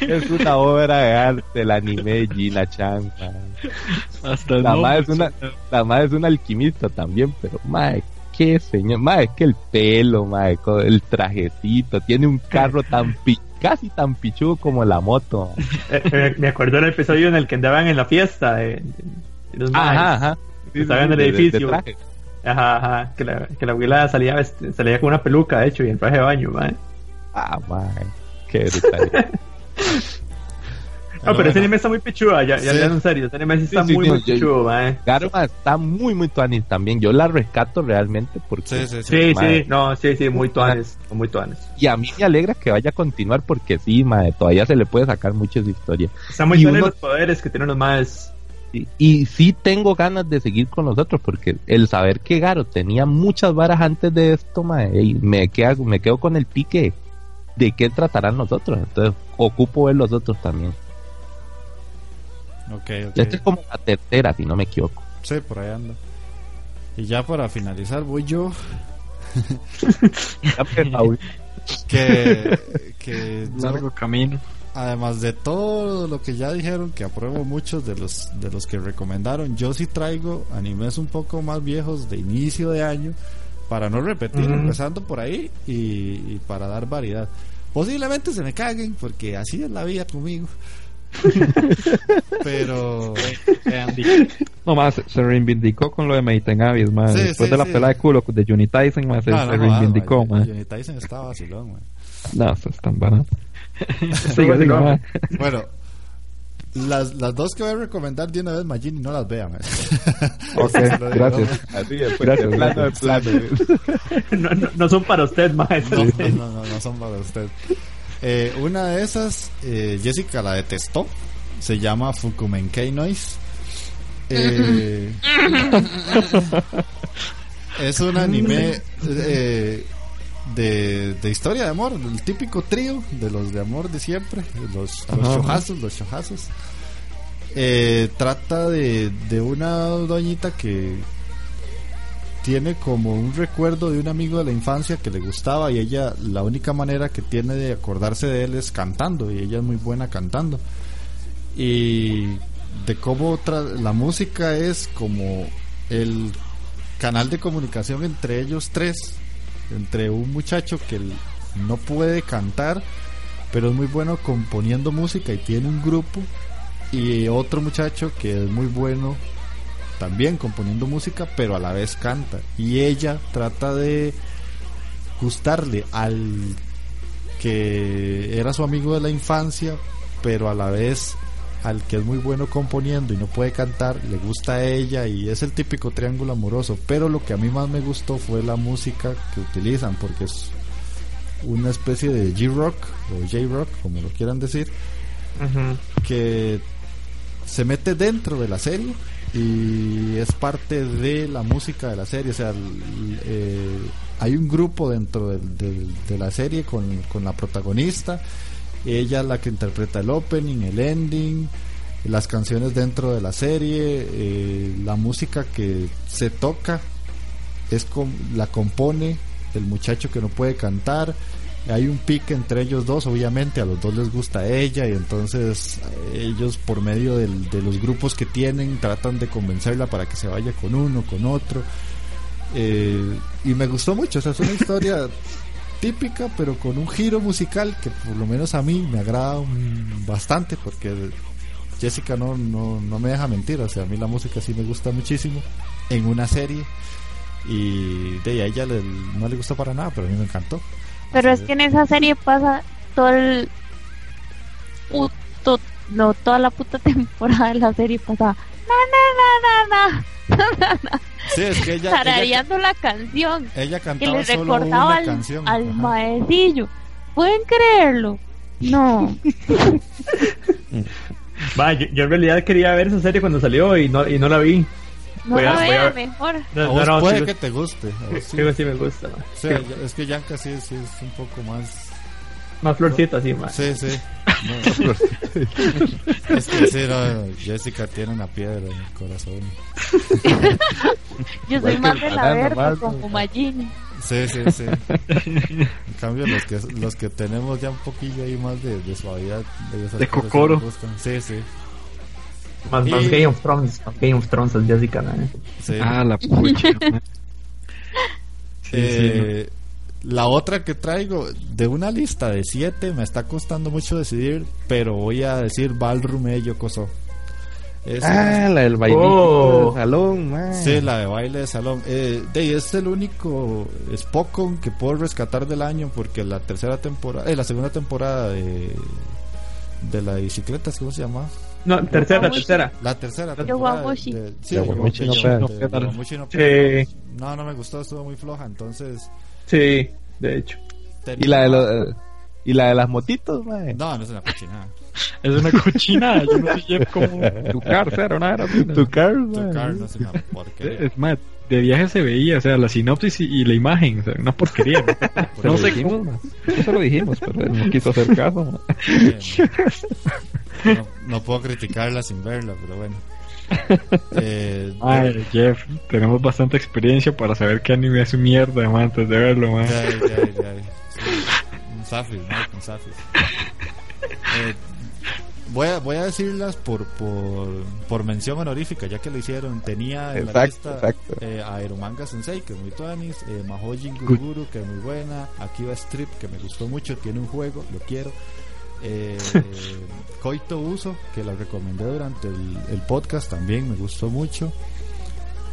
Es una obra de arte el anime de Gina Chan, man. Hasta el La madre es una, la madre es una alquimista también, pero mae, qué señor, es que el pelo, con el trajecito, tiene un carro [laughs] tan pi- casi tan pichudo como la moto. eh, eh, me acuerdo del episodio en el que andaban en la fiesta de, de- de los maes. Ajá, ajá. Sí, Estaba en el de- de- de edificio. traje. Ajá, ajá, que la, que la abuela salía, salía con una peluca, de hecho, y el traje de baño, mae. Ah, mae, qué brutal. [laughs] No, pero ese anime está muy pichuda, ya, ya, Sí. ya en serio, ese anime sí está Sí, sí, muy, no, muy pichudo, mae. Garma está muy, muy tuanis también. Yo la rescato realmente porque Sí, sí, sí. Sí, mae. sí, no, sí, sí, muy tuanes, muy tuanes. Y a mí me alegra que vaya a continuar porque sí, mae, todavía se le puede sacar muchas historias. Está muy uno- los poderes que tienen los maes. Y, y sí tengo ganas de seguir con los otros porque el saber que Garo tenía muchas varas antes de esto, mae, y me, queda, me quedo con el pique de qué tratarán los otros. Entonces, ocupo ver los otros también. Ok, ok. Esta es como la tercera, si no me equivoco. Sí, por ahí anda. Y ya para finalizar voy yo [laughs] que, que yo, largo camino. además de todo lo que ya dijeron que apruebo muchos de los de los que recomendaron, yo sí traigo animes un poco más viejos de inicio de año para no repetir, Ujú. empezando por ahí y, y para dar variedad. Posiblemente se me caguen porque así es la vida conmigo. [laughs] Pero. No más, se- se reivindicó con lo de Meiten Abyss, man. Sí, Después sí, de la sí. pelea de culo de Johnny Tyson, se, no, se no, no, reivindicó, ah, man. Johnny Tyson estaba vacilón, man. No, eso es tan barato. [laughs] Sigue, sigue, man. Bueno, las, las dos que voy a recomendar de una vez, Magini, no las vean. man. [laughs] Ok, Se gracias. Así, de, Gracias, de plano, de plano. No, no, no son para usted, mae. No, no, no, no, no son para usted. Eh, una de esas, eh, Jessica la detestó. Se llama Fukumenkei Noise. Eh, es un anime eh, de, de historia de amor, el típico trío de los de amor de siempre, los, los shojazos, los. Eh, trata de, de una doñita que tiene como un recuerdo de un amigo de la infancia que le gustaba y ella la única manera que tiene de acordarse de él es cantando y ella es muy buena cantando. Y de cómo tra- la música es como el canal de comunicación entre ellos tres entre un muchacho que no puede cantar pero es muy bueno componiendo música y tiene un grupo y otro muchacho que es muy bueno también componiendo música, pero a la vez canta. Y ella trata de gustarle al que era su amigo de la infancia, pero a la vez al que es muy bueno componiendo y no puede cantar, le gusta a ella y es el típico triángulo amoroso. Pero lo que a mí más me gustó fue la música que utilizan, porque es una especie de G-Rock o J-Rock, como lo quieran decir, que se mete dentro de la serie y es parte de la música de la serie. O sea, eh, hay un grupo dentro del- de la serie con, con la protagonista. Ella es la que interpreta el opening, el ending, las canciones dentro de la serie, eh, la música que se toca es com- la compone el muchacho que no puede cantar. Hay un pique entre ellos dos, obviamente a los dos les gusta ella y entonces ellos por medio del- de los grupos que tienen tratan de convencerla para que se vaya con uno, con otro. Eh, y me gustó mucho, o sea, es una historia [laughs] típica pero con un giro musical que por lo menos a mí me agrada bastante porque Jessica no, no, no me deja mentir, o sea, a mí la música sí me gusta muchísimo en una serie y de a ella le- no le gustó para nada, pero a mí me encantó. Pero es que en esa serie pasa todo el puto, no, toda la puta [laughs] temporada de la serie pasa na na na na na [laughs] Sí, es que ella, la canción ella que cantaba le solo recordaba una al, canción. al maecillo. ¿Pueden creerlo? No. [laughs] Va, yo, yo en realidad quería ver esa serie cuando salió y no, y no la vi. No Voy a- la a- mejor. No, vos no, no, puede sí, que te guste. sí. sí, sí me gusta. Sí, es que Yanka sí, sí es un poco más. Más florcita, así, más. Sí, sí. [laughs] No, es que sí, no, Jessica tiene una piedra en el corazón. [laughs] Yo soy Igual más de la más, como ¿no? Magini. Sí, sí, sí. En cambio, los que, los que tenemos ya un poquillo ahí más de, de suavidad. De, esas De cosas sí cocoro. Sí, sí. Más, más Y- Game of Thrones. Más Game of Thrones es Jessica, man. sí. Ah, la pucha. [laughs] Sí, sí, Eh, La otra que traigo, de una lista de siete, me está costando mucho decidir, pero voy a decir Ballroom Ello Coso. Es Ah, la del bailito Oh. del salón, man. Sí, la de baile de salón. Eh, de, es el único Spokon que puedo rescatar del año porque la tercera temporada, eh, la segunda temporada de, de la bicicleta, ¿cómo se llama? No, tercera, tercera. La tercera temporada. Yowamushi. de- sí, Yowamushi no no. No, no me gustó, estuvo muy floja, entonces... Sí, de hecho. Y la de los, y la de las motitos, man. No, no es una cochinada. Es una cochinada. Yo no sé cómo. [laughs] Tu era. así, ¿no? Tu car, Tu car no es una porquería. Es más, de viaje se veía, o sea, la sinopsis y, y la imagen, o sea, una porquería. No [laughs] lo sé dijimos, man. Eso lo dijimos, pero él no quiso hacer caso. [laughs] No, no puedo criticarla sin verla, pero bueno. [laughs] Eh, Ay, Jeff, tenemos bastante experiencia para saber qué anime es mierda, man, antes de verlo, man. Ya, ya, ya. Sí, un Safis, ¿no? Con Safis. Eh, voy, a, voy a decirlas por, por, por mención honorífica, ya que lo hicieron. Tenía en la lista eh, a Eromanga Sensei, que es muy tuanis, eh, Mahojin Guruguru, que es muy buena, Akiba Strip, que me gustó mucho, tiene un juego, lo quiero. Eh, Koito Uso, que la recomendé durante el, el podcast, también me gustó mucho.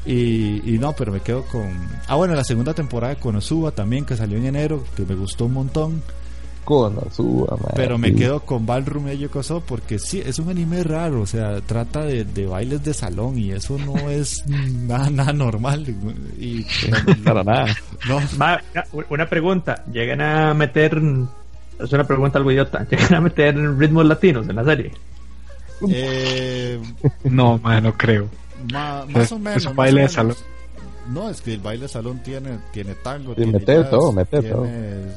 Y, y no, pero me quedo con. Ah, bueno, la segunda temporada de Konosuba también, que salió en enero, que me gustó un montón. Konosuba, man. Pero me quedo con Ballroom Ello Koso porque sí, es un anime raro, o sea, trata de, de bailes de salón y eso no [laughs] es nada, nada normal. Y, Para nada. no, Ma, una pregunta. ¿Llegan a meter. Es una pregunta algo idiota. [laughs] ¿Llegan a meter ritmos latinos en la serie? eh, No, man, no creo. ma- más o Es menos. un más baile o de salón. No, es que el baile de salón tiene, tiene tango, Sí, tiene meter jazz, todo, meter tiene, todo.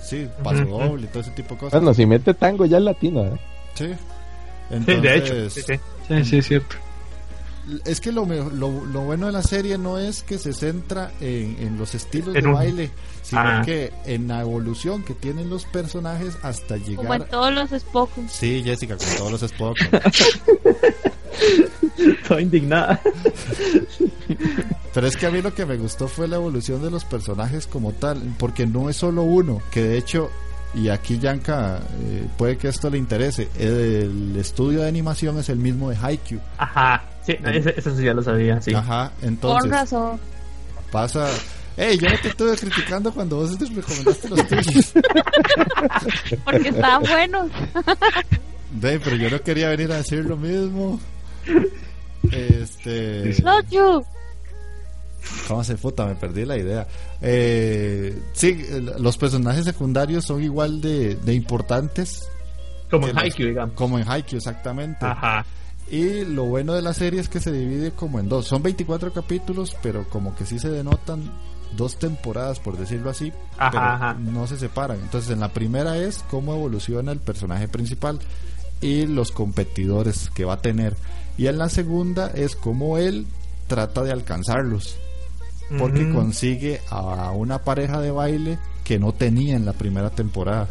Sí, paso doble y todo ese tipo de cosas. Bueno, si mete tango ya es latino, ¿eh? Sí. Sí, Entonces, de hecho. Sí, sí. Sí, sí, es cierto. Es que lo, me- lo, lo bueno de la serie no es que se centra en, en los estilos En de un- baile, sino Ah. que en la evolución que tienen los personajes hasta Como en llegar... todos los Spokons. Sí, Jessica, con todos los Spock. [laughs] Estoy indignada. Pero es que a mí lo que me gustó fue la evolución de los personajes como tal, porque no es solo uno, que de hecho, y aquí Yanka, eh, puede que esto le interese, el estudio de animación es el mismo de Haikyuu. Ajá. Sí, ese- eso sí ya lo sabía. Sí. Ajá, Con entonces razón. pasa... Ey, yo no te estuve criticando cuando vos te recomendaste los [laughs] tuyos. Porque estaban buenos. Ve, pero yo no quería venir a decir lo mismo. [laughs] Este. Love you. ¿Cómo se puta? Me perdí la idea. Eh, sí, los personajes secundarios son igual de, de importantes Como en Haikyuu, digamos. como en Haikyuu, exactamente. Ajá. Y lo bueno de la serie es que se divide como en dos. Son 24 capítulos, pero como que sí se denotan dos temporadas, por decirlo así, Ajá, pero ajá. no se separan. Entonces, en la primera es cómo evoluciona el personaje principal y los competidores que va a tener. Y en la segunda es cómo él trata de alcanzarlos. Porque consigue a una pareja de baile que no tenía en la primera temporada.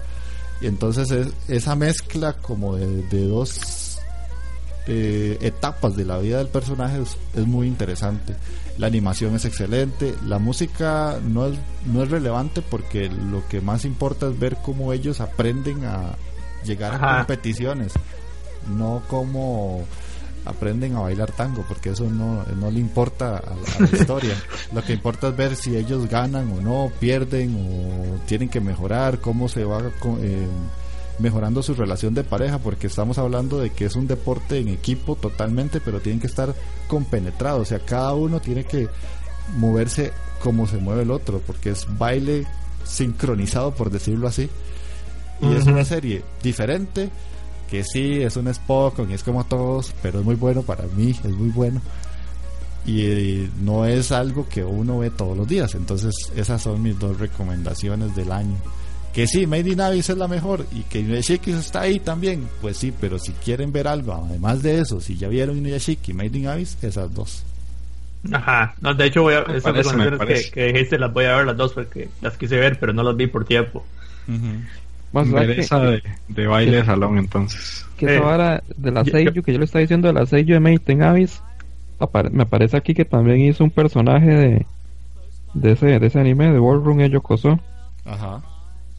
Y entonces es, esa mezcla como de, de dos eh, etapas de la vida del personaje es, es muy interesante. La animación es excelente, la música no es, no es relevante porque lo que más importa es ver cómo ellos aprenden a llegar a competiciones, no cómo aprenden a bailar tango, porque eso no, no le importa a, la- a la [laughs] historia. Lo que importa es ver si ellos ganan o no, pierden o tienen que mejorar, cómo se va eh, mejorando su relación de pareja, porque estamos hablando de que es un deporte en equipo totalmente, pero tienen que estar compenetrados, o sea, cada uno tiene que moverse como se mueve el otro, porque es baile sincronizado, por decirlo así. Y es una serie diferente, que sí, es un Spock, y es como todos, pero es muy bueno para mí, es muy bueno. Y eh, no es algo que uno ve todos los días. Entonces, esas son mis dos recomendaciones del año. Que sí, Made in Abyss es la mejor y que Inuyashiki está ahí también. Pues sí, pero si quieren ver algo, además de eso, si ya vieron Inuyashiki y Made in Abyss, esas dos. Ajá, no, de hecho voy a, esas parece, que, que dijiste las voy a ver las dos porque las quise ver, pero no las vi por tiempo. Más que, esa de, de baile de salón entonces. que Eh, esa vara de la yo- Seiyu, que yo le estaba diciendo de la Seiyu de Made in Abyss, apare- me aparece aquí que también hizo un personaje de, de, ese, de ese anime, de Ballroom Eyo Koso. Ajá.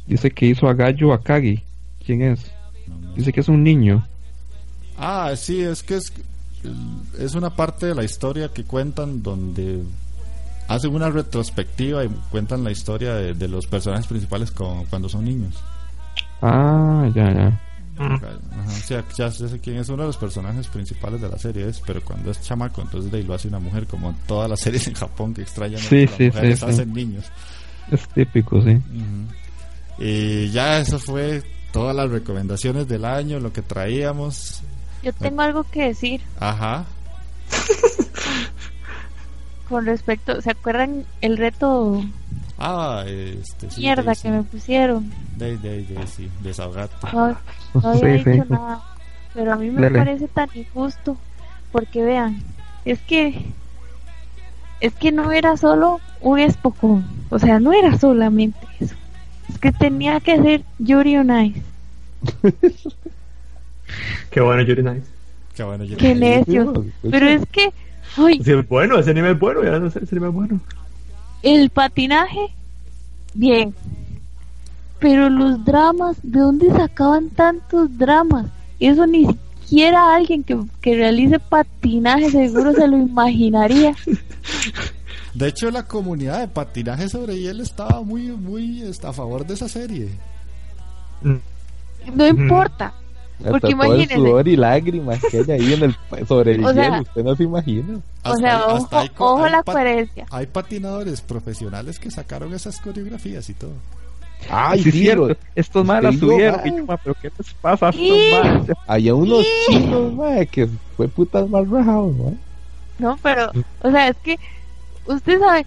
Dice que hizo a Gayu Akagi. ¿Quién es? Dice que es un niño. Ah, sí, es que es, es una parte de la historia que cuentan donde hacen una retrospectiva y cuentan la historia de, de los personajes principales con- cuando son niños. Ah, ya, ya. Mm. Ajá, o sea, ya sé quién es uno de los personajes principales de la serie, es, pero cuando es chamaco, entonces de ahí lo hace una mujer, como en todas las [laughs] series en Japón que extrañan Sí, las sí, mujeres sí, sí. hacen niños. Es típico, sí. Y ya eso fue todas las recomendaciones del año, lo que traíamos. Yo tengo algo que decir Ajá. [laughs] con respecto, ¿se acuerdan el reto Ah, este, sí, mierda que me pusieron? De, de, de, sí, desahogate. No, no [laughs] había Sí, sí. dicho nada, pero a mí me parece tan injusto porque vean, es que es que no era solo un espocón, o sea, no era solamente eso. Es que tenía que ser Yuri on Ice. [laughs] Qué bueno, Yuri Nice. Qué bueno, yo Qué necio. Pero es que, uy, es bueno, ese anime es bueno, ya no sé, ese anime es bueno. el patinaje, bien. Pero los dramas, ¿de dónde sacaban tantos dramas? Eso ni siquiera alguien que, que realice patinaje seguro se lo imaginaría. [laughs] De hecho, la comunidad de patinaje sobre hielo estaba muy, muy a favor de esa serie. No importa. Hasta Porque todo el imagínense. sudor y lágrimas que hay ahí en el, sobre el [laughs] O sea- hielo, usted no se imagina. O sea, hay- ojo, hay ojo hay la coherencia. Hay patinadores profesionales que sacaron esas coreografías y todo. Ay, sí, cierto. Estos más la subieron. más. Y yo, "Ma, pero ¿qué les pasa a estos Sí. maes?" había unos chinos, mae, que fue putas más rajados, mae. No, pero, o sea, es que usted sabe,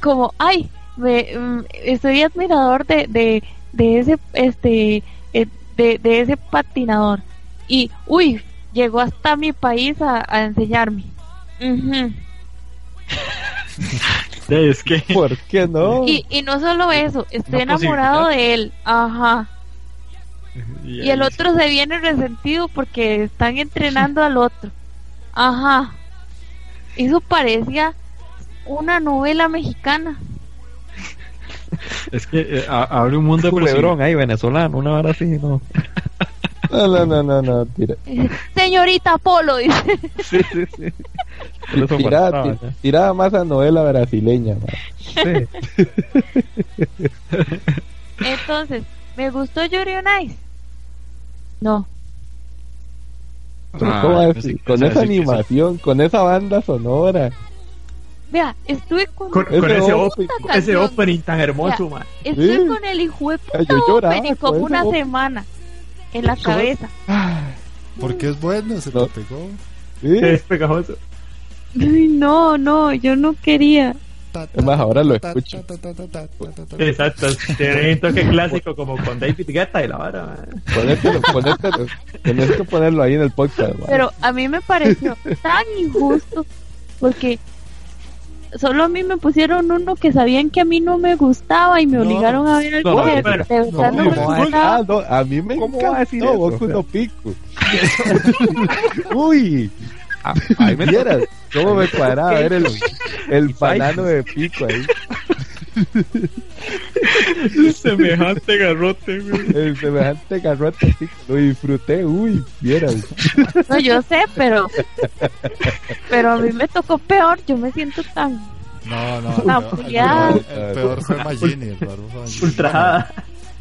como, ay, me, mm, estoy admirador de, de, de ese, este, eh, de, de ese patinador. Y, uy, llegó hasta mi país a, a enseñarme. Ujú. [laughs] Sí, es que ¿Por qué no? y, y no solo eso, estoy enamorado de él. Ajá. y, Y el otro se viene resentido porque están entrenando al otro. Ajá. Eso parecía una novela mexicana. [laughs] es que eh, a- abre un mundo de Culebrón ahí, venezolano, una hora así, no. [laughs] No, no, no, no, no, tira. [laughs] Señorita Polo, dice. Sí, sí, sí. Por eso Tiraba, faltaba, ti- tiraba más a novela brasileña. Sí. Entonces, ¿me gustó Yuri on Ice? No. Pero Ah, Con esa animación, con esa banda sonora. Vea, estuve con, Con, Ese con ese, opening- ese opening tan hermoso, man. estuve Sí. con el hijo de puta yo lloraba opening como ese una opening. semana en la cabeza. Porque es bueno, se No. te pegó. Sí. Es pegajoso. Ay, no, no, yo no quería. Ta, Es más, ahora lo escucho. Exacto, tiene un toque clásico como con David Guetta y la vara, man. Ponételo, ponételo. Tenés que ponerlo ahí en el podcast, mae. Pero a mí me pareció tan injusto porque solo a mí me pusieron uno que sabían que a mí no me gustaba y me No, obligaron a ver algo no, que pero- de verdad no, no, me gustaba. Ah, no, a mí me ¿Cómo va a decir encantó? Boku no Pico. [laughs] Uy, Ah, ahí me vieras cómo me cuadraba ¿Qué ver el, el banano de Pico ahí. Semejante garrote, güey. El semejante garrote así, lo disfruté, uy, vieras. No, yo sé, pero pero a mí me tocó peor. Yo me siento tan No, no, La no, el, peor- el peor fue Magini, el peor fue Magini. Ultrajada.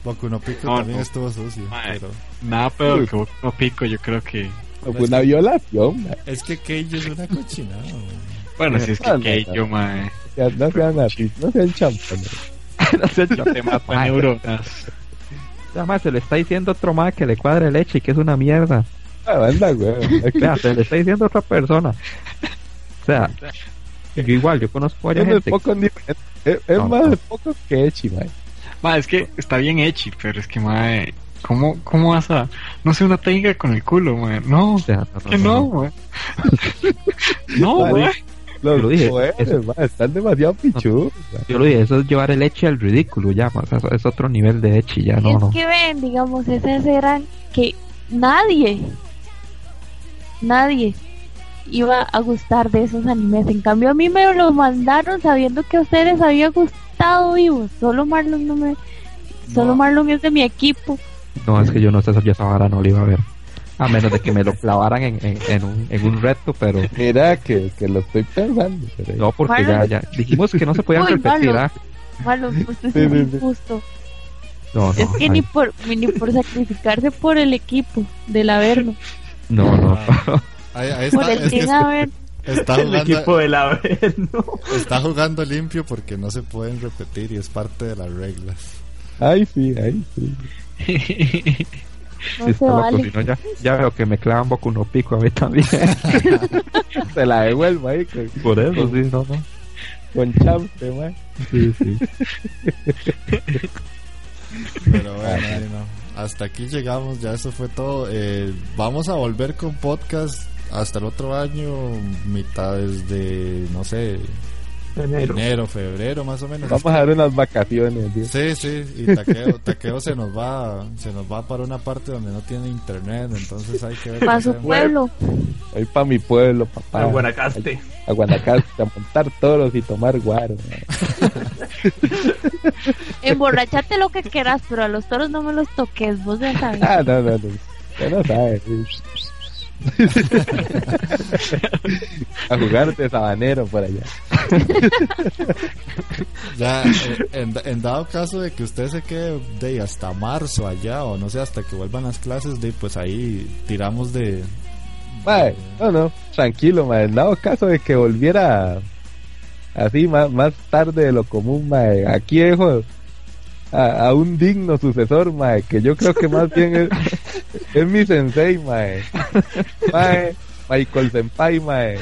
Boku no Pico No, también no. estuvo sucio. Pero Nada peor que Boku no Pico, yo creo que. Fue una violación, es que Keijo es una cochinada. mae. Bueno, si es que no, Keijo, no. mae. No sean así, no sean champones. [laughs] no sé, yo Te mata neuronas. Además, se le está diciendo otro más que le cuadre leche y que es una mierda. Ah, banda, güey. O sea, se le está diciendo a otra persona. O sea, yo igual, yo conozco varias es gente. poco. Es, es No, más no. de poco que Echi, mae. Ma, es que está bien hecho, pero es que, mae, ¿cómo, ¿cómo vas a...? No sé, una técnica con el culo, mae. No, O sea, no, no, que no, no, [laughs] [laughs] no. mae. No, mae. Los Lo dije, eso- están demasiado pichudos. Yo lo dije, eso es llevar el leche al ridículo ya, o sea, es otro nivel de echi ya, no, es no. que ven, digamos, esas eran que nadie, nadie iba a gustar de esos animes. En cambio, a mí me lo mandaron sabiendo que a ustedes había gustado vivos. Solo Marlon no me. Solo No. Marlon es de mi equipo. No, es que yo no yo esa vara no lo iba a ver. A menos de que me lo clavaran en, en, en un, en un reto, pero Mira que, que lo estoy pensando. pero- no, porque ya, ya dijimos que no se podían Uy, repetir, Marlon. ¿ah? Usted Sí, es sí, un sí. injusto. No, no, Es que ay, ni por, ni por sacrificarse por el equipo del Averno. no, no. Ahí, ahí Por está, el es que Averno. está El jugando, equipo del Averno. está jugando limpio porque no se pueden repetir y es parte de las reglas. Ay, sí, ay, sí. [laughs] No loco, vale. si no, ya, ya veo que me clavan Boku no pico a mí también. [laughs] Se la devuelvo ahí con, Por eso, sí, no, no. con champe, mae. Sí, sí. Pero bueno, ahí no. hasta aquí llegamos, ya eso fue todo. Eh, vamos a volver con podcast hasta el otro año, mitades de, no sé, Enero. enero, febrero más o menos. Vamos a dar unas vacaciones, tío. Sí, sí, y taqueo, taqueo se nos va, se nos va para una parte donde no tiene internet, entonces hay que ver. Para su hacemos. pueblo. Voy para mi pueblo, papá. A Guanacaste. A Guanacaste, a montar toros y tomar guaro. [laughs] Emborrachate lo que quieras, pero a los toros no me los toques, vos ya sabes. Ah, no, no, no. Ya no sabes. A jugar de sabanero por allá. Ya, eh, en, en dado caso de que usted se quede de hasta marzo allá, o no sé, hasta que vuelvan las clases, de pues ahí tiramos de. Mae, no, no, tranquilo, mae. En dado caso de que volviera así más, más tarde de lo común, aquí dejo a, a un digno sucesor, mae, que yo creo que más bien es, es mi sensei, mae. Mae, Michael Senpai, mae.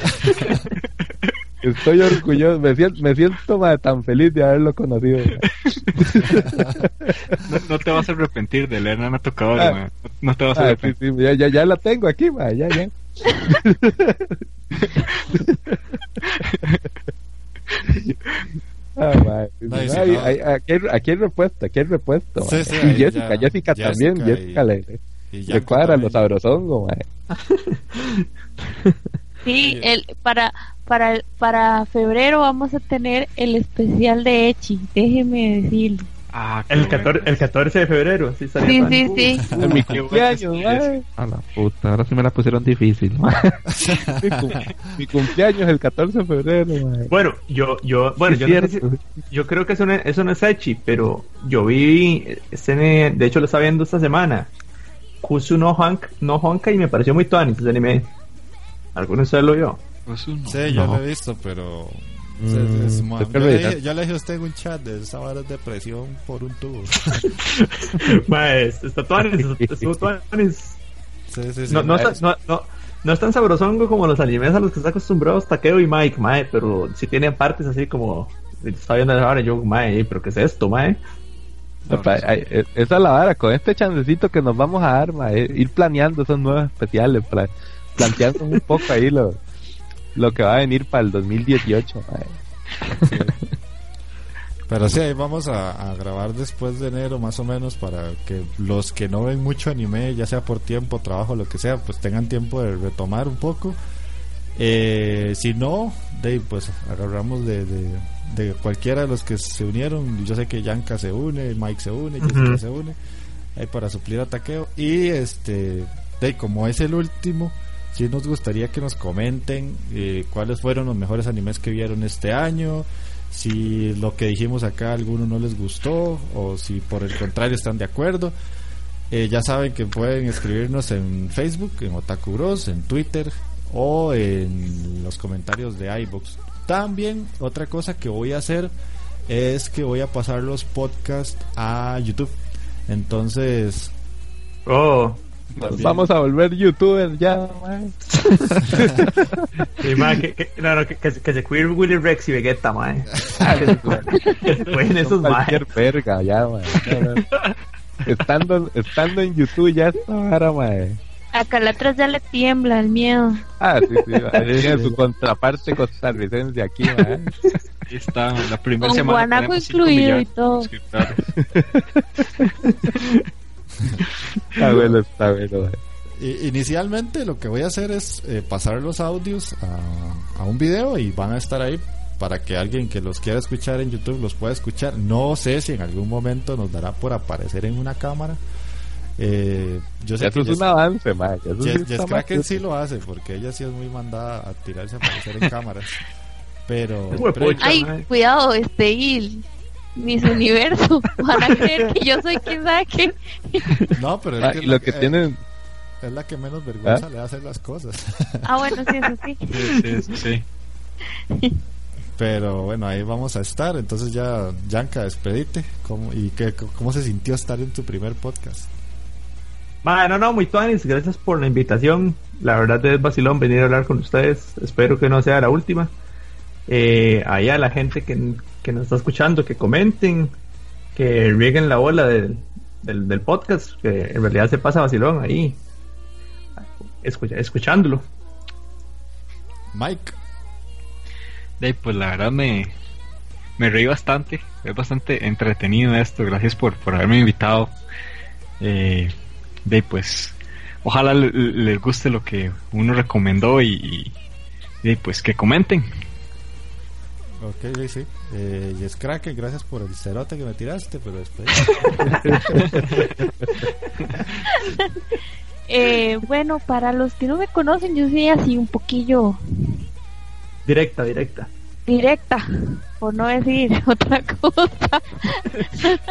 Estoy orgulloso, me siento, me siento mae, tan feliz de haberlo conocido. No, no te vas a arrepentir de leer Nana Tocadora, Ah. mae. No, te vas a Ah, sí, arrepentir. sí, ya, ya, ya la tengo aquí, mae, ya, ya. [laughs] Ah. [laughs] No, Ay, no- aquí, hay, aquí hay repuesto, aquí hay repuesto. Sí, sí, y [laughs] ahí Jessica, ya- Jessica, Jessica también, y- Jessica le, Y le cuadra los sabrosongos. [laughs] Sí, el, para, para, para febrero vamos a tener el especial de Echi, déjeme decirle. Ah, El bueno. 14, el 14 de febrero. Sí, sale Sí, sí, [laughs] mi cumpleaños. A la puta, ahora sí me la pusieron difícil, ¿no? [laughs] Mi, cum- mi cumpleaños el 14 de febrero, mae. Bueno, yo, yo, bueno, yo, no sé si- yo creo que eso no, es- eso no es Echi, pero yo vi, este, de hecho lo estaba viendo esta semana, Kusu no, Honk, no Honka y me pareció muy tuanis ese anime. ¿Alguno de ustedes lo vio? Pues uno. Sí, yo No. lo he visto, pero. Mm, yo, le yo le dije a usted en un chat de esa vara es depresión por un tubo. [laughs] Pues, está tuanis, estuvo tuanis. Sí, sí, sí. No, no, mae. está- no, no, no es tan sabrosongo como los animes a los que está acostumbrados Takeo y Mike, mae, pero sí tienen partes así como, estaba viendo ahora yo, mae, pero ¿qué es esto, mae? Apa, ay, eh, Esa es la vara, con este chancecito que nos vamos a dar, mae, ir planeando esos nuevos especiales, pla- planteando un poco ahí lo, lo que va a venir para el 2018. mae. [laughs] Pero sí, ahí vamos a, a grabar después de enero más o menos para que los que no ven mucho anime, ya sea por tiempo, trabajo, lo que sea, pues tengan tiempo de retomar un poco. Eh, si no, de, pues agarramos de, de, de cualquiera de los que se unieron. Yo sé que Yanka se une, Mike se une, Jessica se une, ahí para suplir a Taqueo. Y este, de, como es el último, sí nos gustaría que nos comenten eh, cuáles fueron los mejores animes que vieron este año. si lo que dijimos acá a alguno no les gustó o si por el contrario están de acuerdo. Eh, ya saben que pueden escribirnos en Facebook, en Otaku Bros, en Twitter o en los comentarios de iBox. También otra cosa que voy a hacer es que voy a pasar los podcasts a YouTube. Entonces, Oh, También. vamos a volver youtubers ya, man. [laughs] sí, que, que, no, no, que, que, se- que se cuide Willy Rex y Vegeta, mae. Que se [laughs] cuiden- cuiden esos. Cualquier verga, ya, man. Estando, estando en YouTube ya está vara, man. A Calatras ya le tiembla el miedo. Ah, sí, sí, [laughs] man. Tiene su contraparte costarricense aquí, man. Ahí está, la primera Con semana. guanaco incluido y todo. Está bueno, está bueno, Inicialmente lo que voy a hacer es eh, pasar los audios a, a un video y van a estar ahí para que alguien que los quiera escuchar en YouTube los pueda escuchar. No sé si en algún momento nos dará por aparecer en una cámara. Eh, yo sé Ya que eso es un avance, man. Ya eso sí Jess, está Jess Kraken sí lo hace porque ella sí es muy mandada a tirarse a aparecer en [laughs] cámaras. Pero, pero- Ay, cuidado, este y mis universo. Van [laughs] a creer que yo soy quien sabe qué. no, pero es Ah, que lo que eh, tienen, es la que menos vergüenza ¿Ah? le hace las cosas. [laughs] Ah, bueno, sí, eso sí. Sí, sí, sí. Pero bueno, ahí vamos a estar. Entonces ya, Yanka, despedite. ¿Cómo, ¿Y qué, cómo se sintió estar en tu primer podcast? Mae, no, no, muy tuanis, gracias por la invitación. La verdad es vacilón venir a hablar con ustedes. Espero que no sea la última. Eh, ahí a la gente que, que nos está escuchando, que comenten, que rieguen la bola del, del, del podcast, que en realidad se pasa vacilón ahí, escucha, escuchándolo. Mike. Ahí, pues la verdad me, me reí bastante. Es bastante entretenido esto. Gracias por, por haberme invitado. Eh, pues ojalá le- les guste lo que uno recomendó y, y pues que comenten. Ok, sí, sí. Eh, Jess Kraken, gracias por el cerote que me tiraste, pero después. [laughs] Eh, bueno, para los que no me conocen, yo soy así un poquillo Directa, directa. Directa, por no decir [laughs] otra cosa.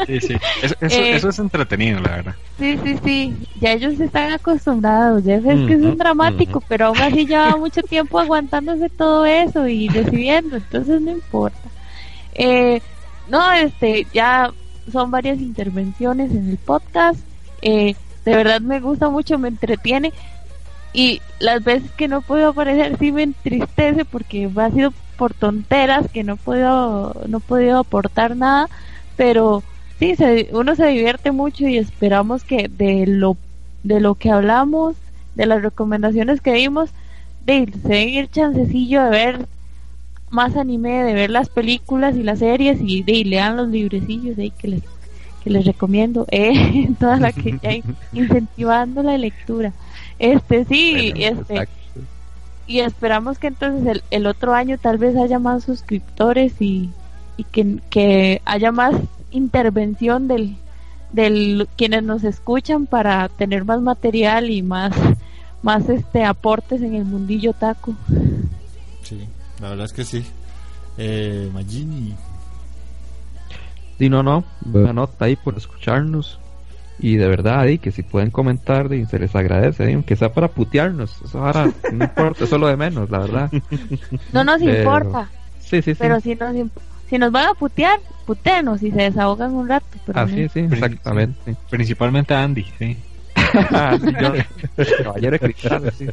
Sí, sí. Eso, eso, Eh, eso es entretenido, la verdad. Sí, sí, sí, ya ellos están acostumbrados, ya ves que es un dramático, pero aún así lleva mucho tiempo aguantándose todo eso y recibiendo, entonces no importa. Eh, no, este, ya son varias intervenciones en el podcast, eh, de verdad me gusta mucho, me entretiene y las veces que no puedo aparecer sí me entristece porque ha sido por tonteras que no puedo, no he podido aportar nada, pero sí, se, uno se divierte mucho y esperamos que de lo, de lo que hablamos, de las recomendaciones que dimos, de, se den el chancecillo de ver más anime, de ver las películas y las series y de, lean los librecillos ahí que les, que les recomiendo, eh, [laughs] toda la que hay [laughs] incentivando la lectura. Este sí, Bueno, este exacto. Y esperamos que entonces el, el otro año tal vez haya más suscriptores y, y que, que haya más intervención del, del quienes nos escuchan para tener más material y más más este aportes en el mundillo taco. Sí, la verdad es que sí. Eh, Magini. Sí, no, no. Buena nota ahí por escucharnos. Y de verdad, y que si pueden comentar, y se les agradece, y aunque sea para putearnos. Eso ahora no importa, eso es lo de menos, la verdad. No nos Pero- importa, Sí, sí, sí. pero si nos imp- si nos van a putear, putenos y se desahogan un rato. Pero Ah, no- sí, sí, exactamente. Principalmente a Andy, sí. Ah, [laughs] caballero de cristal, sí.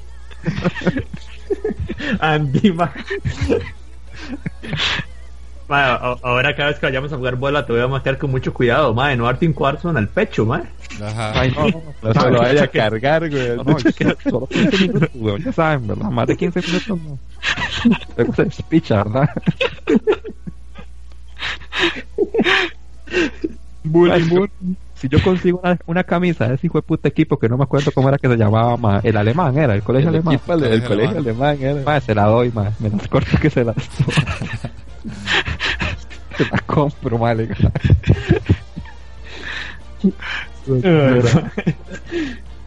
Andy, ahora cada vez que vayamos a jugar bola te voy a marcar con mucho cuidado, ma, no darte un cuarzo en el pecho, ma. Ajá. Ay, no, no, No se lo vaya a [laughs] cargar, güey. No, no, es que solo 15 minutos, ya saben, ¿verdad? Más de 15 minutos no. Luego se despicha, ¿verdad? Ay, bu- si yo consigo una, una camisa de ese hijo de puta equipo que no me acuerdo cómo era que se llamaba, ma, el alemán era, el colegio El alemán. equipo del Colegio colegio alemán era. Ma, se la doy, ma, me las corto que se las Se la compro, ma, le-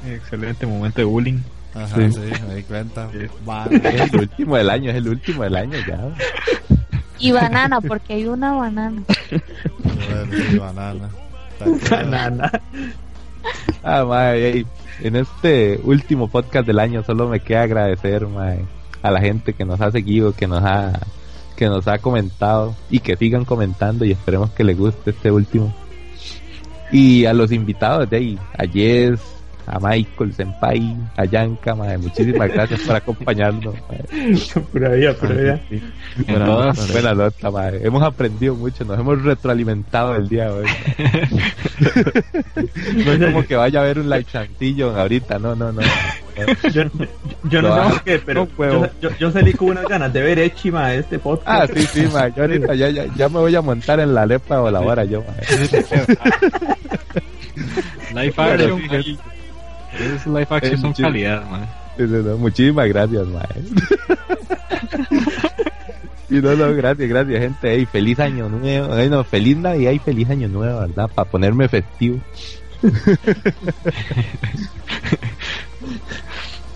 Excelente momento de bullying. Ajá, Sí. sí, me di cuenta. Vale. [laughs] Es el último del año, es el último del año ya. Y banana, porque hay una banana. Bueno, sí, banana. Banana. Ah, ey, en este último podcast del año solo me queda agradecer, mae, a la gente que nos ha seguido, que nos ha que nos ha comentado y que sigan comentando y esperemos que les guste este último. Y a los invitados de ahí, a Jess, a Michael, Senpai, a Yanka, mae, muchísimas [laughs] gracias por acompañarnos. pura vida, pura vida. Sí. Buena, buena nota, mae. Hemos aprendido mucho, nos hemos retroalimentado el día de hoy. [laughs] no es como que vaya a haber un like chantillo ahorita, no, no, no. [laughs] Yo, yo no sé por qué, pero yo, yo, yo salí con unas ganas de ver Echima este Ah, podcast. sí, sí, mae. Yo ahorita ya, ya, ya me voy a montar en la lepa o la hora yo. [laughs] Live Pero action. Es live action Es son calidad, man. Muchísimas gracias, mae. [laughs] Y no, no, gracias, gracias, gente. Ey, feliz año nuevo. Ay, no, feliz Navidad y feliz año nuevo, ¿verdad? Para ponerme festivo.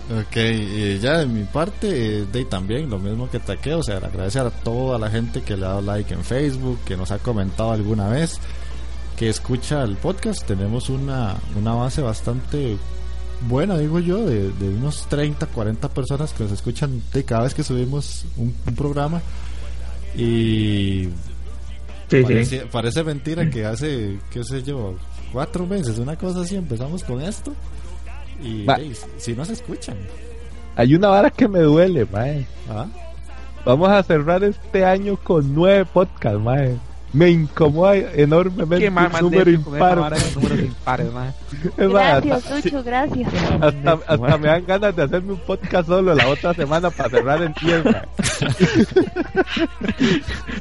Ok, y ya de mi parte, eh, de también lo mismo que Taqueo, o sea, agradecer a toda la gente que le ha dado like en Facebook, que nos ha comentado alguna vez, que escucha el podcast. Tenemos una, una base bastante buena, digo yo, de, de unos 30, 40 personas que nos escuchan de cada vez que subimos un, un programa. Y Sí, sí. parece, parece mentira que hace, qué sé yo, cuatro meses, una cosa así, empezamos con esto. Y si no se escuchan. Hay una vara que me duele, mae. ¿ah? Vamos a cerrar este año con nueve podcasts, mae. Me incomoda enormemente Qué mal un número impar. números impares, [laughs] más, Gracias, Lucho, gracias. hasta, hasta, me dan ganas de hacerme un podcast solo la otra semana para cerrar en 10, mae.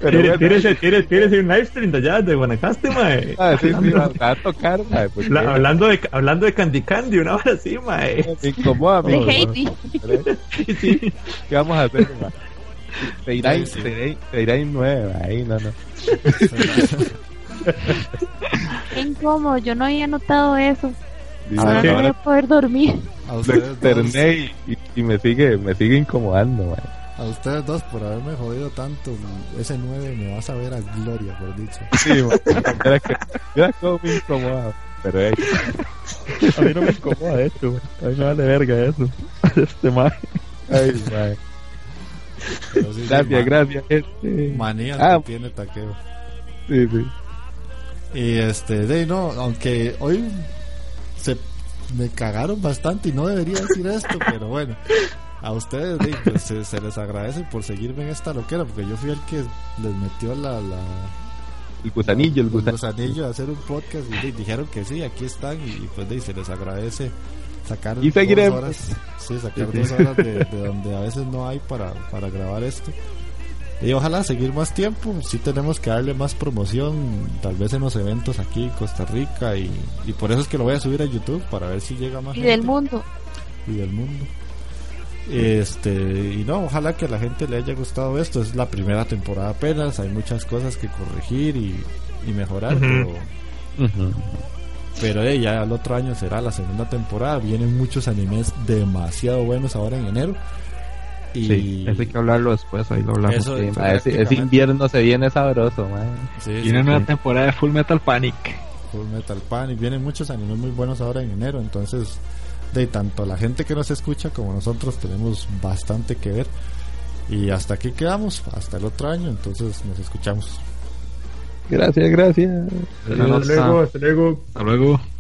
Pero Tírese, bueno, tírese, tírese, tírese un live stream de allá de Guanacaste, mae. ah, sí, sí, va a tocar, mae. porque Habla- hablando, de, hablando de Candy Candy, una hora así, mae. Me incomoda, De amigo. Heidi. [laughs] Sí. ¿Qué vamos a hacer, mae? Se irá, en- Sí, sí. irá en nueve, ahí no, no. Qué incómodo, yo no había notado eso. Ahora no voy a poder dormir. A lo ustedes, dos, externé y, y- me sigue me sigue incomodando mae. a ustedes dos por haberme jodido tanto. Ese 9 me vas a ver a gloria, por dicho. sí. Mira que- mira cómo me incomoda pero hey, A mí no me incomoda esto, güey. A mí me vale verga eso. [laughs] Este man. ay, mae. Sí, gracias gracias este Manías Ah. que tiene taqueo. sí, sí. Y este, de no, aunque hoy se me cagaron bastante y no debería decir esto, [laughs] pero bueno, a ustedes de pues, se, se les agradece por seguirme en esta loquera, porque yo fui el que les metió la, la el gusanillo el el gusanillo gusanillo a hacer un podcast y de dijeron que sí, aquí están y, y, pues de se les agradece sacar Y seguiremos. dos horas, sí, sacar dos horas de, [laughs] de donde a veces no hay para, para grabar esto. Y ojalá seguir más tiempo, sí tenemos que darle más promoción, tal vez en los eventos aquí en Costa Rica y, y por eso es que lo voy a subir a YouTube para ver si llega más Y gente del mundo. y del mundo. Este, y no, ojalá que a la gente le haya gustado esto. Es la primera temporada apenas, hay muchas cosas que corregir y, y mejorar, Ujú. pero. Pero eh, ya el otro año será la segunda temporada. Vienen muchos animes demasiado buenos ahora en enero. Y Sí, eso hay que hablarlo después, ahí lo hablamos. Eso, Sí, ese, ese invierno se viene sabroso sí, sí, una temporada de Full Metal Panic. Full Metal Panic. Vienen muchos animes muy buenos ahora en enero. Entonces, de tanto la gente que nos escucha como nosotros tenemos bastante que ver. Y hasta aquí quedamos, hasta el otro año. Entonces, nos escuchamos. Gracias gracias Hasta luego, hasta luego. Hasta luego.